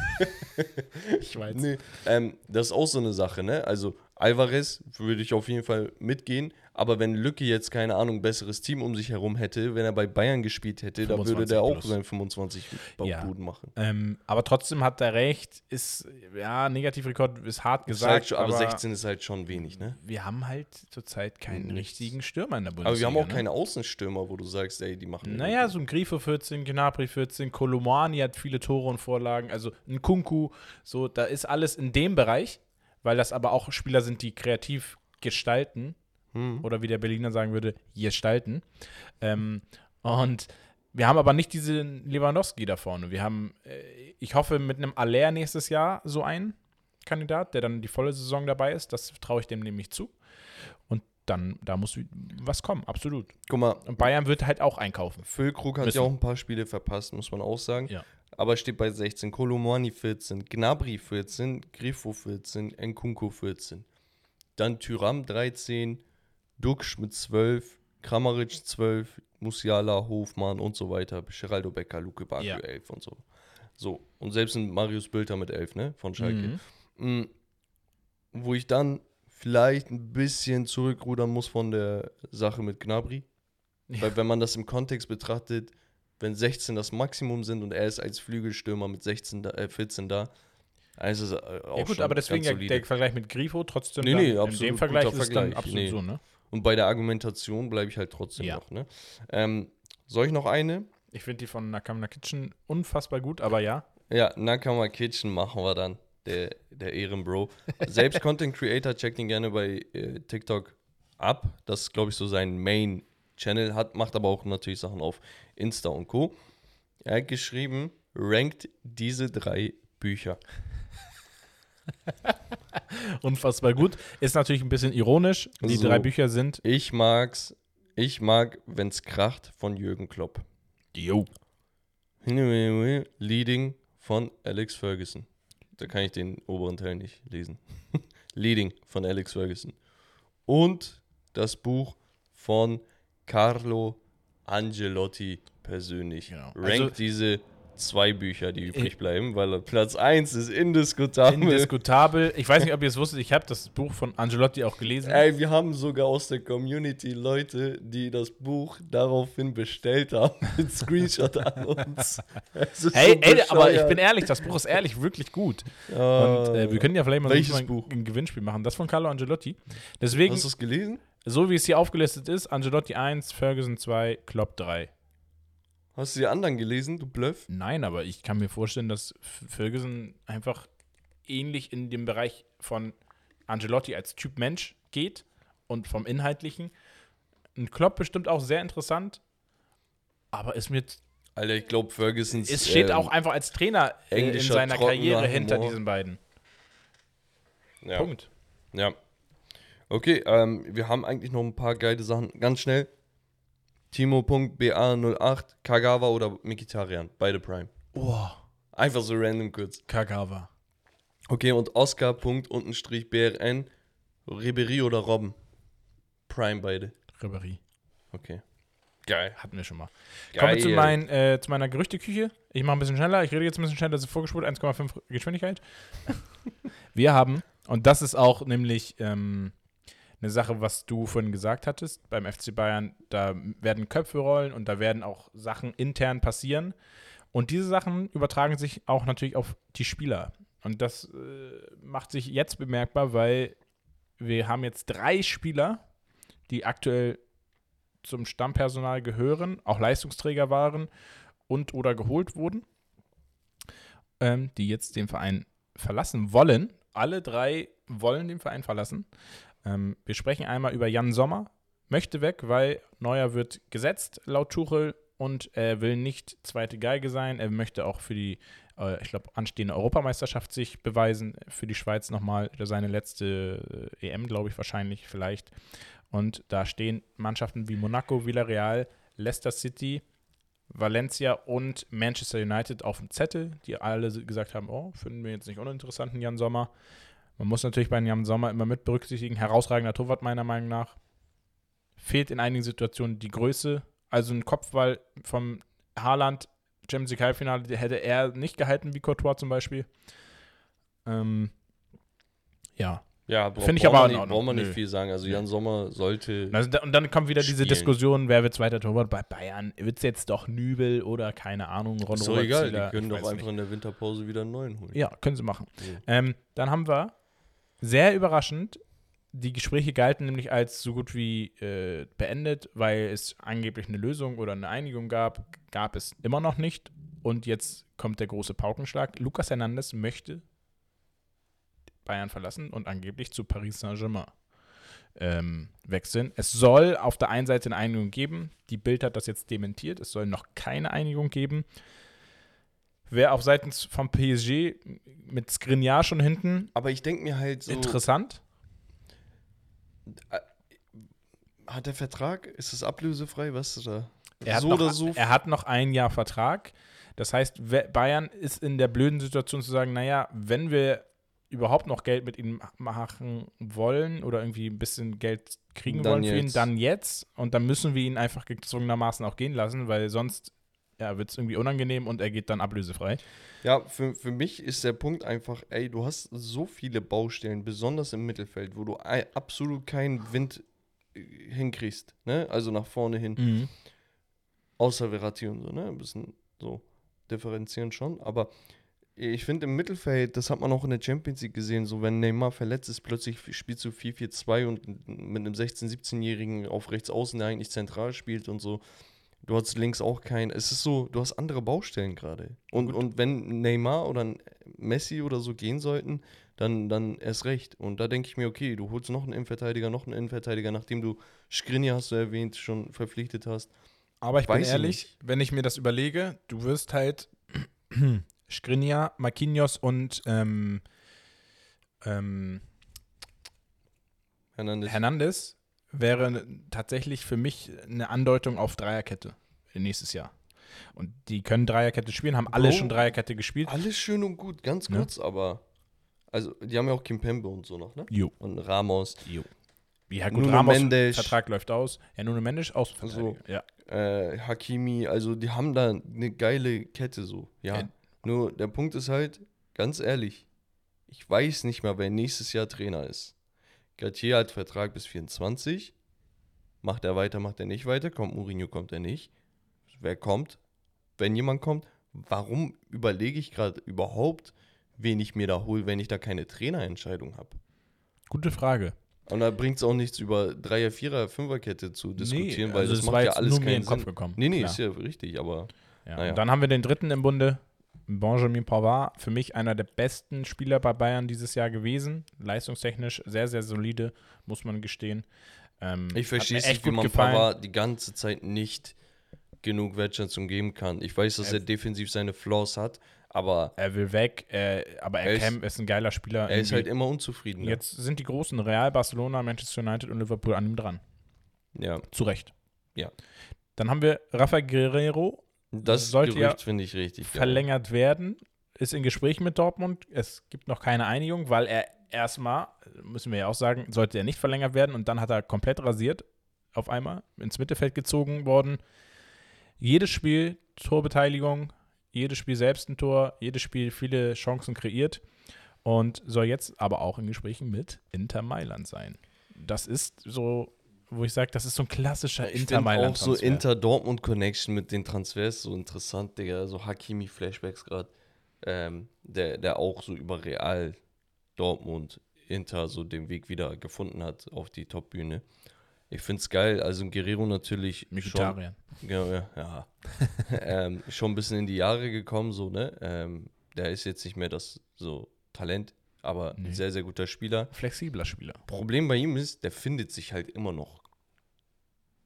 Schweiz. Nee, ähm, das ist auch so eine Sache, ne? Also Alvarez würde ich auf jeden Fall mitgehen, aber wenn Lücke jetzt, keine Ahnung, besseres Team um sich herum hätte, wenn er bei Bayern gespielt hätte, da würde 25 der auch plus. seinen 25 Ja. Buden machen. Ähm, aber trotzdem hat er recht, ist, ja, Negativrekord ist hart ist halt gesagt, schon, aber, aber 16 ist halt schon wenig, ne? wir haben halt zurzeit keinen Nichts. richtigen Stürmer in der Bundesliga. Aber wir haben auch ne? keine Außenstürmer, wo du sagst, ey, die machen. Naja, so ein Grifo 14, Gnabry 14, Kolomani hat viele Tore und Vorlagen, also ein Kunku, so, da ist alles in dem Bereich, weil das aber auch Spieler sind, die kreativ gestalten Hm. oder wie der Berliner sagen würde, gestalten. Ähm, und wir haben aber nicht diesen Lewandowski da vorne. Wir haben, äh, ich hoffe, mit einem Aller nächstes Jahr so einen Kandidat, der dann die volle Saison dabei ist. Das traue ich dem nämlich zu. Und dann, da muss was kommen, absolut. Guck mal, Und Bayern wird halt auch einkaufen. Füllkrug hat Müssen. ja auch ein paar Spiele verpasst, muss man auch sagen. Ja. Aber steht bei 16. Kolomani 14, Gnabry 14, Grifo 14, Nkunku 14. Dann Tyram 13, Duxch mit 12, Kramaric 12, Musiala, Hofmann und so weiter. Geraldo Becker, Luke Bakio Ja. 11 und so. So, und selbst ein Marius Bülter mit 11, ne, von Schalke. Mhm. Mm, Wo ich dann vielleicht ein bisschen zurückrudern muss von der Sache mit Gnabry. Ja. Weil wenn man das im Kontext betrachtet, wenn 16 das Maximum sind und er ist als Flügelstürmer mit 16 da, äh, 14 da, also auch Ja gut, aber deswegen ja, der Vergleich mit Grifo trotzdem Nee, nee, in absolut dem Vergleich ist es dann Vergleich. absolut Nee. so, ne? Und bei der Argumentation bleibe ich halt trotzdem Ja. noch. Ne? Ähm, soll ich noch eine? Ich finde die von Nakamna Kitchen unfassbar gut, aber ja. Ja, Nakama Kitchen machen wir dann. der, der Ehrenbro. Selbst Content Creator, checkt ihn gerne bei äh, TikTok ab. Das ist, glaube ich, so sein Main-Channel. Hat, macht aber auch natürlich Sachen auf Insta und Co. Er hat geschrieben, rankt diese drei Bücher. Unfassbar gut. Ist natürlich ein bisschen ironisch. Die So. drei Bücher sind. Ich mag's, ich mag, wenn's kracht von Jürgen Klopp. Jo. Leading von Alex Ferguson. Da kann ich den oberen Teil nicht lesen. Leading von Alex Ferguson. Und das Buch von Carlo Angelotti persönlich. Genau. Rankt Also- diese zwei Bücher, die übrig bleiben, weil Platz 1 ist indiskutabel. Indiskutabel. Ich weiß nicht, ob ihr es wusstet, ich habe das Buch von Angelotti auch gelesen. Ey, wir haben sogar aus der Community Leute, die das Buch daraufhin bestellt haben, mit Screenshot an uns. Hey, so ey, aber ich bin ehrlich, das Buch ist ehrlich wirklich gut. Und äh, wir können ja vielleicht mal so Welches ein, Buch? ein Gewinnspiel machen. Das von Carlo Angelotti. Deswegen, Hast du es gelesen? so wie es hier aufgelistet ist, Angelotti 1, Ferguson 2, Klopp 3. Hast du die anderen gelesen, du Bluff? Nein, aber ich kann mir vorstellen, dass Ferguson einfach ähnlich in dem Bereich von Angelotti als Typ Mensch geht und vom Inhaltlichen. Ein Klopp bestimmt auch sehr interessant, aber ist mir Alter, ich glaube, Ferguson es steht ähm, auch einfach als Trainer in seiner Karriere hinter Humor. diesen beiden. Ja. Punkt. Ja. Okay, ähm, wir haben eigentlich noch ein paar geile Sachen. Ganz schnell. Timo.ba08, Kagawa oder Mikitarian. Beide Prime. Oh, Einfach so random kurz. Kagawa. Okay, und Oscar. Punkt, Untenstrich BRN. Ribery oder Robben. Prime beide. Ribéry. Okay. Geil. Hatten wir schon mal. Geil. Kommen wir zu, mein, äh, zu meiner Gerüchteküche. Ich mache ein bisschen schneller. Ich rede jetzt ein bisschen schneller. Das ist vorgespult. 1,5 Geschwindigkeit. wir haben, und das ist auch nämlich ähm, eine Sache, was du vorhin gesagt hattest, beim FC Bayern, da werden Köpfe rollen und da werden auch Sachen intern passieren. Und diese Sachen übertragen sich auch natürlich auf die Spieler. Und das äh, macht sich jetzt bemerkbar, weil wir haben jetzt drei Spieler, die aktuell zum Stammpersonal gehören, auch Leistungsträger waren und oder geholt wurden, ähm, die jetzt den Verein verlassen wollen. Alle drei wollen den Verein verlassen. Ähm, wir sprechen einmal über Jan Sommer, möchte weg, weil Neuer wird gesetzt laut Tuchel und er will nicht zweite Geige sein. Er möchte auch für die, äh, ich glaube, anstehende Europameisterschaft sich beweisen, für die Schweiz nochmal seine letzte äh, EM, glaube ich, wahrscheinlich vielleicht. Und da stehen Mannschaften wie Monaco, Villarreal, Leicester City, Valencia und Manchester United auf dem Zettel, die alle gesagt haben, oh, finden wir jetzt nicht uninteressanten Jan Sommer. Man muss natürlich bei Jan Sommer immer mit berücksichtigen, herausragender Torwart meiner Meinung nach. Fehlt in einigen Situationen die Größe. Also ein Kopfball vom Haaland, Champions League Halbfinale, hätte er nicht gehalten wie Courtois zum Beispiel. Ähm, ja, Ja, Finde ich aber in nicht, braucht man nicht Nö. viel sagen. Also Jan Sommer sollte. Also da, und dann kommt wieder diese Spielen. Diskussion, wer wird zweiter Torwart bei Bayern? Wird es jetzt doch Nübel oder keine Ahnung, Ron ist doch egal, die können Ich doch einfach nicht. in der Winterpause wieder einen neuen holen. Ja, können sie machen. So. Ähm, dann haben wir sehr überraschend, die Gespräche galten nämlich als so gut wie äh, beendet, weil es angeblich eine Lösung oder eine Einigung gab. Gab es immer noch nicht. Und jetzt kommt der große Paukenschlag. Lucas Hernandez möchte Bayern verlassen und angeblich zu Paris Saint-Germain ähm, wechseln. Es soll auf der einen Seite eine Einigung geben. Die Bild hat das jetzt dementiert. Es soll noch keine Einigung geben. Wer auf Seiten vom PSG mit Skriniar schon hinten Aber ich denke mir halt so. interessant. Hat der Vertrag? Ist es ablösefrei? Was ist da? Er hat, so noch, oder so. er hat noch ein Jahr Vertrag. Das heißt, Bayern ist in der blöden Situation zu sagen, naja, wenn wir überhaupt noch Geld mit ihm machen wollen oder irgendwie ein bisschen Geld kriegen Dann wollen für ihn, jetzt. dann jetzt. Und dann müssen wir ihn einfach gezwungenermaßen auch gehen lassen, weil sonst ja, wird es irgendwie unangenehm und er geht dann ablösefrei. Ja, für, für mich ist der Punkt einfach, ey, du hast so viele Baustellen, besonders im Mittelfeld, wo du absolut keinen Wind äh, hinkriegst, ne? Also nach vorne hin. Außer Verratti und so, ne? Ein bisschen so differenzieren schon. Aber ich finde im Mittelfeld, das hat man auch in der Champions League gesehen, so wenn Neymar verletzt ist, plötzlich spielst du 4-4-2 und mit einem 16-, 17-Jährigen auf rechts außen, der eigentlich zentral spielt und so. Du hast links auch keinen. Es ist so, du hast andere Baustellen gerade. Und, und wenn Neymar oder Messi oder so gehen sollten, dann, dann erst recht. Und da denke ich mir, okay, du holst noch einen Innenverteidiger, noch einen Innenverteidiger, nachdem du Skriniar hast du erwähnt, schon verpflichtet hast. Aber ich bin Weiß ich ehrlich, nicht. wenn ich mir das überlege, du wirst halt Skriniar, Marquinhos und ähm, ähm, Hernandez. Hernandez wäre tatsächlich für mich eine Andeutung auf Dreierkette nächstes Jahr. Und die können Dreierkette spielen, haben alle Bro. schon Dreierkette gespielt. Alles schön und gut, ganz Ne? kurz, aber. Also, die haben ja auch Kimpembe und so noch, ne? Jo. Und Ramos. Jo. Ja, gut, Nuno Ramos Mendes. Vertrag läuft aus. Ja, Nuno Mendes Außenverteidiger. Ja. äh, Hakimi, also die haben da eine geile Kette so. Ja. Ja. Nur der Punkt ist halt, ganz ehrlich, ich weiß nicht mal, wer nächstes Jahr Trainer ist. Gatier hat Vertrag bis 24. Macht er weiter, macht er nicht weiter? Kommt Mourinho, kommt er nicht? Wer kommt? Wenn jemand kommt, warum überlege ich gerade überhaupt, wen ich mir da hole, wenn ich da keine Trainerentscheidung habe? Gute Frage. Und da bringt es auch nichts über Dreier, Vierer, Fünferkette zu diskutieren, weil also das es macht ja alles nur mir keinen in den Kopf Sinn. gekommen. Nee, nee, Klar. ist ja richtig, aber Ja, Naja. Und dann haben wir den dritten im Bunde, Benjamin Pavard, für mich einer der besten Spieler bei Bayern dieses Jahr gewesen. Leistungstechnisch sehr, sehr solide, muss man gestehen. Ähm, ich verstehe es nicht, wie man gefallen. Pavard die ganze Zeit nicht genug Wertschätzung geben kann. Ich weiß, dass Er- er defensiv seine Flaws hat, aber Er will weg, äh, aber er, Er ist- ist ein geiler Spieler. er ist halt Irgendwie. immer unzufrieden. ne? Jetzt sind die großen Real, Barcelona, Manchester United und Liverpool an ihm dran. Ja, Zu Recht. Ja. Dann haben wir Rafa Guerrero, das sollte ja Gerücht finde ich richtig. verlängert werden, ist in Gespräch mit Dortmund. Es gibt noch keine Einigung, weil er erstmal, müssen wir ja auch sagen, sollte er nicht verlängert werden und dann hat er komplett rasiert, auf einmal ins Mittelfeld gezogen worden. Jedes Spiel Torbeteiligung, jedes Spiel selbst ein Tor, jedes Spiel viele Chancen kreiert und soll jetzt aber auch in Gesprächen mit Inter Mailand sein. Das ist so, wo ich sage, das ist so ein klassischer Ich Inter finde auch Mailand. so Inter-Dortmund-Connection mit den Transfers so interessant, Digga. So Hakimi-Flashbacks gerade. Ähm, der, der auch so über Real, Dortmund, Inter so den Weg wieder gefunden hat auf die Top-Bühne. Ich finde es geil. Also Guerrero natürlich schon, Mkhitaryan. ja, ja, ja. ähm, schon ein bisschen in die Jahre gekommen, so, ne? Ähm, der ist jetzt nicht mehr das so Talent, aber Nee. ein sehr, sehr guter Spieler. Flexibler Spieler. Problem bei ihm ist, der findet sich halt immer noch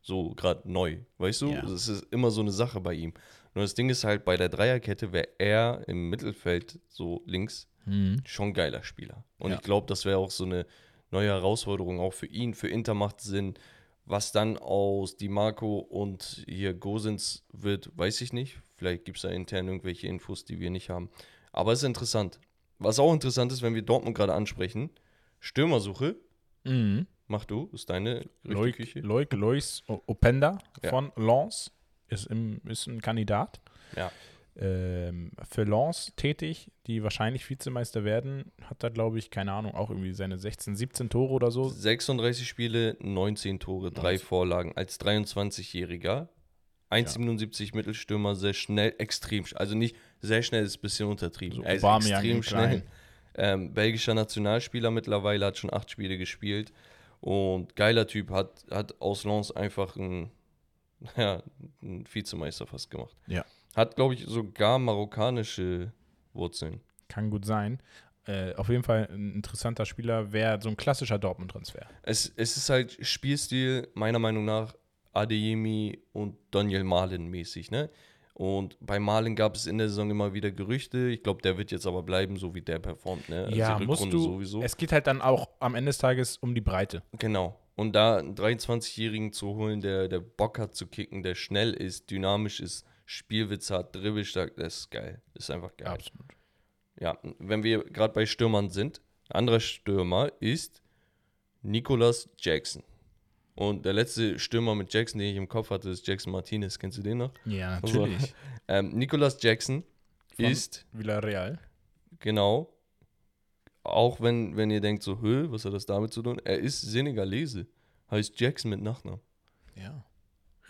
so gerade neu. Weißt du? Ja. Das ist immer so eine Sache bei ihm. Nur das Ding ist halt, bei der Dreierkette wäre er im Mittelfeld so links Mhm. schon ein geiler Spieler. Und Ja. ich glaube, das wäre auch so eine neue Herausforderung, auch für ihn. Für Inter macht Sinn. Was dann aus Di Marco und hier Gosens wird, weiß ich nicht. Vielleicht gibt es da intern irgendwelche Infos, die wir nicht haben. Aber es ist interessant. Was auch interessant ist, wenn wir Dortmund gerade ansprechen, Stürmersuche, Mhm. mach du, ist deine Loic, Küche. Loic Lois Openda Ja. von Lens ist, im, ist ein Kandidat. Ja. Ähm, für Lens tätig, die wahrscheinlich Vizemeister werden, hat er, glaube ich, keine Ahnung, auch irgendwie seine 16, 17 Tore oder so. 36 Spiele, 19 Tore, drei 19. Vorlagen als 23-Jähriger. 1,77 Mittelstürmer, sehr schnell, extrem schnell. Also nicht sehr schnell, ist ein bisschen untertrieben. So er ist extrem schnell. Ähm, belgischer Nationalspieler mittlerweile, hat schon acht Spiele gespielt. Und geiler Typ, hat, hat aus Lens einfach einen, ja, einen Vizemeister fast gemacht. Ja. Hat, glaube ich, sogar marokkanische Wurzeln. Kann gut sein. Äh, auf jeden Fall ein interessanter Spieler, wäre so ein klassischer Dortmund-Transfer. Es, es ist halt Spielstil, meiner Meinung nach, Adeyemi und Daniel Malen mäßig, ne? Und bei Malen gab es in der Saison immer wieder Gerüchte. Ich glaube, der wird jetzt aber bleiben, so wie der performt, ne? Also ja, die musst du. sowieso. Es geht halt dann auch am Ende des Tages um die Breite. Genau. Und da einen 23-Jährigen zu holen, der, der Bock hat zu kicken, der schnell ist, dynamisch ist, Spielwitz hat, dribbelstark, das ist geil. Das ist einfach geil. Absolut. Ja, wenn wir gerade bei Stürmern sind, ein anderer Stürmer ist Nicolas Jackson. Und der letzte Stürmer mit Jackson, den ich im Kopf hatte, ist Jackson Martinez. Kennst du den noch? Ja, Also, natürlich. Ähm, Nicolas Jackson Von- ist, Villarreal. genau, auch wenn, wenn ihr denkt so, Hö, was hat das damit zu tun? Er ist Senegalese. Heißt Jackson mit Nachnamen. Ja.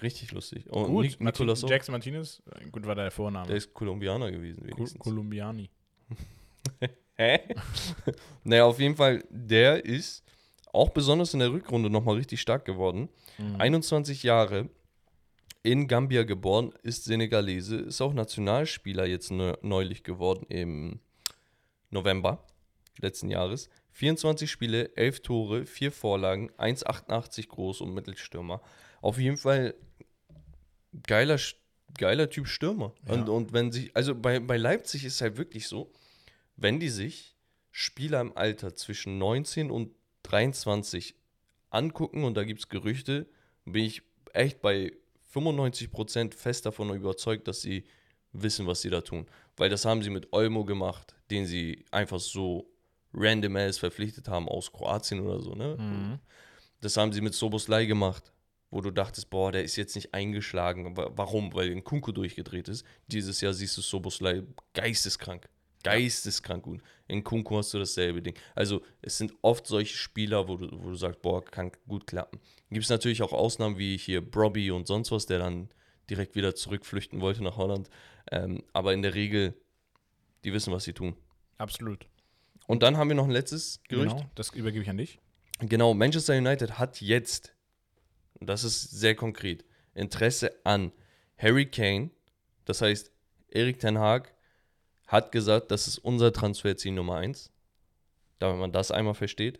Richtig lustig. Und Gut, Nic- Nicolas Martin, auch. Jackson Martinez, äh, gut war der Vorname. Der ist Kolumbianer gewesen, wenigstens. Colombiani. Hä? naja, auf jeden Fall, der ist auch besonders in der Rückrunde nochmal richtig stark geworden. Mhm. 21 Jahre, in Gambia geboren, ist Senegalese, ist auch Nationalspieler jetzt neu, neulich geworden im November letzten Jahres. 24 Spiele, 11 Tore, 4 Vorlagen, 1,88 groß und Mittelstürmer. Auf jeden Fall geiler, geiler Typ Stürmer. Ja. Und, und wenn sich, also bei, bei Leipzig ist es halt wirklich so, wenn die sich Spieler im Alter zwischen 19 und 23 angucken und da gibt es Gerüchte, bin ich echt bei 95% fest davon überzeugt, dass sie wissen, was sie da tun. Weil das haben sie mit Olmo gemacht, den sie einfach so random ass verpflichtet haben aus Kroatien oder so, ne? Mhm. Das haben sie mit Soboslai gemacht, wo du dachtest, boah, der ist jetzt nicht eingeschlagen. Wa- Warum? Weil ein Kunku durchgedreht ist. Dieses Jahr siehst du Soboslai geisteskrank. Geisteskrank gut. In Kunku hast du dasselbe Ding. Also, es sind oft solche Spieler, wo du, wo du sagst, boah, kann gut klappen. Gibt es natürlich auch Ausnahmen wie hier Brobby und sonst was, der dann direkt wieder zurückflüchten wollte nach Holland. Ähm, aber in der Regel, die wissen, was sie tun. Absolut. Und dann haben wir noch ein letztes Gerücht. Genau, das übergebe ich an dich. Genau, Manchester United hat jetzt, und das ist sehr konkret, Interesse an Harry Kane. Das heißt, Erik Ten Haag hat gesagt, das ist unser Transferziel Nummer 1, damit man das einmal versteht.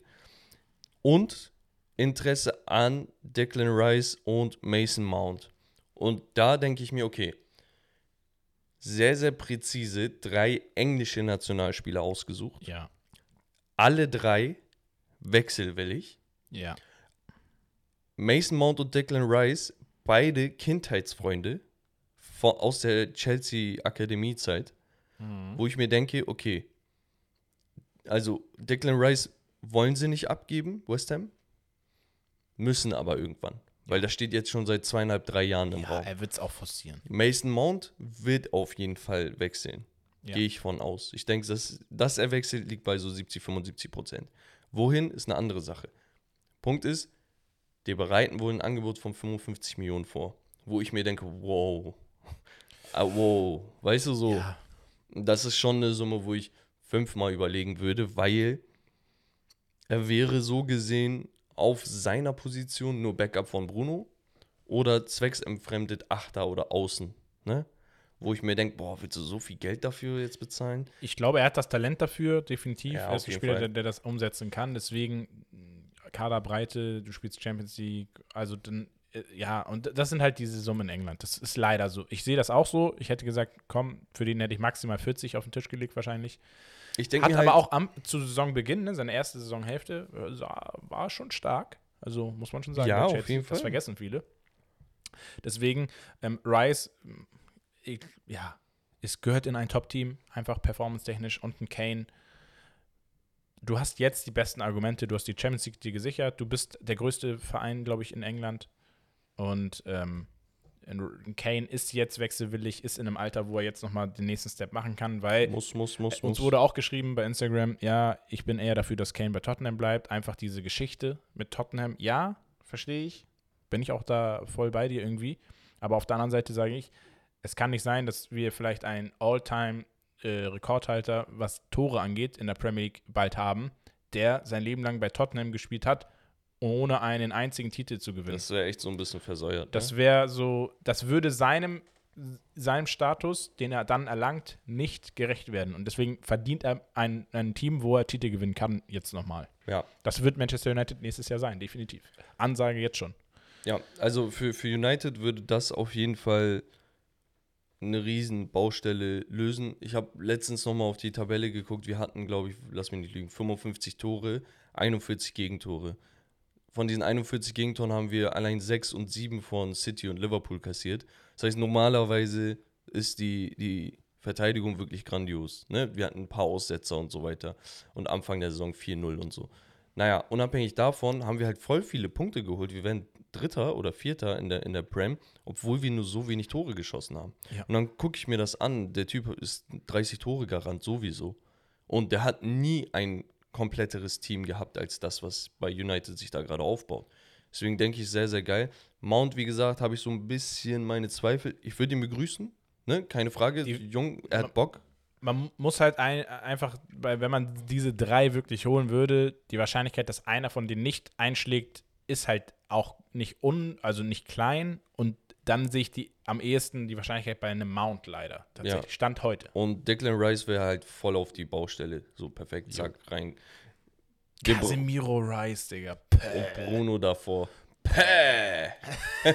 Und Interesse an Declan Rice und Mason Mount. Und da denke ich mir, okay, sehr, sehr präzise drei englische Nationalspieler ausgesucht. Ja. Alle drei wechselwillig. Ja. Mason Mount und Declan Rice, beide Kindheitsfreunde von, aus der Chelsea Akademiezeit, Mhm. wo ich mir denke, okay, also Declan Rice wollen sie nicht abgeben, West Ham, müssen aber irgendwann, weil das steht jetzt schon seit zweieinhalb, drei Jahren im Ja, Raum. er wird es auch forcieren. Mason Mount wird auf jeden Fall wechseln. Ja. Gehe ich von aus. Ich denke, dass, dass er wechselt, liegt bei so 70, 75 Prozent. Wohin ist eine andere Sache. Punkt ist, die bereiten wohl ein Angebot von 55 Millionen vor, wo ich mir denke, wow, ah, wow, weißt du so, Ja. Das ist schon eine Summe, wo ich fünfmal überlegen würde, weil er wäre so gesehen auf seiner Position nur Backup von Bruno oder zwecksentfremdet Achter oder Außen, ne? Wo ich mir denke, boah, willst du so viel Geld dafür jetzt bezahlen? Ich glaube, er hat das Talent dafür, definitiv. Ja, er ist ein Spieler, der, der das umsetzen kann. Deswegen Kaderbreite, du spielst Champions League, also dann, ja, und das sind halt diese Summen in England. Das ist leider so. Ich sehe das auch so. Ich hätte gesagt, komm, für den hätte ich maximal 40 auf den Tisch gelegt wahrscheinlich. Ich denke Hat mir aber halt, auch am, zu Saisonbeginn, ne, seine erste Saisonhälfte, äh, war schon stark. Also muss man schon sagen, Ja, bei auf jeden das Fall. vergessen viele. Deswegen, ähm, Rice, ich, ja, es gehört in ein Top-Team, einfach performance-technisch und ein Kane. Du hast jetzt die besten Argumente, du hast die Champions League dir gesichert, du bist der größte Verein, glaube ich, in England. Und ähm, Kane ist jetzt wechselwillig, ist in einem Alter, wo er jetzt nochmal den nächsten Step machen kann, weil muss, muss, muss, uns muss. wurde auch geschrieben bei Instagram, ja, ich bin eher dafür, dass Kane bei Tottenham bleibt. Einfach diese Geschichte mit Tottenham, ja, verstehe ich. Bin ich auch da voll bei dir irgendwie. Aber auf der anderen Seite sage ich, es kann nicht sein, dass wir vielleicht einen All-Time-Rekordhalter, was Tore angeht, in der Premier League bald haben, der sein Leben lang bei Tottenham gespielt hat, ohne einen einzigen Titel zu gewinnen. Das wäre echt so ein bisschen versäuert. Das ne? wäre so, das würde seinem, seinem Status, den er dann erlangt, nicht gerecht werden. Und deswegen verdient er ein, ein Team, wo er Titel gewinnen kann, jetzt nochmal. Ja. Das wird Manchester United nächstes Jahr sein, definitiv. Ansage jetzt schon. Ja, also für, für United würde das auf jeden Fall eine riesen Baustelle lösen. Ich habe letztens nochmal auf die Tabelle geguckt. Wir hatten, glaube ich, lass mich nicht lügen, 55 Tore, 41 Gegentore. Von diesen 41 Gegentoren haben wir allein 6 und 7 von City und Liverpool kassiert. Das heißt, normalerweise ist die, die Verteidigung wirklich grandios. Ne? Wir hatten ein paar Aussetzer und so weiter. Und Anfang der Saison 4-0 und so. Naja, unabhängig davon haben wir halt voll viele Punkte geholt. Wir werden Dritter oder Vierter in der, in der Prem, obwohl wir nur so wenig Tore geschossen haben. Ja. Und dann gucke ich mir das an. Der Typ ist 30 Tore garant sowieso. Und der hat nie ein kompletteres Team gehabt als das, was bei United sich da gerade aufbaut. Deswegen denke ich sehr, sehr geil. Mount, wie gesagt, habe ich so ein bisschen meine Zweifel. Ich würde ihn begrüßen, ne? keine Frage. Die- Jung, er hat Bock. Man muss halt ein, einfach, wenn man diese drei wirklich holen würde, die Wahrscheinlichkeit, dass einer von denen nicht einschlägt, ist halt auch nicht un, also nicht klein und dann sehe ich die am ehesten die Wahrscheinlichkeit bei einem Mount leider. Tatsächlich. Ja. Stand heute. Und Declan Rice wäre halt voll auf die Baustelle. So perfekt, zack, rein. De Bru- Casemiro Rice, Digga. und Bruno davor. Päh!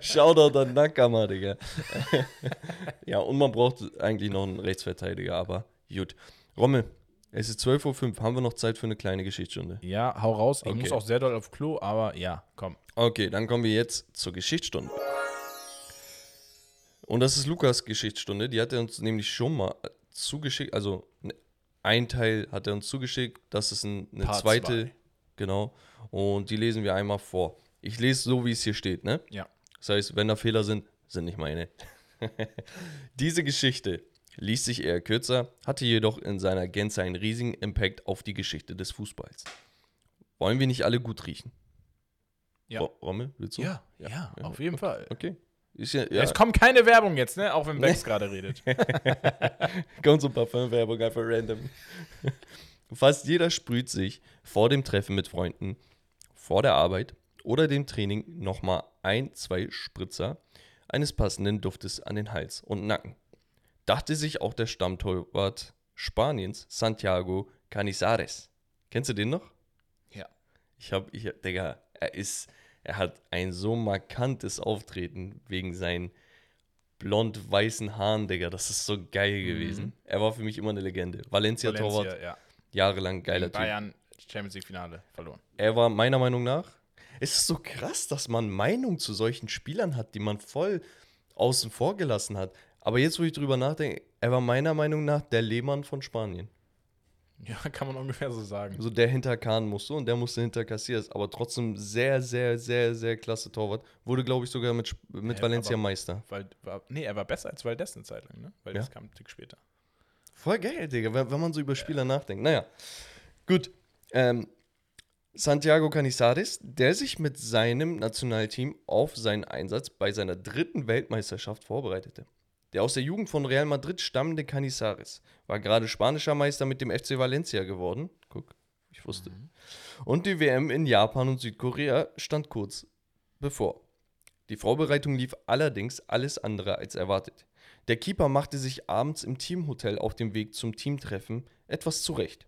Shoutout an Nakama, Digga. ja, und man braucht eigentlich noch einen Rechtsverteidiger, aber gut. Rommel, es ist 12.05 Uhr. Haben wir noch Zeit für eine kleine Geschichtsstunde? Ja, hau raus. Ich Okay. muss auch sehr doll auf Klo, aber ja, komm. Okay, dann kommen wir jetzt zur Geschichtsstunde. Und das ist Lukas Geschichtsstunde. Die hat er uns nämlich schon mal zugeschickt. Also ne- ein Teil hat er uns zugeschickt. Das ist ein, eine Part zweite. zwei. Genau. Und die lesen wir einmal vor. Ich lese so, wie es hier steht, ne? Ja. Das heißt, wenn da Fehler sind, sind nicht meine. Diese Geschichte liest sich eher kürzer, hatte jedoch in seiner Gänze einen riesigen Impact auf die Geschichte des Fußballs. Wollen wir nicht alle gut riechen? Ja. Ro- Rommel, willst du? Ja, ja, auf jeden Fall. Okay. Ja, ja. Es kommt keine Werbung jetzt, ne? Auch wenn Bex gerade redet. kommt so ein Parfümwerbung einfach random. Fast jeder sprüht sich vor dem Treffen mit Freunden, vor der Arbeit oder dem Training nochmal ein, zwei Spritzer eines passenden Duftes an den Hals und Nacken. Dachte sich auch der Stammtorwart Spaniens, Santiago Canizares. Kennst du den noch? ja. Ich hab, ich, Digga, er ist, er hat ein so markantes Auftreten wegen seinen blond-weißen Haaren, Digga. Das ist so geil gewesen. Er war für mich immer eine Legende. Valencia-Torwart, Valencia, ja. jahrelang geiler Gegen Typ. Bayern Champions League Finale verloren. Er war meiner Meinung nach, es ist so krass, dass man Meinung zu solchen Spielern hat, die man voll außen vor gelassen hat. Aber jetzt, wo ich drüber nachdenke, er war meiner Meinung nach der Lehmann von Spanien. Ja, kann man ungefähr so sagen. So der hinter Kahn musste und der musste hinter Cassias. Aber trotzdem sehr, sehr, sehr, sehr klasse Torwart. Wurde, glaube ich, sogar mit, mit Ja, Valencia aber- Meister. Weil, war, nee, er war besser als Valdez eine Zeit lang, ne? Weil Ja. das kam ein Tick später. Voll geil, Digga, wenn, wenn man so über Spieler nachdenkt. Naja, gut. Ähm, Santiago Canizares, der sich mit seinem Nationalteam auf seinen Einsatz bei seiner dritten Weltmeisterschaft vorbereitete. Der aus der Jugend von Real Madrid stammende Canizares war gerade spanischer Meister mit dem FC Valencia geworden. Guck, ich wusste. Und die WM in Japan und Südkorea stand kurz bevor. Die Vorbereitung lief allerdings alles andere als erwartet. Der Keeper machte sich abends im Teamhotel auf dem Weg zum Teamtreffen etwas zurecht.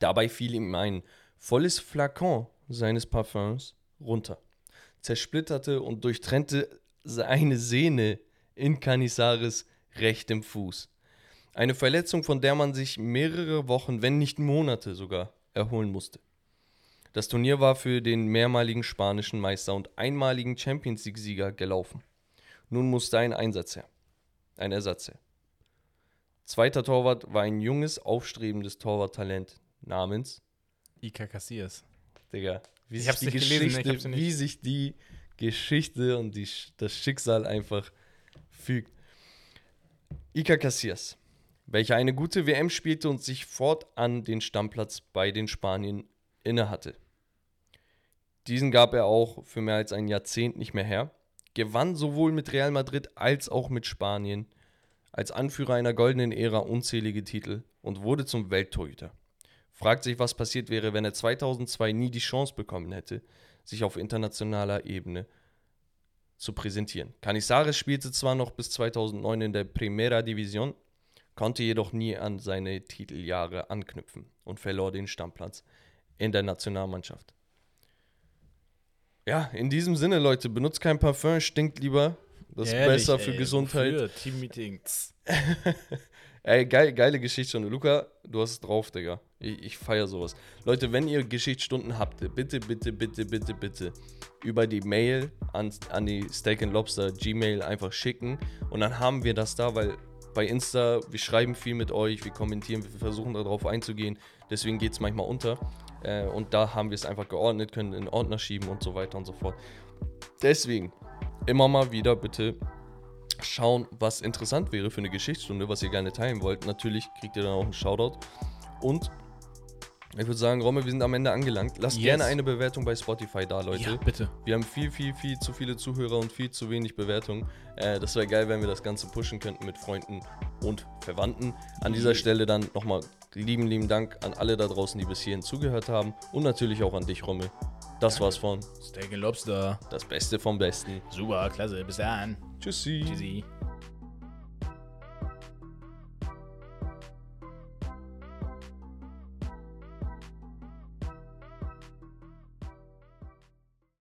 Dabei fiel ihm ein volles Flakon seines Parfüms runter, zersplitterte und durchtrennte seine Sehne in Canizares rechtem Fuß. Eine Verletzung, von der man sich mehrere Wochen, wenn nicht Monate sogar, erholen musste. Das Turnier war für den mehrmaligen spanischen Meister und einmaligen Champions League-Sieger gelaufen. Nun musste ein Einsatz her. Ein Ersatz her. Zweiter Torwart war ein junges, aufstrebendes Torwarttalent namens, Ika Casillas. Digga, wie Ich sich die gelesen, wie sich die Geschichte und die, das Schicksal einfach fügt. Iker Casillas, welcher eine gute WM spielte und sich fortan den Stammplatz bei den Spaniern innehatte. Diesen gab er auch für mehr als ein Jahrzehnt nicht mehr her, gewann sowohl mit Real Madrid als auch mit Spanien als Anführer einer goldenen Ära unzählige Titel und wurde zum Welttorhüter. Fragt sich, was passiert wäre, wenn er 2002 nie die Chance bekommen hätte, sich auf internationaler Ebene zu präsentieren. Canizares spielte zwar noch bis 2009 in der Primera Division, konnte jedoch nie an seine Titeljahre anknüpfen und verlor den Stammplatz in der Nationalmannschaft. Ja, in diesem Sinne, Leute, benutzt kein Parfum, stinkt lieber. Das ist Ehrlich, besser für ey, Gesundheit. wofür? Teammeeting. tss. Ey, geil, geile Geschichtsstunde. Luca, du hast es drauf, Digga. Ich, ich feiere sowas. Leute, wenn ihr Geschichtsstunden habt, bitte, bitte, bitte, bitte, bitte über die Mail an, an die Steak and Lobster Gmail einfach schicken. Und dann haben wir das da, weil bei Insta, wir schreiben viel mit euch, wir kommentieren, wir versuchen darauf einzugehen. Deswegen geht es manchmal unter. Äh, und da haben wir es einfach geordnet, können in Ordner schieben und so weiter und so fort. Deswegen immer mal wieder bitte schauen, was interessant wäre für eine Geschichtsstunde, was ihr gerne teilen wollt. Natürlich kriegt ihr dann auch einen Shoutout. Und ich würde sagen, Romme, wir sind am Ende angelangt. Lasst Yes. gerne eine Bewertung bei Spotify da, Leute. Ja, bitte. Wir haben viel, viel, viel zu viele Zuhörer und viel zu wenig Bewertungen. Äh, das wäre geil, wenn wir das Ganze pushen könnten mit Freunden und Verwandten. An dieser Stelle dann nochmal lieben, lieben Dank an alle da draußen, die bis hierhin zugehört haben. Und natürlich auch an dich, Rommel. Das war's von Steak Lobster. Das Beste vom Besten. Super, klasse. Bis dann. Tschüssi. Tschüssi.